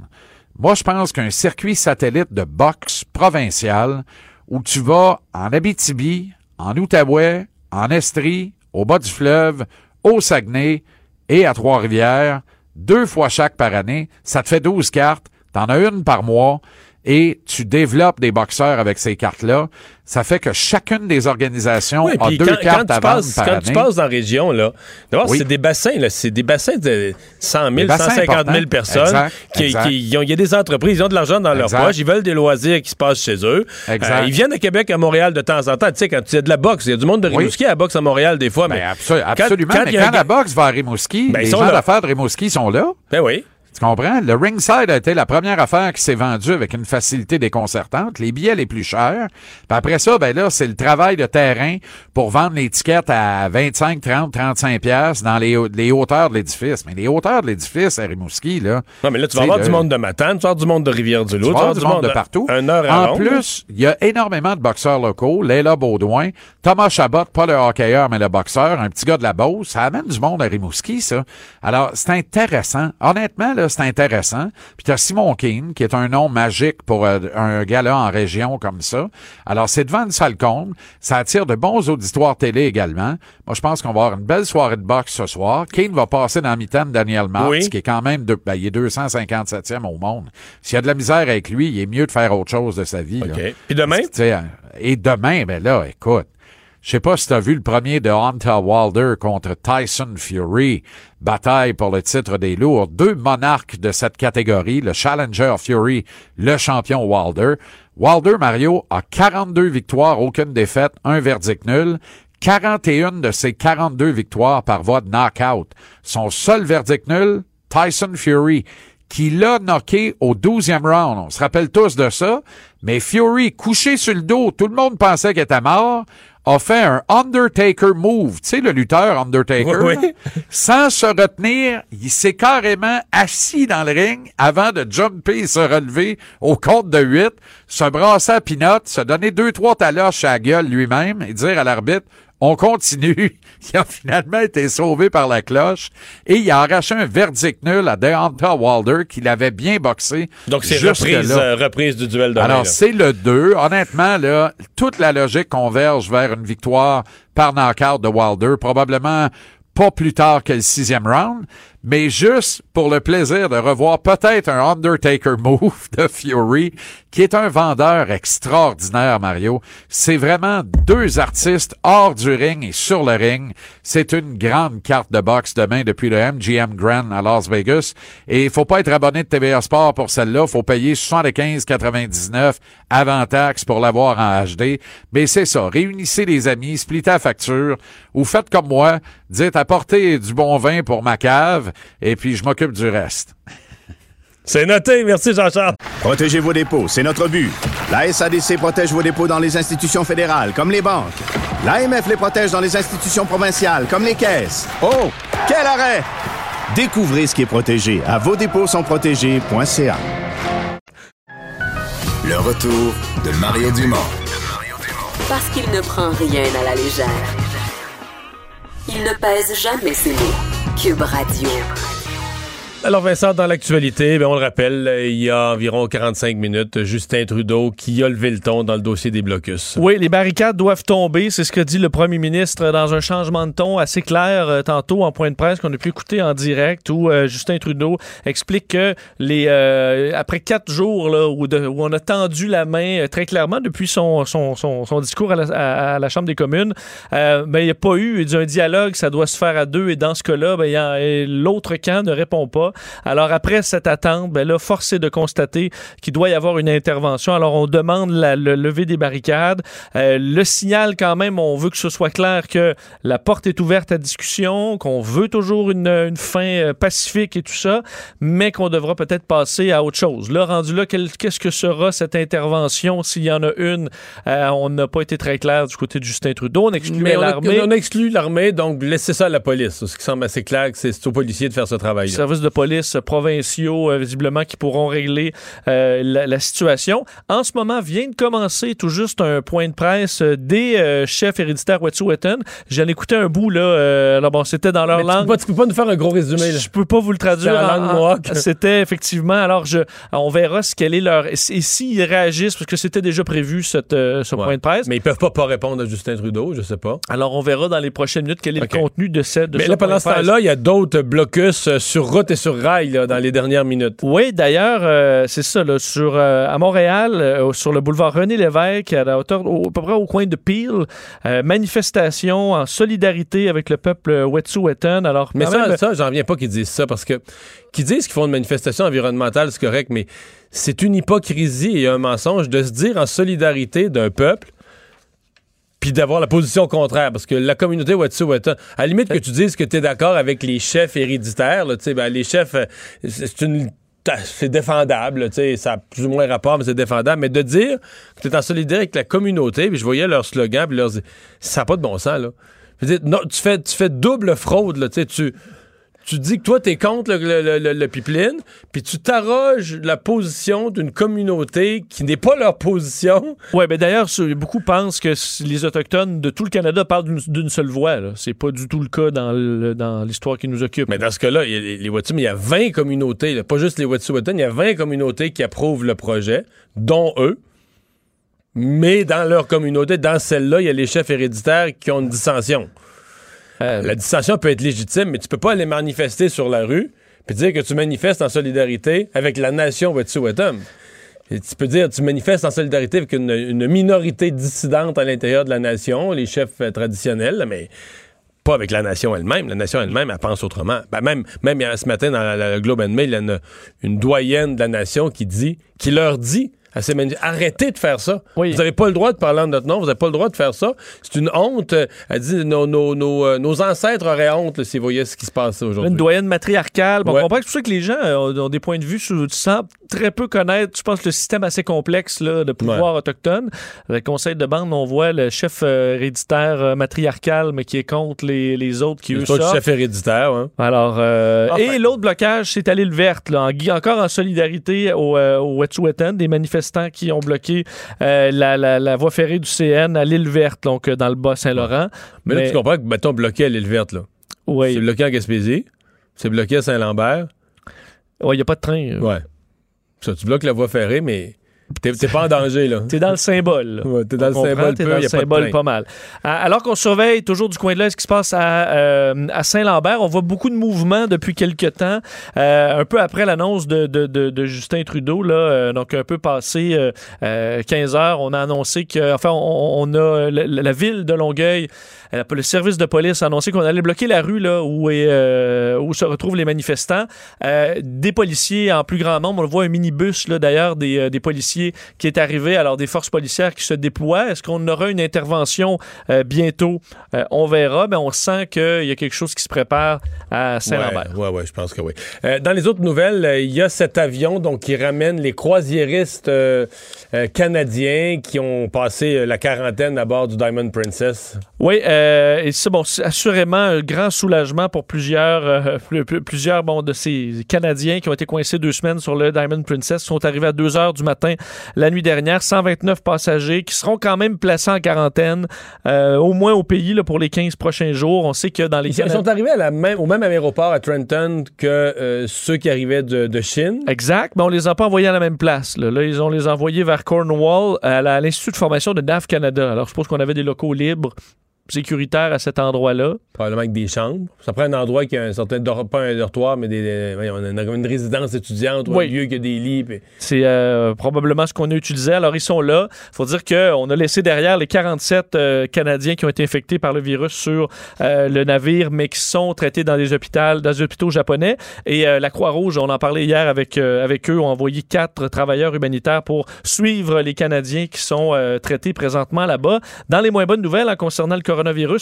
Moi, je pense qu'un circuit satellite de boxe provincial où tu vas en Abitibi, en Outaouais, en Estrie, au bas du fleuve, au Saguenay et à Trois-Rivières, deux fois chaque par année, ça te fait 12 cartes, t'en as une par mois et tu développes des boxeurs avec ces cartes-là. Ça fait que chacune des organisations Oui, a deux quand, cartes quand à vendre passes, par quand année. tu passes dans la région, là, d'abord, Oui. c'est des bassins, là, c'est des bassins de 100 000, Des bassins 150 000 importants. personnes. Exact, qui, exact. qui- ils ont- il y a des entreprises, ils ont de l'argent dans leur poche, ils veulent des loisirs qui se passent chez eux. Euh, ils viennent à Québec, à Montréal de temps en temps. Tu sais, quand tu as de la boxe, il y a du monde de Oui. Rimouski à la boxe à Montréal des fois. mais Absol- quand- absolument. quand mais a quand la boxe va à Rimouski, Ben, les gens d'affaires de Rimouski sont là. Ben oui. Tu comprends? Le ringside a été la première affaire qui s'est vendue avec une facilité déconcertante, les billets les plus chers. Puis après ça, ben là, c'est le travail de terrain pour vendre l'étiquette à 25, 30, 35 pièces dans les, hau- les hauteurs de l'édifice. Mais les hauteurs de l'édifice à Rimouski, là. Non, mais là, tu vas avoir le- du monde de Matane, tu vas avoir du monde de Rivière-du-Loup, tu vas avoir du monde de partout. Un heure à en plus, il y a énormément de boxeurs locaux. Léla Baudouin, Thomas Chabot, pas le hockeyeur, mais le boxeur, un petit gars de la Beauce. Ça amène du monde à Rimouski, ça. Alors, c'est intéressant. Honnêtement, là, c'est intéressant. Puis t'as Simon Keane, qui est un nom magique pour euh, un gala en région comme ça. Alors, c'est devant une salle comble. Ça attire de bons auditoires télé également. Moi, je pense qu'on va avoir une belle soirée de boxe ce soir. Keane va passer dans la mi-temps de Daniel Martz, Oui. qui est quand même, de, ben, il est 257e au monde. S'il y a de la misère avec lui, il est mieux de faire autre chose de sa vie. là. Puis demain? Tu euh, Et demain, ben là, écoute, je sais pas si tu as vu le premier de Hunter Wilder contre Tyson Fury, bataille pour le titre des lourds. Deux monarques de cette catégorie, le Challenger Fury, le champion Wilder. Wilder, Mario, a 42 victoires, aucune défaite, un verdict nul. 41 de ses 42 victoires par voie de knockout. Son seul verdict nul, Tyson Fury, qui l'a knocké au 12e round. On se rappelle tous de ça. Mais Fury, couché sur le dos, tout le monde pensait qu'il était mort, a fait un Undertaker move. Tu sais, le lutteur Undertaker. Oui, là? oui. Sans se retenir, il s'est carrément assis dans le ring avant de jumper et se relever au compte de 8, se brasser à pinotte, se donner deux, trois taloches à la gueule lui-même et dire à l'arbitre, On continue. Il a finalement été sauvé par la cloche et il a arraché un verdict nul à Deonta Wilder qu'il avait bien boxé. Donc, c'est reprise, euh, reprise du duel de Alors, c'est le 2. Honnêtement, là, toute la logique converge vers une victoire par knockout de Wilder. Probablement pas plus tard que le sixième round, mais juste pour le plaisir de revoir peut-être un Undertaker move de Fury, qui est un vendeur extraordinaire, Mario. C'est vraiment deux artistes hors du ring et sur le ring. C'est une grande carte de boxe demain depuis le MGM Grand à Las Vegas. Et il faut pas être abonné de TVA Sport pour celle-là. faut payer 75,99 avant taxe pour l'avoir en HD. Mais c'est ça. Réunissez les amis, splittez la facture, ou faites comme moi, dites apportez du bon vin pour ma cave, et puis je m'occupe du reste. C'est noté. Merci, Jean-Charles. Protégez vos dépôts, c'est notre but. La SADC protège vos dépôts dans les institutions fédérales, comme les banques. L'AMF les protège dans les institutions provinciales, comme les caisses. Oh, quel arrêt! Découvrez ce qui est protégé à vos dépôts sont protégés.ca. Le retour de Mario Dumont. Parce qu'il ne prend rien à la légère. Il ne pèse jamais ses mots. Cube Radio. Alors Vincent, dans l'actualité, ben, on le rappelle, il y a environ 45 minutes, Justin Trudeau qui a levé le ton dans le dossier des blocus. Oui, les barricades doivent tomber, c'est ce que dit le premier ministre dans un changement de ton assez clair euh, tantôt en point de presse qu'on a pu écouter en direct où euh, Justin Trudeau explique que les euh, après quatre jours là, où, on a tendu la main très clairement depuis son, discours à la, Chambre des communes, ben, il n'y a pas eu un dialogue, ça doit se faire à deux et dans ce cas-là, ben, l'autre camp ne répond pas. Alors après cette attente, ben là, force est de constater qu'il doit y avoir une intervention. Alors on demande la, le lever des barricades. Euh, le signal quand même, on veut que ce soit clair que la porte est ouverte à discussion, qu'on veut toujours une, une fin euh, pacifique et tout ça, mais qu'on devra peut-être passer à autre chose. Là, rendu là, qu'est-ce que sera cette intervention? S'il y en a une? Euh, on n'a pas été très clair du côté de Justin Trudeau. On exclut on l'armée. on a exclu l'armée, donc laissez ça à la police. Ce qui semble assez clair c'est aux policiers de faire ce travail. de police provinciaux, euh, visiblement, qui pourront régler euh, la, la situation. En ce moment, vient de commencer tout juste un point de presse euh, des chefs héréditaires Wet'suwet'en. J'en ai écouté un bout, là. alors bon, c'était dans leur Mais tu langue. peux, pas, tu peux pas nous faire un gros résumé. là. Je peux pas vous le traduire. Langue. C'était effectivement. Alors, je, on verra ce quelle est leur. Et s'ils réagissent, parce que c'était déjà prévu cette, ce point de presse. Mais ils peuvent pas pas répondre à Justin Trudeau, je sais pas. Alors, on verra dans les prochaines minutes quel est le contenu de cette. De Mais ce là, pendant ce temps-là, il y a d'autres blocus sur route et sur rail là, dans les dernières minutes. Oui, d'ailleurs, euh, c'est ça, là, sur, euh, à Montréal, euh, sur le boulevard René-Lévesque, à la hauteur, au- à peu près au coin de Peel, manifestation en solidarité avec le peuple Wet'suwet'en. Alors, Mais ça, même, ça j'en viens pas qu'ils disent ça parce que qu'ils disent qu'ils font une manifestation environnementale, c'est correct, mais c'est une hypocrisie et un mensonge de se dire en solidarité d'un peuple puis d'avoir la position contraire parce que la communauté Wet'suwet'en, à la limite que tu dises que tu es d'accord avec les chefs héréditaires, là, ben, les chefs, euh, c'est une c'est défendable, ça a plus ou moins rapport, mais c'est défendable. Mais de dire que tu es en solidarité avec la communauté, puis je voyais leur slogan, puis leur ça n'a pas de bon sens, là. Je veux non, tu fais, tu fais double fraude, là, tu tu, dis que toi, tu es contre le, le- le- le pipeline, puis tu t'arroges la position d'une communauté qui n'est pas leur position. Oui, ben d'ailleurs, beaucoup pensent que les Autochtones de tout le Canada parlent d'une- seule voix. C'est pas du tout le cas dans l'histoire qui nous occupe. Mais dans ce cas-là, il y a les, Wet'suwet'en, il y a 20 communautés, là, pas juste les Wet'suwet'en, il y a 20 communautés qui approuvent le projet, dont eux. Mais dans leur communauté, dans celle-là, il y a les chefs héréditaires qui ont une dissension. Euh, La dissension peut être légitime, mais tu peux pas aller manifester sur la rue puis dire que tu manifestes en solidarité avec la nation Wet'suwet'en. Et tu peux dire tu manifestes en solidarité avec une, minorité dissidente à l'intérieur de la nation, les chefs euh, traditionnels, mais pas avec la nation elle-même. La nation elle-même, elle pense autrement. Ben, même, même ce matin dans la, la Globe and Mail, il y a une, une doyenne de la nation qui dit, qui leur dit manif- arrêtez de faire ça. Vous n'avez pas le droit de parler en notre nom, vous n'avez pas le droit de faire ça. C'est une honte. Euh, Elle dit nos, nos, nos, euh, nos ancêtres auraient honte s'ils voyaient ce qui se passe aujourd'hui. Une doyenne matriarcale. Bon, Ouais. On comprend que c'est pour ça que les gens euh, ont, ont des points de vue sur, sans très peu connaître, je pense, le système assez complexe là, de pouvoir autochtone. Le conseil de bande, on voit le chef euh, héréditaire euh, matriarcal, mais qui est contre les, les autres qui, eux, sortent. le chef héréditaire. Hein. Alors, euh, Enfin. et l'autre blocage, c'est à l'île verte, là, en gui- encore en solidarité au, euh, au Wet'suwet'en, des manifestants manifestants qui ont bloqué euh, la, la- la voie ferrée du CN à l'île verte, donc euh, dans le Bas-Saint-Laurent. Mais, là, tu comprends que, mettons, bloqué à l'île verte, là. Oui. C'est bloqué en Gaspésie. C'est bloqué à Saint-Lambert. Oui, il n'y a pas de train. euh. Ouais. Ça, tu bloques la voie ferrée, mais t'es pas en danger, là. T'es dans le symbole. Ouais, t'es dans On le symbole t'es peu, dans le pas symbole pas mal. Euh, Alors qu'on surveille toujours du coin de là ce qui se passe à, euh, à Saint-Lambert, on voit beaucoup de mouvements depuis quelques temps. Euh, un peu après l'annonce de, de- de- de Justin Trudeau, là, euh, donc un peu passé euh, euh, 15 heures, on a annoncé que, enfin, on, on a la, la ville de Longueuil, euh, le service de police a annoncé qu'on allait bloquer la rue là où, est, euh, où se retrouvent les manifestants. Euh, des policiers en plus grand nombre, on voit un minibus d'ailleurs des, euh, des policiers qui est arrivé, alors des forces policières qui se déploient. Est-ce qu'on aura une intervention euh, bientôt? Euh, On verra, mais on sent qu'il y a quelque chose qui se prépare à Saint-Lambert. Ouais, ouais, ouais, je pense que oui. Euh, dans les autres nouvelles, euh, il y a cet avion donc, qui ramène les croisiéristes euh, euh, canadiens qui ont passé euh, la quarantaine à bord du Diamond Princess. Oui, euh, et c'est bon, assurément un grand soulagement pour plusieurs, euh, pl- pl- plusieurs bon, de ces Canadiens qui ont été coincés deux semaines sur le Diamond Princess, sont arrivés à 2 heures du matin la nuit dernière. 129 passagers qui seront quand même placés en quarantaine, euh, au moins au pays là, pour les 15 prochains jours. On sait que dans les Ils sont arrivés à la même, au même aéroport à Trenton que euh, ceux qui arrivaient de, de Chine. Exact, mais on les a pas envoyés à la même place. Là, Là, ils ont les envoyés vers Cornwall, à l'Institut de formation de NAV Canada. Alors, je suppose qu'on avait des locaux libres, sécuritaires à cet endroit-là. Probablement avec des chambres. Ça prend un endroit qui a un certain, pas un dortoir, mais des, une, une résidence étudiante ou Oui. un lieu qui a des lits. puis- C'est euh, probablement ce qu'on a utilisé. Alors, ils sont là. faut dire qu'on a laissé derrière les 47 euh, Canadiens qui ont été infectés par le virus sur euh, le navire, mais qui sont traités dans des hôpitaux, dans des hôpitaux japonais. Et la Croix-Rouge, on en parlait hier avec, avec eux, ont envoyé quatre travailleurs humanitaires pour suivre les Canadiens qui sont traités présentement là-bas. Dans les moins bonnes nouvelles hein, concernant le coronavirus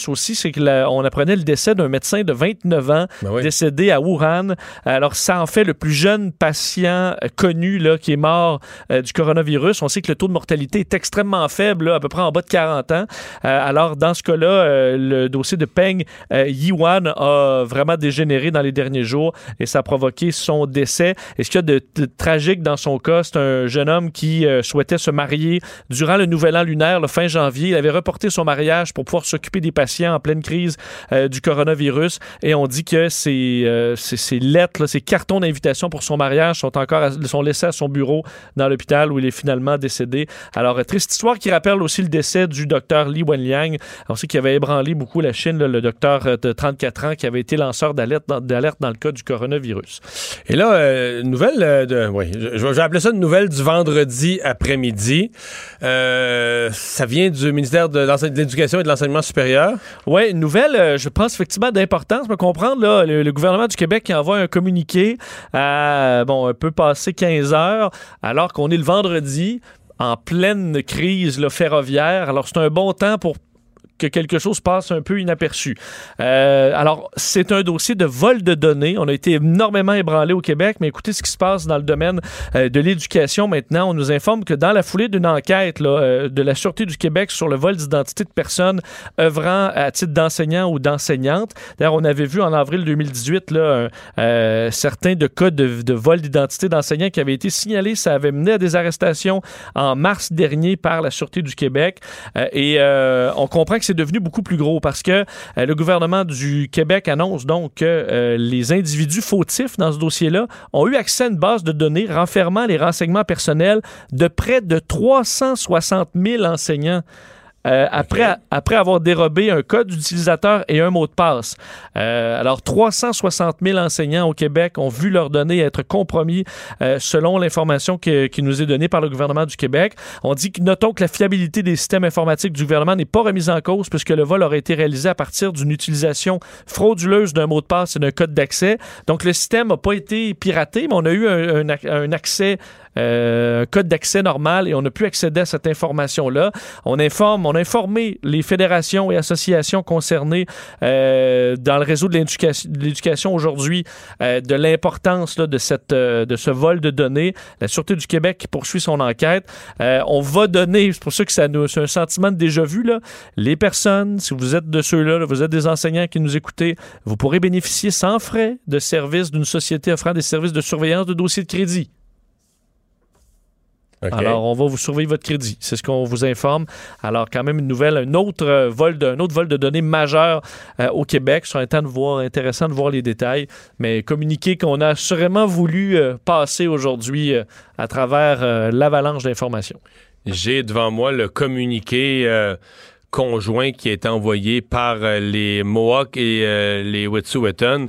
aussi, c'est qu'on apprenait le décès d'un médecin de 29 ans décédé à Wuhan. Alors, ça en fait le plus jeune patient euh, connu là, qui est mort euh, du coronavirus. On sait que le taux de mortalité est extrêmement faible, là, à peu près en bas de 40 ans. Euh, alors, dans ce cas-là, euh, le dossier de Peng Yiwan a vraiment dégénéré dans les derniers jours et ça a provoqué son décès. Et ce qu'il y a de, de tragique dans son cas, c'est un jeune homme qui souhaitait se marier durant le nouvel an lunaire, le fin janvier. Il avait reporté son mariage pour pouvoir s'occuper des patients en pleine crise euh, du coronavirus. Et on dit que ses, euh, lettres, ses cartons d'invitation pour son mariage sont encore à- sont laissés à son bureau dans l'hôpital où il est finalement décédé. Alors, euh, triste histoire qui rappelle aussi le décès du docteur Li Wenliang. On sait qu'il avait ébranlé beaucoup la Chine, le docteur de 34 ans qui avait été lanceur d'alerte dans, le cas du coronavirus. Et là, euh, nouvelle de. Oui, je, vais appeler ça une nouvelle du vendredi après-midi. Ça vient du ministère de l'Éducation et de l'Enseignement supérieur. Oui, une nouvelle, euh, je pense effectivement d'importance. Mais comprendre, là, le, gouvernement du Québec qui envoie un communiqué à, bon, un peu passé 15 heures, alors qu'on est le vendredi en pleine crise ferroviaire. Alors, c'est un bon temps pour que quelque chose passe un peu inaperçu. Euh, alors, c'est un dossier de vol de données. On a été énormément ébranlé au Québec, mais écoutez ce qui se passe dans le domaine euh, de l'éducation maintenant. On nous informe que dans la foulée d'une enquête euh, de la Sûreté du Québec sur le vol d'identité de personnes œuvrant à titre d'enseignant ou d'enseignante, d'ailleurs, on avait vu en avril 2018 là, certains de cas de, de vol d'identité d'enseignants qui avaient été signalés. Ça avait mené à des arrestations en mars dernier par la Sûreté du Québec. Et on comprend que c'est devenu beaucoup plus gros parce que euh, le gouvernement du Québec annonce donc que euh, les individus fautifs dans ce dossier-là ont eu accès à une base de données renfermant les renseignements personnels de près de 360 000 enseignants. Euh, après, après avoir dérobé un code d'utilisateur et un mot de passe. Euh, alors, 360 000 enseignants au Québec ont vu leurs données être compromis euh, selon l'information qui nous est donnée par le gouvernement du Québec. On dit que, notons que la fiabilité des systèmes informatiques du gouvernement n'est pas remise en cause puisque le vol aurait été réalisé à partir d'une utilisation frauduleuse d'un mot de passe et d'un code d'accès. Donc, le système n'a pas été piraté, mais on a eu un, un ac- un accès euh, code d'accès normal et on a pu accéder à cette information-là. On informe, on a informé les fédérations et associations concernées euh, dans le réseau de l'éducation- aujourd'hui euh, de l'importance de, cette, euh, de ce vol de données. La Sûreté du Québec poursuit son enquête. Euh, on va donner, c'est pour ça que ça c'est un sentiment de déjà-vu, là. les personnes, si vous êtes de ceux-là, là, vous êtes des enseignants qui nous écoutez, vous pourrez bénéficier sans frais de services d'une société offrant des services de surveillance de dossiers de crédit. Alors, on va vous surveiller votre crédit. C'est ce qu'on vous informe. Alors, quand même, une nouvelle, un autre, euh, vol, de, un autre vol de données majeur euh, au Québec. C'est de voir, intéressant de voir les détails. Mais communiqué qu'on a assurément voulu euh, passer aujourd'hui euh, à travers l'avalanche d'informations. J'ai devant moi le communiqué conjoint qui est envoyé par euh, les Mohawks et euh, les Wet'suwet'en.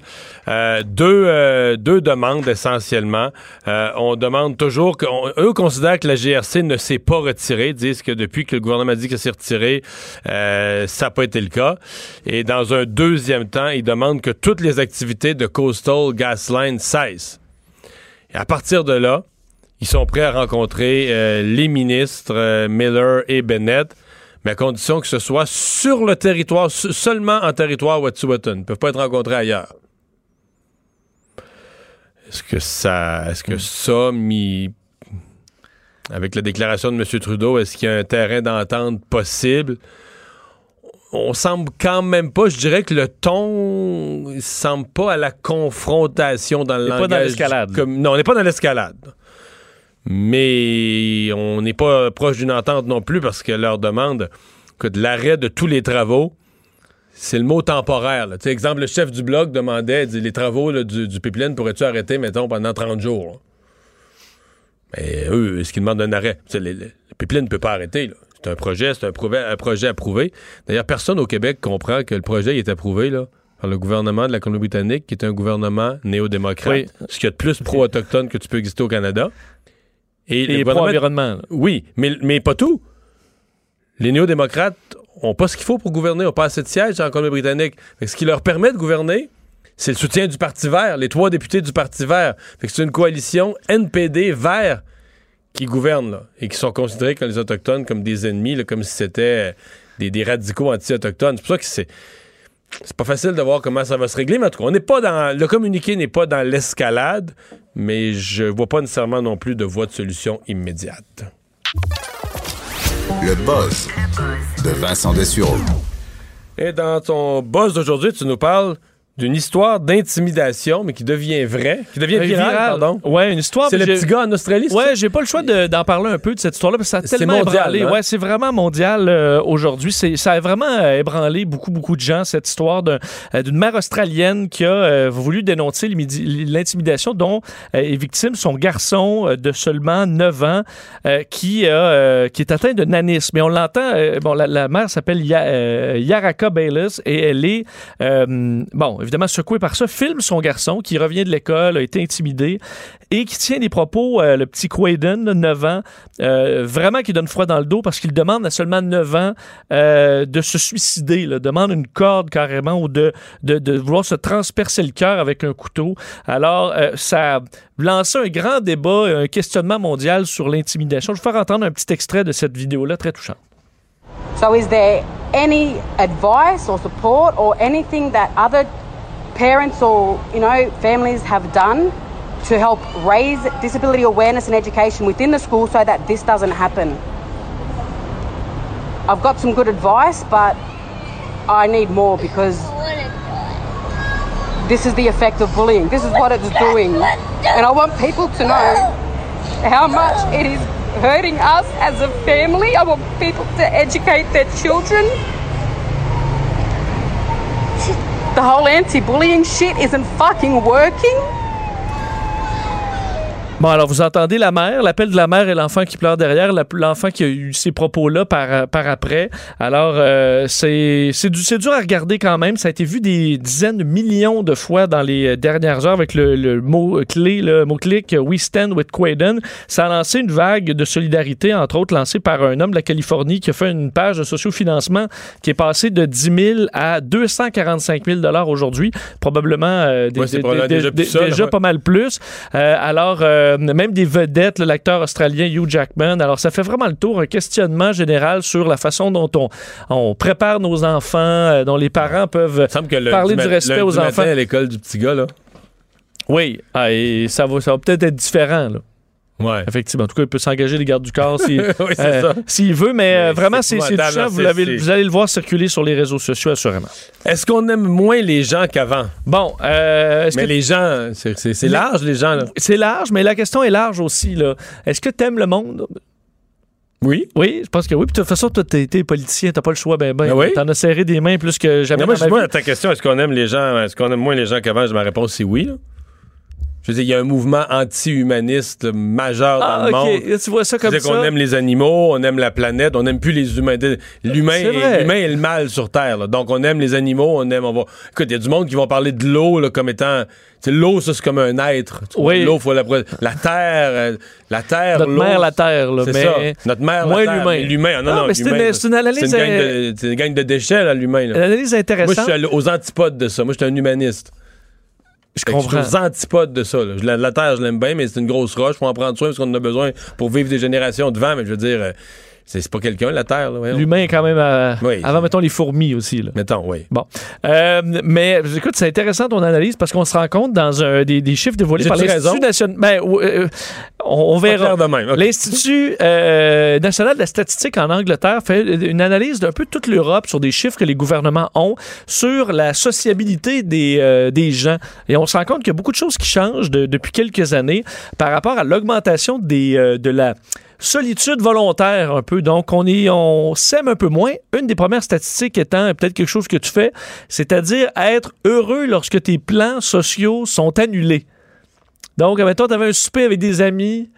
Euh, deux, deux demandes essentiellement. On demande toujours que on- eux considèrent que la GRC ne s'est pas retirée, disent que depuis que le gouvernement a dit qu'elle s'est retirée, ça n'a pas été le cas. Et dans un deuxième temps, ils demandent que toutes les activités de Coastal Gasline cessent. À partir de là, ils sont prêts à rencontrer les ministres Miller et Bennett, mais à condition que ce soit sur le territoire, se- seulement en territoire Wet'suwet'en. Ils ne peuvent pas être rencontrés ailleurs. Est-ce que ça, est-ce que ça, mis avec la déclaration de M. Trudeau, est-ce qu'il y a un terrain d'entente possible? On semble quand même pas, je dirais que le ton il semble pas à la confrontation dans le n'est pas langage. dans l'escalade. Comme, non, on n'est pas dans l'escalade. Mais on n'est pas proche d'une entente non plus parce que leur demande que de l'arrêt de tous les travaux, c'est le mot temporaire. là. Exemple, le chef du bloc demandait, dit, les travaux là, du, du pipeline, pourrais-tu arrêter, mettons, pendant 30 jours? là? Mais eux, est-ce qu'ils demandent un arrêt? Le, pipeline ne peut pas arrêter. C'est un projet, c'est un, projet approuvé. D'ailleurs, personne au Québec comprend que le projet il est approuvé là, par le gouvernement de la Colombie-Britannique, qui est un gouvernement néo-démocrate. Oui. Ce qu'il y a de plus pro-autochtone que tu peux exister au Canada? Et, le Et pro-environnement. là. oui, mais, mais pas tout. Les néo-démocrates ont pas ce qu'il faut pour gouverner, ont pas assez de sièges en Colombie-Britannique. Ce qui leur permet de gouverner, c'est le soutien du Parti vert, les trois députés du Parti vert. Fait que c'est une coalition NPD vert qui gouverne là, et qui sont considérés comme les Autochtones comme des ennemis, là, comme si c'était euh, des, des radicaux anti-autochtones. C'est pour ça que c'est. C'est pas facile de voir comment ça va se régler, mais en tout cas, on n'est pas dans. Le communiqué n'est pas dans l'escalade, mais je vois pas nécessairement non plus de voie de solution immédiate. Le buzz de Vincent Dessureau. Et dans ton buzz d'aujourd'hui, tu nous parles d'une histoire d'intimidation, mais qui devient vraie, qui devient virale, pardon. Ouais, une histoire. C'est le petit gars en Australie, Ouais, j'ai pas le choix de- d'en parler un peu de cette histoire-là parce que ça a C'est tellement mondial, ébranlé. hein? Ouais, c'est vraiment mondial euh, aujourd'hui. C'est- Ça a vraiment euh, ébranlé beaucoup, beaucoup de gens, cette histoire euh, d'une mère australienne qui a euh, voulu dénoncer l'intimidation dont euh, est victime son garçon de seulement 9 ans euh, qui, a, euh, qui est atteint de nanisme. Mais on l'entend, bon, la, la mère s'appelle Ya- Yaraka Bayliss et elle est, euh, bon, évidemment secouée par ça, filme son garçon qui revient de l'école, a été intimidé et qui tient des propos, euh, le petit Quaden, là, 9 ans, euh, vraiment qui donne froid dans le dos parce qu'il demande à seulement 9 ans euh, de se suicider, là, demande une corde carrément ou de, de, de vouloir se transpercer le cœur avec un couteau. Alors, ça a lancé un grand débat, un questionnement mondial sur l'intimidation. Je vais faire entendre un petit extrait de cette vidéo-là, très touchant. So, is there any advice or support or anything that other parents or you know families have done to help raise disability awareness and education within the school so that this doesn't happen? I've got some good advice, but I need more because this is the effect of bullying. This is what it's doing, and I want people to know how much it is hurting us as a family. I want people to educate their children. The whole anti bullying shit isn't fucking working. Bon, alors vous entendez la mère, l'appel de la mère et l'enfant qui pleure derrière, l'enfant qui a eu ces propos-là par, par après. Alors, euh, c'est c'est du- dur à regarder quand même. Ça a été vu des dizaines de millions de fois dans les euh, dernières heures avec le, le mot clé, le mot-clic euh, We Stand with Quaden. Ça a lancé une vague de solidarité, entre autres lancée par un homme de la Californie qui a fait une page de sociofinancement qui est passée de 10 000 à 245 000 dollars aujourd'hui. Probablement euh, des- Ouais, des- probablement des- déjà ça, ouais. pas mal plus. Euh, alors, euh, même des vedettes, l'acteur australien Hugh Jackman. Alors, ça fait vraiment le tour, un questionnement général sur la façon dont on, on prépare nos enfants, euh, dont les parents peuvent Le- parler du respect aux enfants. à l'école du petit gars, là. Oui, ah, et ça va, ça va peut-être être différent. Là. Ouais. Effectivement. En tout cas, il peut s'engager les gardes du corps s'il Oui, c'est euh, s'il veut, mais, euh, Mais vraiment, c'est touchant. Vous, vous allez le voir circuler sur les réseaux sociaux, assurément. Est-ce qu'on aime moins les gens qu'avant? Bon, euh, Mais que- les gens, c'est large, les gens, là. C'est large, mais la question est large aussi. là. Est-ce que tu aimes le monde? Oui. Oui, je pense que oui. Puis de toute façon, toi, t'es été politicien, t'as pas le choix. Ben, ben, Ben oui. T'en as serré des mains plus que jamais. Mais moi, ma moi, ta question, est-ce qu'on aime les gens, est-ce qu'on aime moins les gens qu'avant? Ma réponse, c'est oui. là. Je veux dire, il y a un mouvement anti-humaniste majeur dans Ah, le monde. Tu vois ça comme ça. qu'on aime les animaux, on aime la planète, on n'aime plus les humains. L'humain est, l'humain est le mal sur Terre. là. Donc, on aime les animaux, on aime... On va... Écoute, il y a du monde qui vont parler de l'eau là, comme étant... L'eau, ça, c'est comme un être. Oui. L'eau, faut la... La Terre, euh, la Terre, Notre mère, la Terre, là, c'est mais- ça. Notre mère, moins la Terre, l'humain. l'humain. Non, Non, non, mais c'est une- là, c'est une analyse, C'est une, gang euh, de, c'est une gang de déchets, là, l'humain. là. Une analyse Moi, intéressante. je suis aux antipodes de ça. Moi, je suis un humaniste. Je Fait comprends. antipodes de ça. La, la Terre, je l'aime bien, mais c'est une grosse roche. Faut en prendre soin parce qu'on en a besoin pour vivre des générations de vent. Mais je veux dire, euh, c'est pas quelqu'un, la Terre. L'humain est quand même à- Oui. avant, mettons, les fourmis aussi. Là. Mettons, oui. Bon. Euh, mais écoute, c'est intéressant ton analyse parce qu'on se rend compte dans un, des, des chiffres dévoilés par l'Institut national. Ben, ou- euh, on, verra. L'Institut euh, national de la statistique en Angleterre fait une analyse d'un peu toute l'Europe sur des chiffres que les gouvernements ont sur la sociabilité des, euh, des gens. Et on se rend compte qu'il y a beaucoup de choses qui changent de- depuis quelques années par rapport à l'augmentation des, euh, de la solitude volontaire un peu. Donc, on est, on s'aime un peu moins. Une des premières statistiques étant peut-être quelque chose que tu fais, c'est-à-dire être heureux lorsque tes plans sociaux sont annulés. Donc, toi, tu avais un souper avec des amis,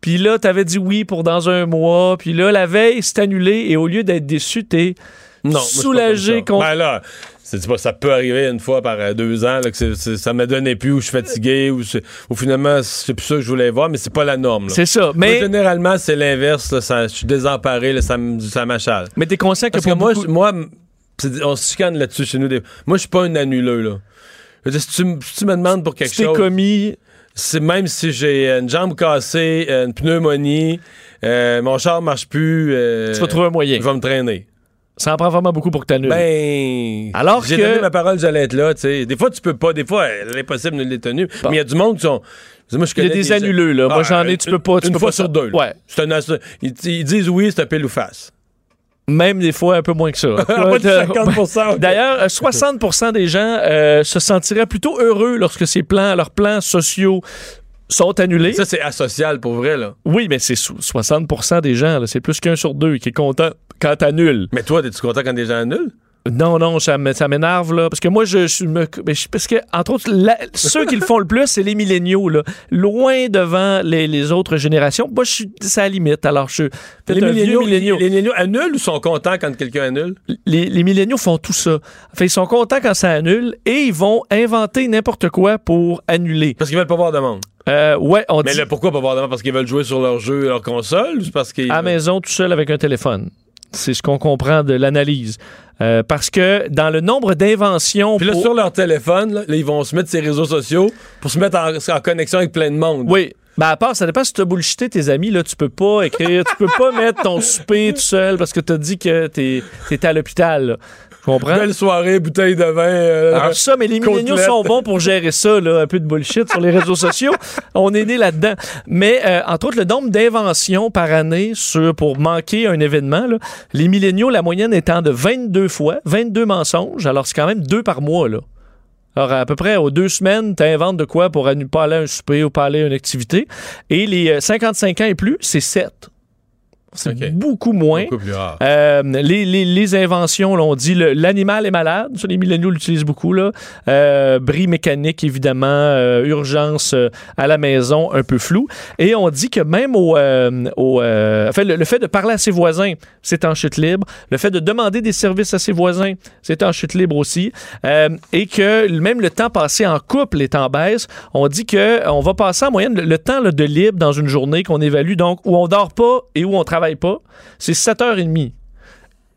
puis là, tu avais dit oui pour dans un mois, puis là, la veille, c'est annulé, et au lieu d'être déçu, t'es Non, soulagé contre... Ben là, c'est pas, ça peut arriver une fois par euh, deux ans là, que ça me donnait plus ou je suis fatigué ou, finalement c'est plus ça que je voulais voir, mais c'est pas la norme. C'est ça, mais- Moi, généralement c'est l'inverse. Je suis désemparé, là, ça m'achale. Mais t'es conscient que Parce que pour beaucoup- je- moi, on se chicane là-dessus chez nous. des- Moi, je suis pas un annuleux là. Je veux dire, si, tu, si tu me demandes pour quelque t'es chose, commis... c'est même si j'ai une jambe cassée, une pneumonie, euh, mon char marche plus, euh, Tu vas trouver un moyen. Je vais me traîner. Ça en prend vraiment beaucoup pour que t'annules. Ben, Alors j'ai que- donné ma parole, j'allais être là. tu sais. Des fois, tu peux pas. Des fois, l'impossible ne l'est tenu. Mais il y a du monde qui sont. Moi, je Il y a des annuleux, là. Moi, j'en ai, tu peux pas- tu une peux fois pas- sur deux. là. Ouais. C'est un ass- ils, ils disent oui, c'est un pile ou face. Même des fois un peu moins que ça. Moins de 50%, ok. D'ailleurs, euh, 60 des gens euh, se sentiraient plutôt heureux lorsque ces plans, leurs plans sociaux sont annulés. Ça, c'est asocial pour vrai, là. Oui, mais c'est sou- 60 des gens. là. C'est plus qu'un sur deux qui est content quand t'annules. Mais toi, es-tu content quand des gens annulent? Non, non, ça m'énerve, là. Parce que moi, je, je me. Parce que, entre autres, la- ceux qui le font le plus, c'est les milléniaux, là. Loin devant les, les autres générations. Moi, je suis. C'est à la limite. Alors, je Les milléniaux, milléniaux. les milléniaux annulent ou sont contents quand quelqu'un annule? les, les milléniaux font tout ça. Fait, ils sont contents quand ça annule et ils vont inventer n'importe quoi pour annuler. Parce qu'ils veulent pas voir de monde. Euh, ouais, on Mais dit là, pourquoi pas voir de monde? Parce qu'ils veulent jouer sur leur jeu, leur console? Ou parce qu'ils. à la maison tout seul avec un téléphone. C'est ce qu'on comprend de l'analyse. Euh, parce que dans le nombre d'inventions... Puis là, pour- sur leur téléphone, là, là, ils vont se mettre sur les réseaux sociaux pour se mettre en, en connexion avec plein de monde. Oui. Ben à part, ça dépend si tu as bullshité tes amis, là, tu peux pas écrire, tu peux pas mettre ton souper tout seul parce que tu as dit que t'es étais à l'hôpital. là. Comprends? Belle soirée, bouteille de vin. euh, Alors ça, mais les milléniaux sont bons pour gérer ça, là, un peu de bullshit sur les réseaux sociaux. On est né là-dedans. Mais euh, entre autres, le nombre d'inventions par année sur, pour manquer un événement, là, les milléniaux, la moyenne étant de 22 fois, 22 mensonges. Alors c'est quand même deux par mois. Là. Alors, à peu près aux deux semaines, tu inventes de quoi pour ne pas aller à un souper ou pas aller à une activité. Et les euh, 55 ans et plus, c'est 7. C'est beaucoup moins. Beaucoup plus rare. Euh, les, les- les inventions, là, on dit l'animal est malade. Ça, les milléniaux l'utilisent beaucoup. Là. Euh, bris mécanique, évidemment. euh, urgence à la maison, un peu flou. Et on dit que même au, au, enfin, le, le fait de parler à ses voisins, c'est en chute libre. Le fait de demander des services à ses voisins, c'est en chute libre aussi. Et que même le temps passé en couple est en baisse. On dit que on va passer en moyenne le, le temps là, de libre dans une journée qu'on évalue, donc où on dort pas et où on travaille pas, c'est 7h30.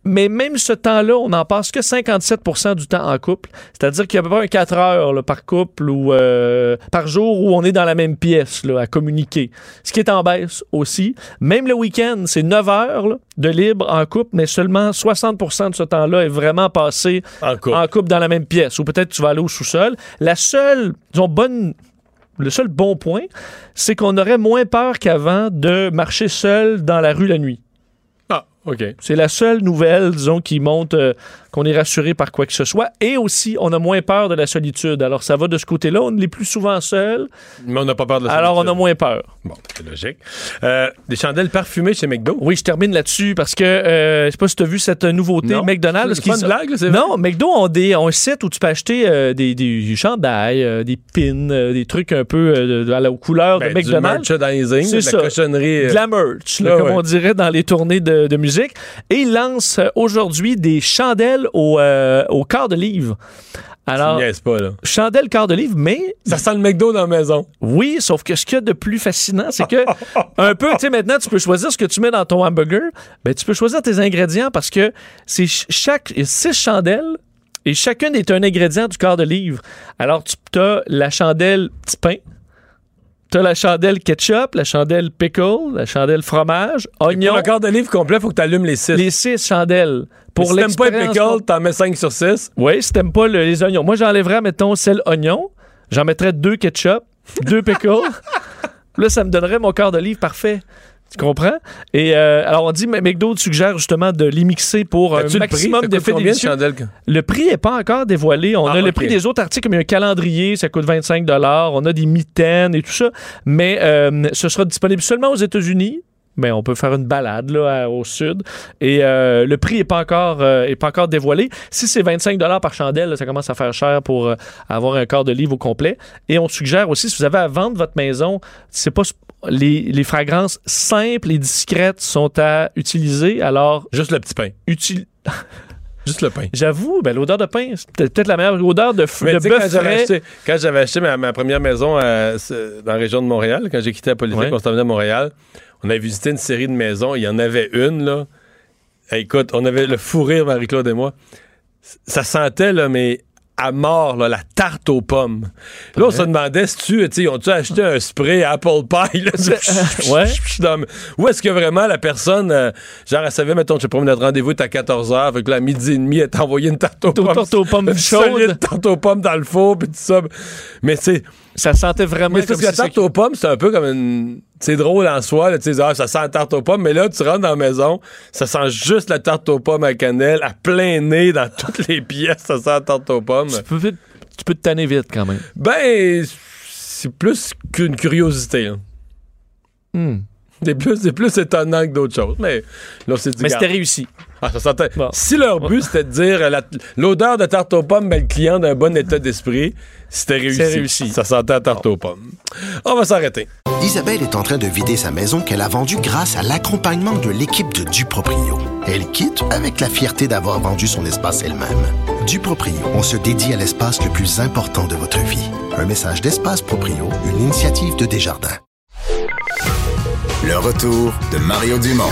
Mais même ce temps-là, on n'en passe que 57% du temps en couple. C'est-à-dire qu'il y a à peu près un 4 heures là, par couple ou euh, par jour où on est dans la même pièce là, à communiquer. Ce qui est en baisse aussi. Même le week-end, c'est 9 heures là, de libre en couple, mais seulement 60% de ce temps-là est vraiment passé En couple. en couple dans la même pièce. Ou peut-être tu vas aller au sous-sol. La seule, disons, bonne le seul bon point, c'est qu'on aurait moins peur qu'avant de marcher seul dans la rue la nuit. Ah, OK. C'est la seule nouvelle, disons, qui montre euh, qu'on est rassuré par quoi que ce soit. Et aussi, on a moins peur de la solitude. Alors, ça va de ce côté-là. On est plus souvent seul. Mais on n'a pas peur de la Alors, on solitude. a moins peur. Bon, c'est logique. Euh, des chandelles parfumées chez McDo? Oui, je termine là-dessus parce que euh, je sais pas si tu as vu cette nouveauté Non. McDonald's. C'est pas une blague, là? Non, McDo ont, des, ont un site où tu peux acheter euh, des, des chandails, des pins, des trucs un peu à la aux couleurs Ben, de du McDonald's. merchandising, C'est de ça. la cochonnerie. euh. De la merch, là, Ah, comme ouais. on dirait dans les tournées de, de musique. Et ils lancent euh, aujourd'hui des chandelles au, euh, au quart de livre. Alors, pas, là. chandelle quart de livre, mais Ça sent le McDo dans la maison. oui, sauf que ce qu'il y a de plus fascinant, c'est que un peu, tu sais, maintenant, tu peux choisir ce que tu mets dans ton hamburger. Ben, tu peux choisir tes ingrédients parce que c'est ch- chaque six chandelles et chacune est un ingrédient du quart de livre. Alors, tu as la chandelle petit pain. Tu as la chandelle ketchup, la chandelle pickle, la chandelle fromage, oignon. Pour le quart de livre complet, faut que tu allumes les six. Les six chandelles. Pour si t'aimes pas les pickles, t'en mets 5 sur 6. oui, si t'aimes pas le- les oignons. Moi, j'enlèverais, mettons, celle oignon. J'en mettrais deux ketchup, deux pickles. là, ça me donnerait mon quart de livre parfait. Tu comprends? Et euh, alors, on dit, mais McDo suggère justement de les mixer pour un maximum Ça de coûte combien de délicieux. Le prix n'est pas encore dévoilé. On Ah, a le prix des autres articles, comme il y a un calendrier, ça coûte 25 On a des mitaines et tout ça. Mais euh, ce sera disponible seulement aux États-Unis. Mais on peut faire une balade là, au sud. Et euh, le prix n'est pas, encore, euh, est pas encore dévoilé. Si c'est 25 par chandelle, là, ça commence à faire cher pour euh, avoir un quart de livre au complet. Et on suggère aussi, si vous avez à vendre votre maison, c'est pas les, les fragrances simples et discrètes sont à utiliser. Alors, Juste le petit pain. utile. Juste le pain. J'avoue, ben, l'odeur de pain, c'est peut-être la meilleure odeur de, f- Mais de bœuf j'avais frais. acheté, quand j'avais acheté ma, ma première maison à- ce- dans la région de Montréal, quand j'ai quitté la politique, Ouais. on s'en venait à Montréal, on avait visité une série de maisons. Il y en avait une, là. Écoute, on avait le fou rire, Marie-Claude et moi. Ça sentait, là, mais à mort, là, la tarte aux pommes. Là, on se demandait si tu, tu sais, ont-tu acheté un spray Apple Pie, là? Ouais. Ou est-ce que vraiment la personne, euh, genre, elle savait, mettons, je sais pas, notre rendez-vous est à 14h, fait que là, à midi et demi, elle t'a envoyé une tarte aux pommes. tarte aux pommes une solide tarte aux pommes dans le four, puis tout ça. Mais tu sais, Ça sentait vraiment mais comme parce que la tarte aux pommes, c'est un peu comme une. C'est drôle en soi, là, tu sais, ah, ça sent la tarte aux pommes, mais là, tu rentres dans la maison, ça sent juste la tarte aux pommes à cannelle, à plein nez dans toutes les pièces, ça sent la tarte aux pommes. Tu peux, vite- tu peux te tanner vite quand même. Ben, c'est plus qu'une curiosité. hein. Hmm. C'est plus, c'est plus étonnant que d'autres choses. Mais là, c'est. Mais c'était réussi. Ah, ça sentait- Bon. Si leur but c'était de dire euh, l'odeur de tarte aux pommes met le client d'un bon état d'esprit, c'était réussi. C'est réussi. Ça sentait la tarte aux pommes. On va s'arrêter. Isabelle est en train de vider sa maison qu'elle a vendue grâce à l'accompagnement de l'équipe de Duproprio. Elle quitte avec la fierté d'avoir vendu son espace elle-même. Duproprio, on se dédie à l'espace le plus important de votre vie. Un message d'Espace Proprio, une initiative de Desjardins. Le retour de Mario Dumont.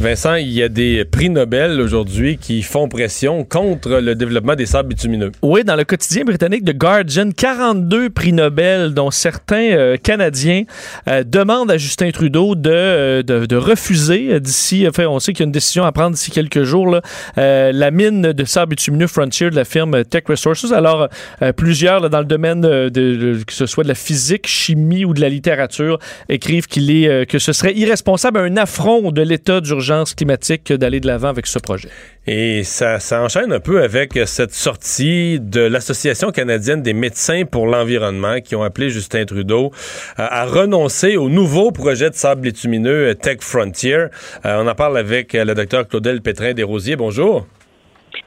Vincent, il y a des prix Nobel aujourd'hui qui font pression contre le développement des sables bitumineux. Oui, dans le quotidien britannique The Guardian, 42 prix Nobel, dont certains euh, Canadiens euh, demandent à Justin Trudeau de, euh, de, refuser d'ici, enfin, on sait qu'il y a une décision à prendre d'ici quelques jours, la mine de sable bitumineux Frontier de la firme Tech Resources. Alors, plusieurs dans le domaine de, que ce soit de la physique, chimie ou de la littérature écrivent qu'il est que ce serait irresponsable, un affront de l'état d'urgence climatique que d'aller de l'avant avec ce projet. Et ça, ça enchaîne un peu avec cette sortie de l'Association canadienne des médecins pour l'environnement qui ont appelé Justin Trudeau euh, à renoncer au nouveau projet de sable bitumineux euh, Tech Frontier. Euh, on en parle avec le docteur Claudel Pétrin-Desrosiers. Bonjour.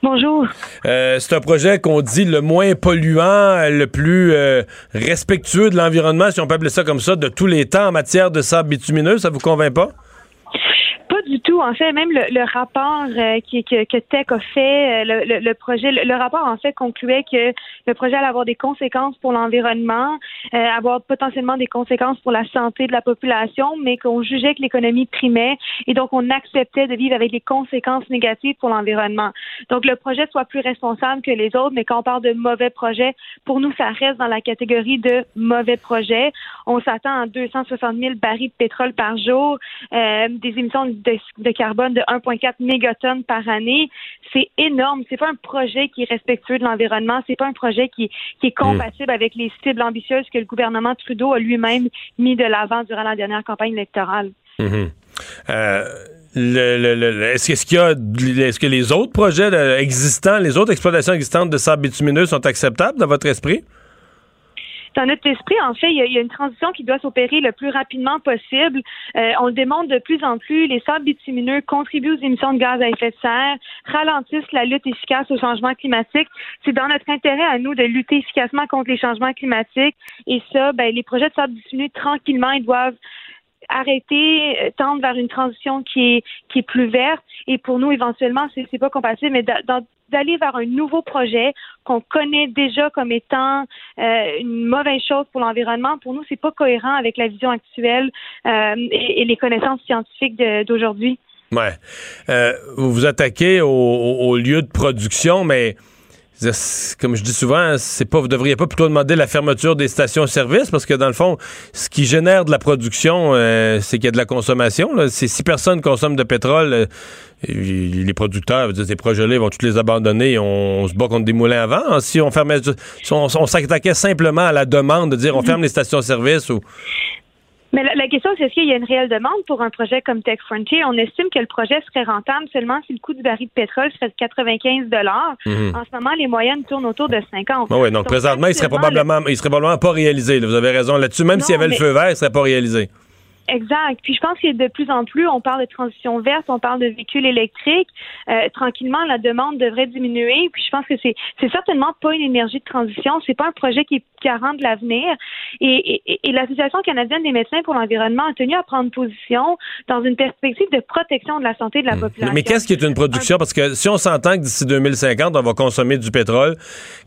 Bonjour. Euh, c'est un projet qu'on dit le moins polluant, le plus euh, respectueux de l'environnement, si on peut appeler ça comme ça, de tous les temps en matière de sable bitumineux. Ça vous convainc pas? Pas du tout. En fait, même le, le rapport euh, qui, que, que Tech a fait, euh, le, le, le projet, le, rapport en fait concluait que le projet allait avoir des conséquences pour l'environnement, euh, avoir potentiellement des conséquences pour la santé de la population, mais qu'on jugeait que l'économie primait et donc on acceptait de vivre avec des conséquences négatives pour l'environnement. Donc le projet soit plus responsable que les autres, mais quand on parle de mauvais projets, pour nous ça reste dans la catégorie de mauvais projets. On s'attend à 260 000 barils de pétrole par jour, euh, des émissions de, de, carbone de 1,4 mégatonnes par année. C'est énorme. C'est pas un projet qui est respectueux de l'environnement. C'est pas un projet qui, qui est compatible mmh. avec les cibles ambitieuses que le gouvernement Trudeau a lui-même mis de l'avant durant la dernière campagne électorale. Mmh. Euh... Le, le, le, est-ce, qu'il y a, est-ce que les autres projets existants, les autres exploitations existantes de sable bitumineux sont acceptables dans votre esprit? Dans notre esprit, en fait, il y, a, il y a une transition qui doit s'opérer le plus rapidement possible. Euh, on le démontre de plus en plus. Les sables bitumineux contribuent aux émissions de gaz à effet de serre, ralentissent la lutte efficace au changement climatique. C'est dans notre intérêt à nous de lutter efficacement contre les changements climatiques. Et ça, ben, les projets de sable bitumineux, tranquillement, ils doivent arrêter, euh, tendre vers une transition qui est qui est plus verte. Et pour nous, éventuellement, c'est c'est pas compatible, mais d'aller vers un nouveau projet qu'on connaît déjà comme étant euh, une mauvaise chose pour l'environnement, pour nous, c'est pas cohérent avec la vision actuelle euh, et, les connaissances scientifiques d'aujourd'hui. Ouais. Euh, vous vous attaquez au, lieu de production, mais comme je dis souvent, c'est pas, vous devriez pas plutôt demander la fermeture des stations-service parce que dans le fond, ce qui génère de la production, euh, c'est qu'il y a de la consommation. Si personne consomme de pétrole, euh, les producteurs, ces projets-là, vont tous les abandonner. On, se bat contre des moulins avant. Hein. Si on fermait, si on, on s'attaquait simplement à la demande de dire on ferme les stations-service ou mais la, question, c'est est-ce qu'il y a une réelle demande pour un projet comme Tech Frontier? On estime que le projet serait rentable seulement si le coût du baril de pétrole serait de 95 mm En ce moment, les moyennes tournent autour de 50 Oui, donc, présentement, il serait probablement, il serait probablement pas réalisé. Vous avez raison là-dessus. Même s'il y avait le feu vert, il serait pas réalisé. Exact. Puis je pense que de plus en plus, on parle de transition verte, on parle de véhicules électriques. Euh, tranquillement, la demande devrait diminuer. Puis je pense que c'est c'est certainement pas une énergie de transition. C'est pas un projet qui est garant de l'avenir. Et, et, et l'Association canadienne des médecins pour l'environnement a tenu à prendre position dans une perspective de protection de la santé de la hmm. population. Mais qu'est-ce qui est une production? Parce que si on s'entend que d'ici 2050, on va consommer du pétrole,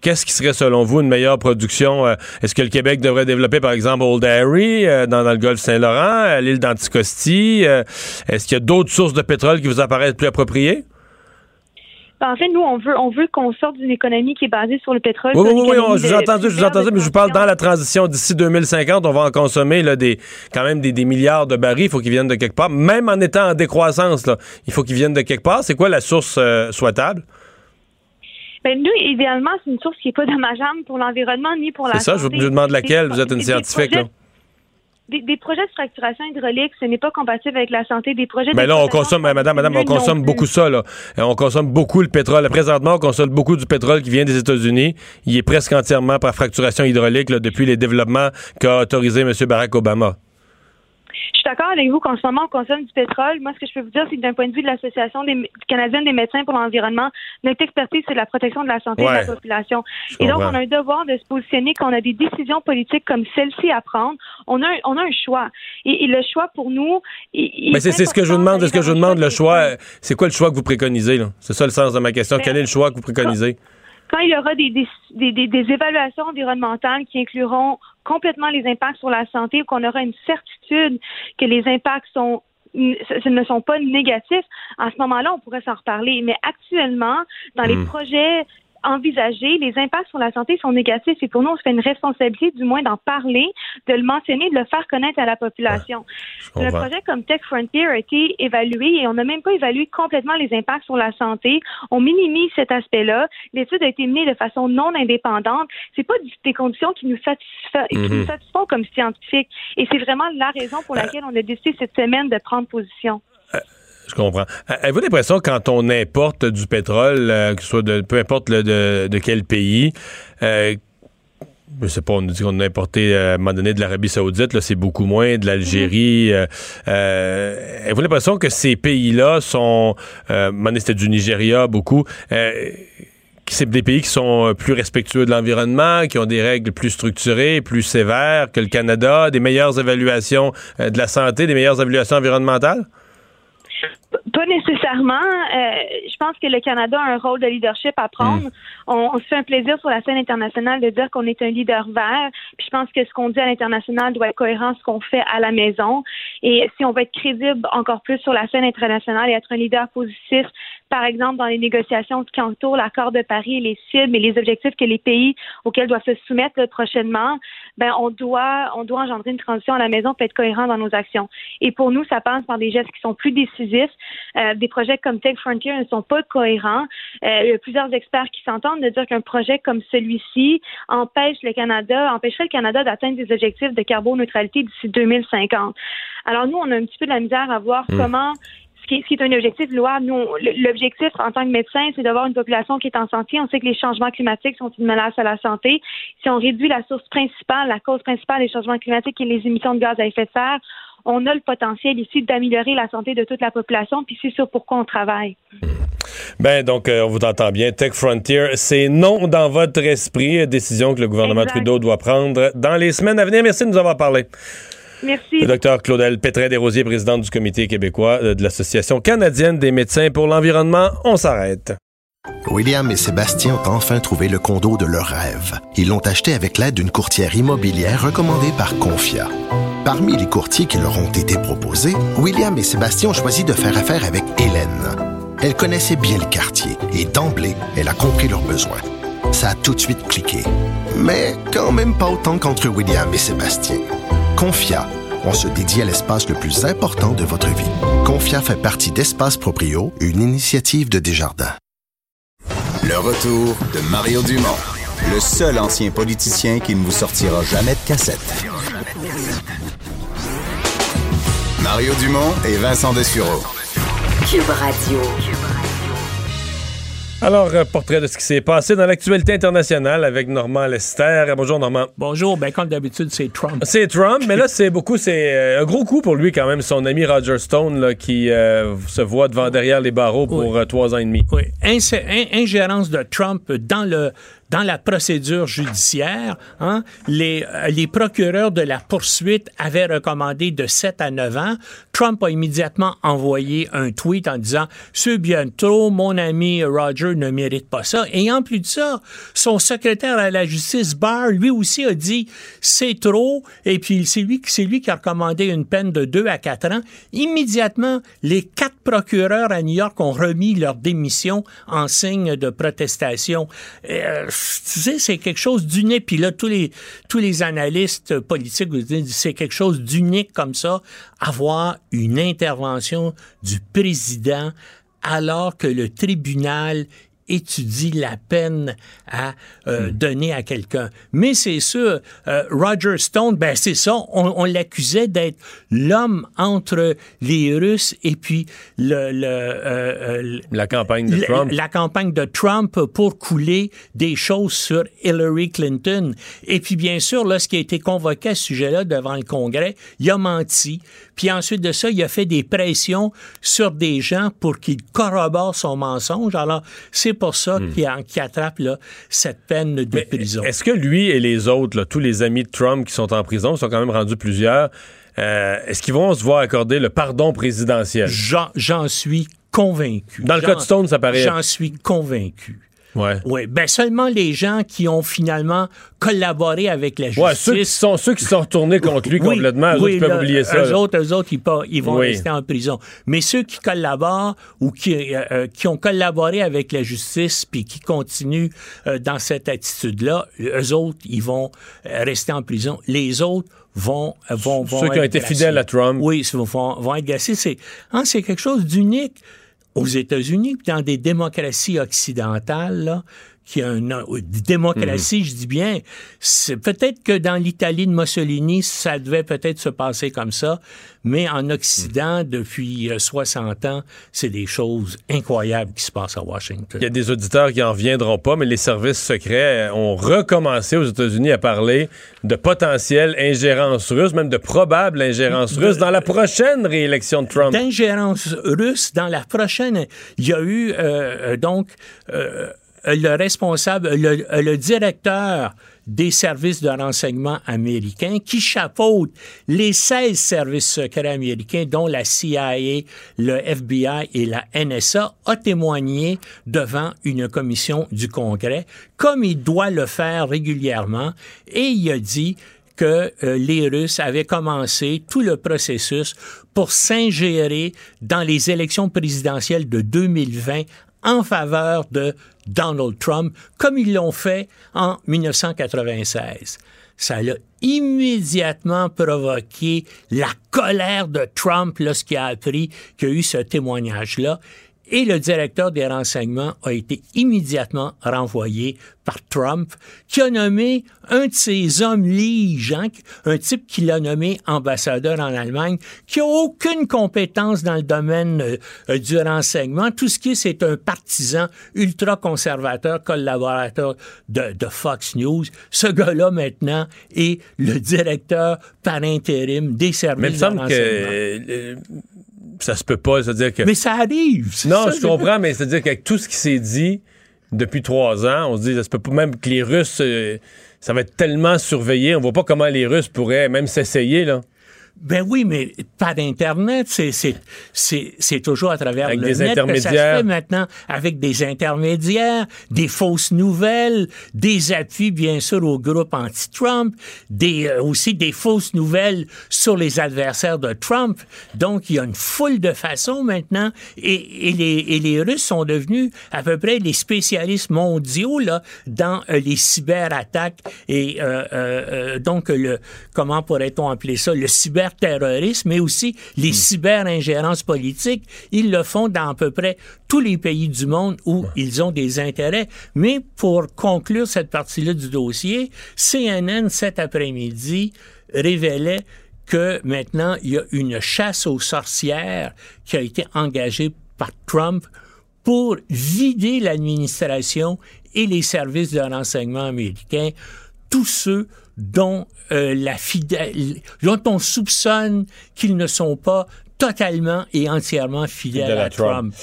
qu'est-ce qui serait selon vous une meilleure production? Euh, est-ce que le Québec devrait développer, par exemple, Old Harry euh, dans, dans le golfe Saint-Laurent? À l'île d'Anticosti? Euh, est-ce qu'il y a d'autres sources de pétrole qui vous apparaissent plus appropriées? Ben, en fait, nous, on veut, on veut qu'on sorte d'une économie qui est basée sur le pétrole. Oui, oui, oui, je vous ai entendu, je vous entendu, mais je vous parle dans la transition d'ici 2050, on va en consommer là, des, quand même des, milliards de barils. Il faut qu'ils viennent de quelque part. Même en étant en décroissance, là, il faut qu'ils viennent de quelque part. C'est quoi la source euh, souhaitable? Ben, nous, idéalement, c'est une source qui n'est pas dommageable pour l'environnement ni pour la C'est ça, je vous, demande laquelle. Vous êtes une scientifique, là des, projets de fracturation hydraulique, ce n'est pas compatible avec la santé des projets. Mais là, on consomme, madame, madame, on consomme beaucoup ça, là. On consomme beaucoup le pétrole. Présentement, on consomme beaucoup du pétrole qui vient des États-Unis. Il est presque entièrement par fracturation hydraulique, là, depuis les développements qu'a autorisé M. Barack Obama. Je suis d'accord avec vous qu'en ce moment, on consomme du pétrole. Moi, ce que je peux vous dire, c'est que d'un point de vue de l'Association canadienne des médecins pour l'environnement, notre expertise, c'est la protection de la santé de la population. Et donc, on a un devoir de se positionner quand on a des décisions politiques comme celle-ci à prendre. On a un, on a un choix. Et, le choix pour nous. Mais c'est ce que je vous demande. Ce que je vous demande, le choix. C'est quoi le choix que vous préconisez? C'est ça le sens de ma question. Quel est le choix que vous préconisez? quand il y aura des, des, des, des, évaluations environnementales qui incluront complètement les impacts sur la santé ou qu'on aura une certitude que les impacts sont ne sont pas négatifs, en ce moment-là, on pourrait s'en reparler. Mais actuellement, dans les hmm. projets envisager. Les impacts sur la santé sont négatifs et pour nous, on se fait une responsabilité du moins d'en parler, de le mentionner, de le faire connaître à la population. le projet comme Tech Frontier a été évalué et on n'a même pas évalué complètement les impacts sur la santé. On minimise cet aspect-là. L'étude a été menée de façon non indépendante. C'est pas des conditions qui nous, mhm. satisfont comme scientifiques et c'est vraiment la raison pour laquelle on a décidé cette semaine de prendre position. Euh, je comprends. Avez-vous l'impression quand on importe du pétrole, euh, que ce soit de peu importe de, de, quel pays, euh, je sais pas, on nous dit qu'on a importé euh, à un moment donné de l'Arabie Saoudite, là, c'est beaucoup moins, de l'Algérie. Euh, euh, avez-vous l'impression que ces pays-là sont, euh, c'était du Nigeria beaucoup, c'est des pays qui sont plus respectueux de l'environnement, qui ont des règles plus structurées, plus sévères que le Canada, des meilleures évaluations de la santé, des meilleures évaluations environnementales? Pas nécessairement. Euh, je pense que le Canada a un rôle de leadership à prendre. On, on se fait un plaisir sur la scène internationale de dire qu'on est un leader vert. Puis je pense que ce qu'on dit à l'international doit être cohérent ce qu'on fait à la maison. Et si on veut être crédible encore plus sur la scène internationale et être un leader positif, par exemple dans les négociations qui entourent l'accord de Paris, les cibles et les objectifs que les pays auxquels doivent se soumettre là, prochainement, ben on doit on doit engendrer une transition à la maison pour être cohérent dans nos actions. Et pour nous, ça passe par des gestes qui sont plus décisifs. Euh, des projets comme Tech Frontier ne sont pas cohérents. Euh, il y a plusieurs experts qui s'entendent de dire qu'un projet comme celui-ci empêche le Canada, empêcherait le Canada d'atteindre des objectifs de carboneutralité d'ici 2050. Alors nous, on a un petit peu de la misère à voir Mm. comment ce qui, est, ce qui est un objectif louable. Nous, l'objectif en tant que médecin, c'est d'avoir une population qui est en santé. On sait que les changements climatiques sont une menace à la santé. Si on réduit la source principale, la cause principale des changements climatiques et les émissions de gaz à effet de serre, on a le potentiel ici d'améliorer la santé de toute la population, puis c'est sur pourquoi on travaille. Ben, donc, euh, on vous entend bien. Tech Frontier, c'est non dans votre esprit. Décision que le gouvernement Exact. Trudeau doit prendre dans les semaines à venir. Merci de nous avoir parlé. Merci. Le docteur Claudel Pétrin-Desrosiers, présidente du comité québécois euh, de l'Association canadienne des médecins pour l'environnement. On s'arrête. William et Sébastien ont enfin trouvé le condo de leur rêve. Ils l'ont acheté avec l'aide d'une courtière immobilière recommandée par Confia. Parmi les courtiers qui leur ont été proposés, William et Sébastien ont choisi de faire affaire avec Hélène. Elle connaissait bien le quartier et d'emblée, elle a compris leurs besoins. Ça a tout de suite cliqué. Mais quand même pas autant qu'entre William et Sébastien. Confia, on se dédie à l'espace le plus important de votre vie. Confia fait partie d'Espace Proprio, une initiative de Desjardins. Le retour de Mario Dumont, le seul ancien politicien qui ne vous sortira jamais de cassette. Mario Dumont et Vincent Dessureau. Cube Radio. Alors, euh, portrait de ce qui s'est passé dans l'actualité internationale avec Normand Lester. Bonjour, Normand. Bonjour. Ben, comme d'habitude, c'est Trump. C'est Trump, mais là, c'est beaucoup, c'est euh, un gros coup pour lui quand même, son ami Roger Stone, là, qui euh, se voit devant derrière les barreaux pour euh, trois ans et demi. Oui. Inse- in- ingérence de Trump dans le dans la procédure judiciaire, hein, les, euh, les procureurs de la poursuite avaient recommandé de 7 à 9 ans. Trump a immédiatement envoyé un tweet en disant C'est bien trop, mon ami Roger ne mérite pas ça. Et en plus de ça, son secrétaire à la justice, Barr, lui aussi a dit C'est trop. Et puis c'est lui, lui qui a recommandé une peine de 2 à 4 ans. Immédiatement, les quatre procureurs à New York ont remis leur démission en signe de protestation. Euh, c'est quelque chose d'unique. Puis là, tous les, tous les analystes politiques vous disent c'est quelque chose d'unique comme ça, avoir une intervention du président alors que le tribunal étudie la peine à euh, donner à quelqu'un. Mais c'est sûr, euh, Roger Stone, ben c'est ça, on, on l'accusait d'être l'homme entre les Russes et puis le, le, euh, euh, La campagne de la- Trump. la campagne de Trump pour couler des choses sur Hillary Clinton. Et puis, bien sûr, lorsqu'il a été convoqué à ce sujet-là devant le Congrès, il a menti. Puis ensuite de ça, il a fait des pressions sur des gens pour qu'ils corroborent son mensonge. Alors, c'est pour ça Hmm. qu'il attrape là, cette peine de prison. Est-ce que lui et les autres, là, tous les amis de Trump qui sont en prison, ils sont quand même rendus plusieurs, euh, est-ce qu'ils vont se voir accorder le pardon présidentiel? J'en, suis convaincu. Dans le cas de Stone, ça paraît. J'en suis convaincu. Ouais. Oui, ben seulement les gens qui ont finalement collaboré avec la justice. Ouais, ceux qui sont, ceux qui sont retournés contre lui Oui, complètement, eux oui, autres, ils peuvent oublier ça. Eux autres, eux autres, ils, pas- ils vont Oui. rester en prison. Mais ceux qui collaborent ou qui, euh, euh, qui ont collaboré avec la justice puis qui continuent euh, dans cette attitude-là, eux autres, ils vont euh, rester en prison. Les autres vont vont, vont Ceux qui ont été fidèles à Trump. Oui, vont, vont vont être glacés. C'est hein, c'est quelque chose d'unique aux États-Unis, dans des démocraties occidentales, là, qui a une démocratie, je dis bien, c'est peut-être que dans l'Italie de Mussolini, ça devait peut-être se passer comme ça, mais en Occident, depuis euh, 60 ans, c'est des choses incroyables qui se passent à Washington. Il y a des auditeurs qui en reviendront pas, mais les services secrets ont recommencé aux États-Unis à parler de potentielle ingérence russe, même de probable ingérence russe dans la prochaine réélection de Trump. D'ingérence russe dans la prochaine. Il y a eu euh, euh, donc. euh, le responsable, le, le directeur des services de renseignement américains qui chapeaute les 16 services secrets américains, dont la CIA, le FBI et la NSA, a témoigné devant une commission du Congrès, comme il doit le faire régulièrement, et il a dit que euh, les Russes avaient commencé tout le processus pour s'ingérer dans les élections présidentielles de 2020 en faveur de Donald Trump, comme ils l'ont fait en 1996. Ça a immédiatement provoqué la colère de Trump lorsqu'il a appris qu'il y a eu ce témoignage-là et le directeur des renseignements a été immédiatement renvoyé par Trump, qui a nommé un de ses hommes liges, hein, un type qu'il a nommé ambassadeur en Allemagne, qui a aucune compétence dans le domaine euh, du renseignement. Tout ce qui est, c'est un partisan ultra-conservateur, collaborateur de, de, Fox News. Ce gars-là, maintenant, est le directeur par intérim des services de renseignement. Que, ça se peut pas. C'est-à-dire que. Mais ça arrive. Non, ça, je comprends, mais c'est-à-dire qu'avec tout ce qui s'est dit depuis trois ans, on se dit, ça se peut pas même que les Russes, euh, ça va être tellement surveillé, on voit pas comment les Russes pourraient même s'essayer, là. Ben oui, mais pas d'Internet, c'est, c'est, c'est, c'est toujours à travers avec le des net intermédiaires. que ça se fait maintenant, avec des intermédiaires, des fausses nouvelles, des appuis, bien sûr, au groupe anti-Trump, des, euh, aussi des fausses nouvelles sur les adversaires de Trump. Donc, il y a une foule de façons maintenant, et, et, les, et les Russes sont devenus à peu près les spécialistes mondiaux là, dans euh, les cyberattaques et euh, euh, donc le, comment pourrait-on appeler ça, le cyber terrorisme, mais aussi les cyber-ingérences politiques. Ils le font dans à peu près tous les pays du monde où ils ont des intérêts. Mais pour conclure cette partie-là du dossier, CNN cet après-midi révélait que maintenant, il y a une chasse aux sorcières qui a été engagée par Trump pour vider l'administration et les services de renseignement américains, tous ceux dont euh, la fidèle, dont on soupçonne qu'ils ne sont pas totalement et entièrement fidèles Fidèle à, à Trump. Trump.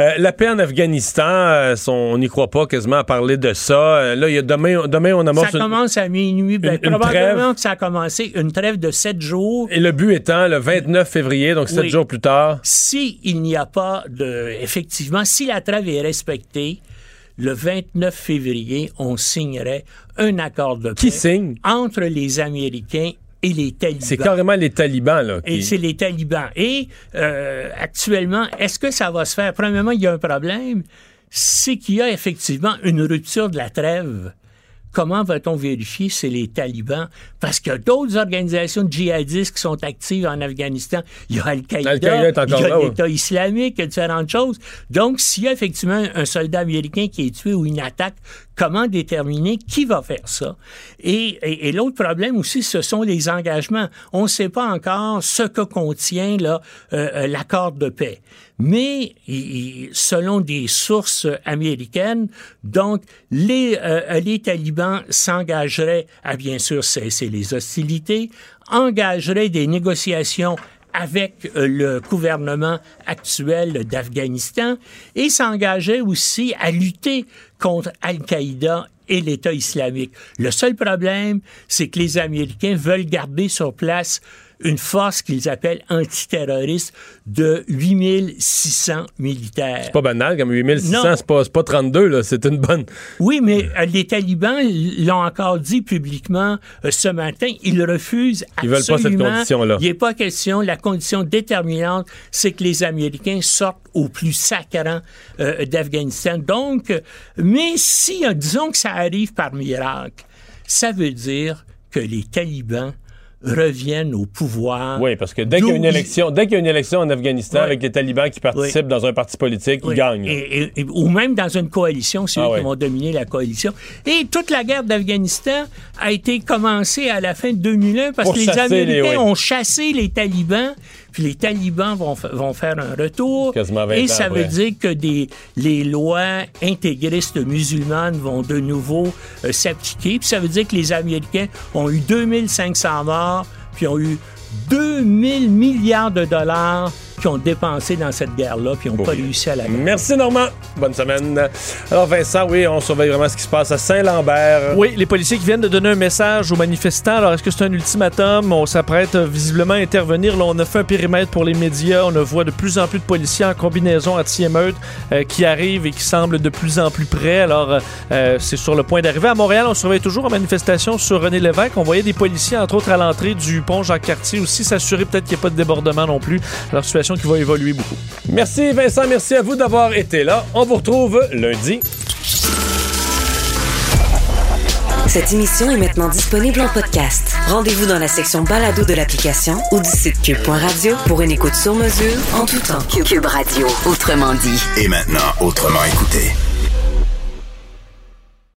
Euh, la paix en Afghanistan, euh, son- on n'y croit pas quasiment à parler de ça. Euh, là, y a demain, demain on amorce Ça une- commence à minuit. Ben, une- probablement trêve. que ça a commencé une trêve de sept jours. Et le but étant le 29 février, donc sept Oui. jours plus tard. Si il n'y a pas de, effectivement, si la trêve est respectée, le 29 février, on signerait un accord de paix Qui signe? entre les Américains et les talibans. C'est carrément les talibans, là. Et c'est les talibans. Et euh, actuellement, est-ce que ça va se faire? Premièrement, il y a un problème, c'est qu'il y a effectivement une rupture de la trêve. Comment va-t-on vérifier si c'est les talibans? Parce qu'il y a d'autres organisations djihadistes qui sont actives en Afghanistan. Il y a Al-Qaïda, encore il y a l'État islamique, il y a différentes choses. Donc, s'il y a effectivement un soldat américain qui est tué ou une attaque, comment déterminer qui va faire ça? Et, et- et l'autre problème aussi, ce sont les engagements. On ne sait pas encore ce que contient euh, euh, l'accord de paix. Mais selon des sources américaines, donc les, euh, les talibans s'engageraient à bien sûr cesser les hostilités, engageraient des négociations avec euh, le gouvernement actuel d'Afghanistan et s'engageait aussi à lutter contre Al-Qaïda et l'État islamique. Le seul problème, c'est que les Américains veulent garder sur place une force qu'ils appellent antiterroriste de 8600 militaires. C'est pas banal, comme 8600, Non. c'est pas, c'est pas 32, là. C'est une bonne. Oui, mais euh, les talibans l'ont encore dit publiquement euh, ce matin. Ils refusent Ils veulent pas cette absolument- condition-là. Il n'est pas question. La condition déterminante, c'est que les Américains sortent au plus sacrant euh, d'Afghanistan. Donc, mais si, disons que ça arrive par miracle, ça veut dire que les talibans reviennent au pouvoir. Oui, parce que dès qu'il y a une élection, dès qu'il y a une élection en Afghanistan avec les talibans qui participent dans un parti politique, Oui. ils gagnent. Et- et- et- ou même dans une coalition, c'est Ah eux qui vont dominer la coalition. Et toute la guerre d'Afghanistan a été commencée à la fin de 2001 parce Pour que les Américains ont chassé les talibans, puis les talibans vont, fa- vont faire un retour. Quasiment 20 Et ça après. veut dire que des, les lois intégristes musulmanes vont de nouveau euh, s'appliquer. Puis ça veut dire que les Américains ont eu 2500 morts, puis ont eu 2000 milliards de dollars qui ont dépensé dans cette guerre-là puis n'ont pas réussi à la gagner. Merci Normand. Bonne semaine. Alors Vincent, oui, on surveille vraiment ce qui se passe à Saint-Lambert. Oui, les policiers qui viennent de donner un message aux manifestants. Alors, est-ce que c'est un ultimatum? On s'apprête visiblement à intervenir. Là, on a fait un périmètre pour les médias. On voit de plus en plus de policiers en combinaison anti-émeute euh, qui arrivent et qui semblent de plus en plus près. Alors, euh, c'est sur le point d'arriver. À Montréal, on surveille toujours en manifestation sur René Lévesque. On voyait des policiers, entre autres, à l'entrée du pont Jacques-Cartier aussi, s'assurer peut-être qu'il n'y ait pas de débordement non plus. Alors, situation qui va évoluer beaucoup. Merci Vincent, merci à vous d'avoir été là. On vous retrouve lundi. Cette émission est maintenant disponible en podcast. Rendez-vous dans la section balado de l'application ou du site cube.radio pour une écoute sur mesure en tout temps. Cube Radio, autrement dit. Et maintenant, autrement écouté.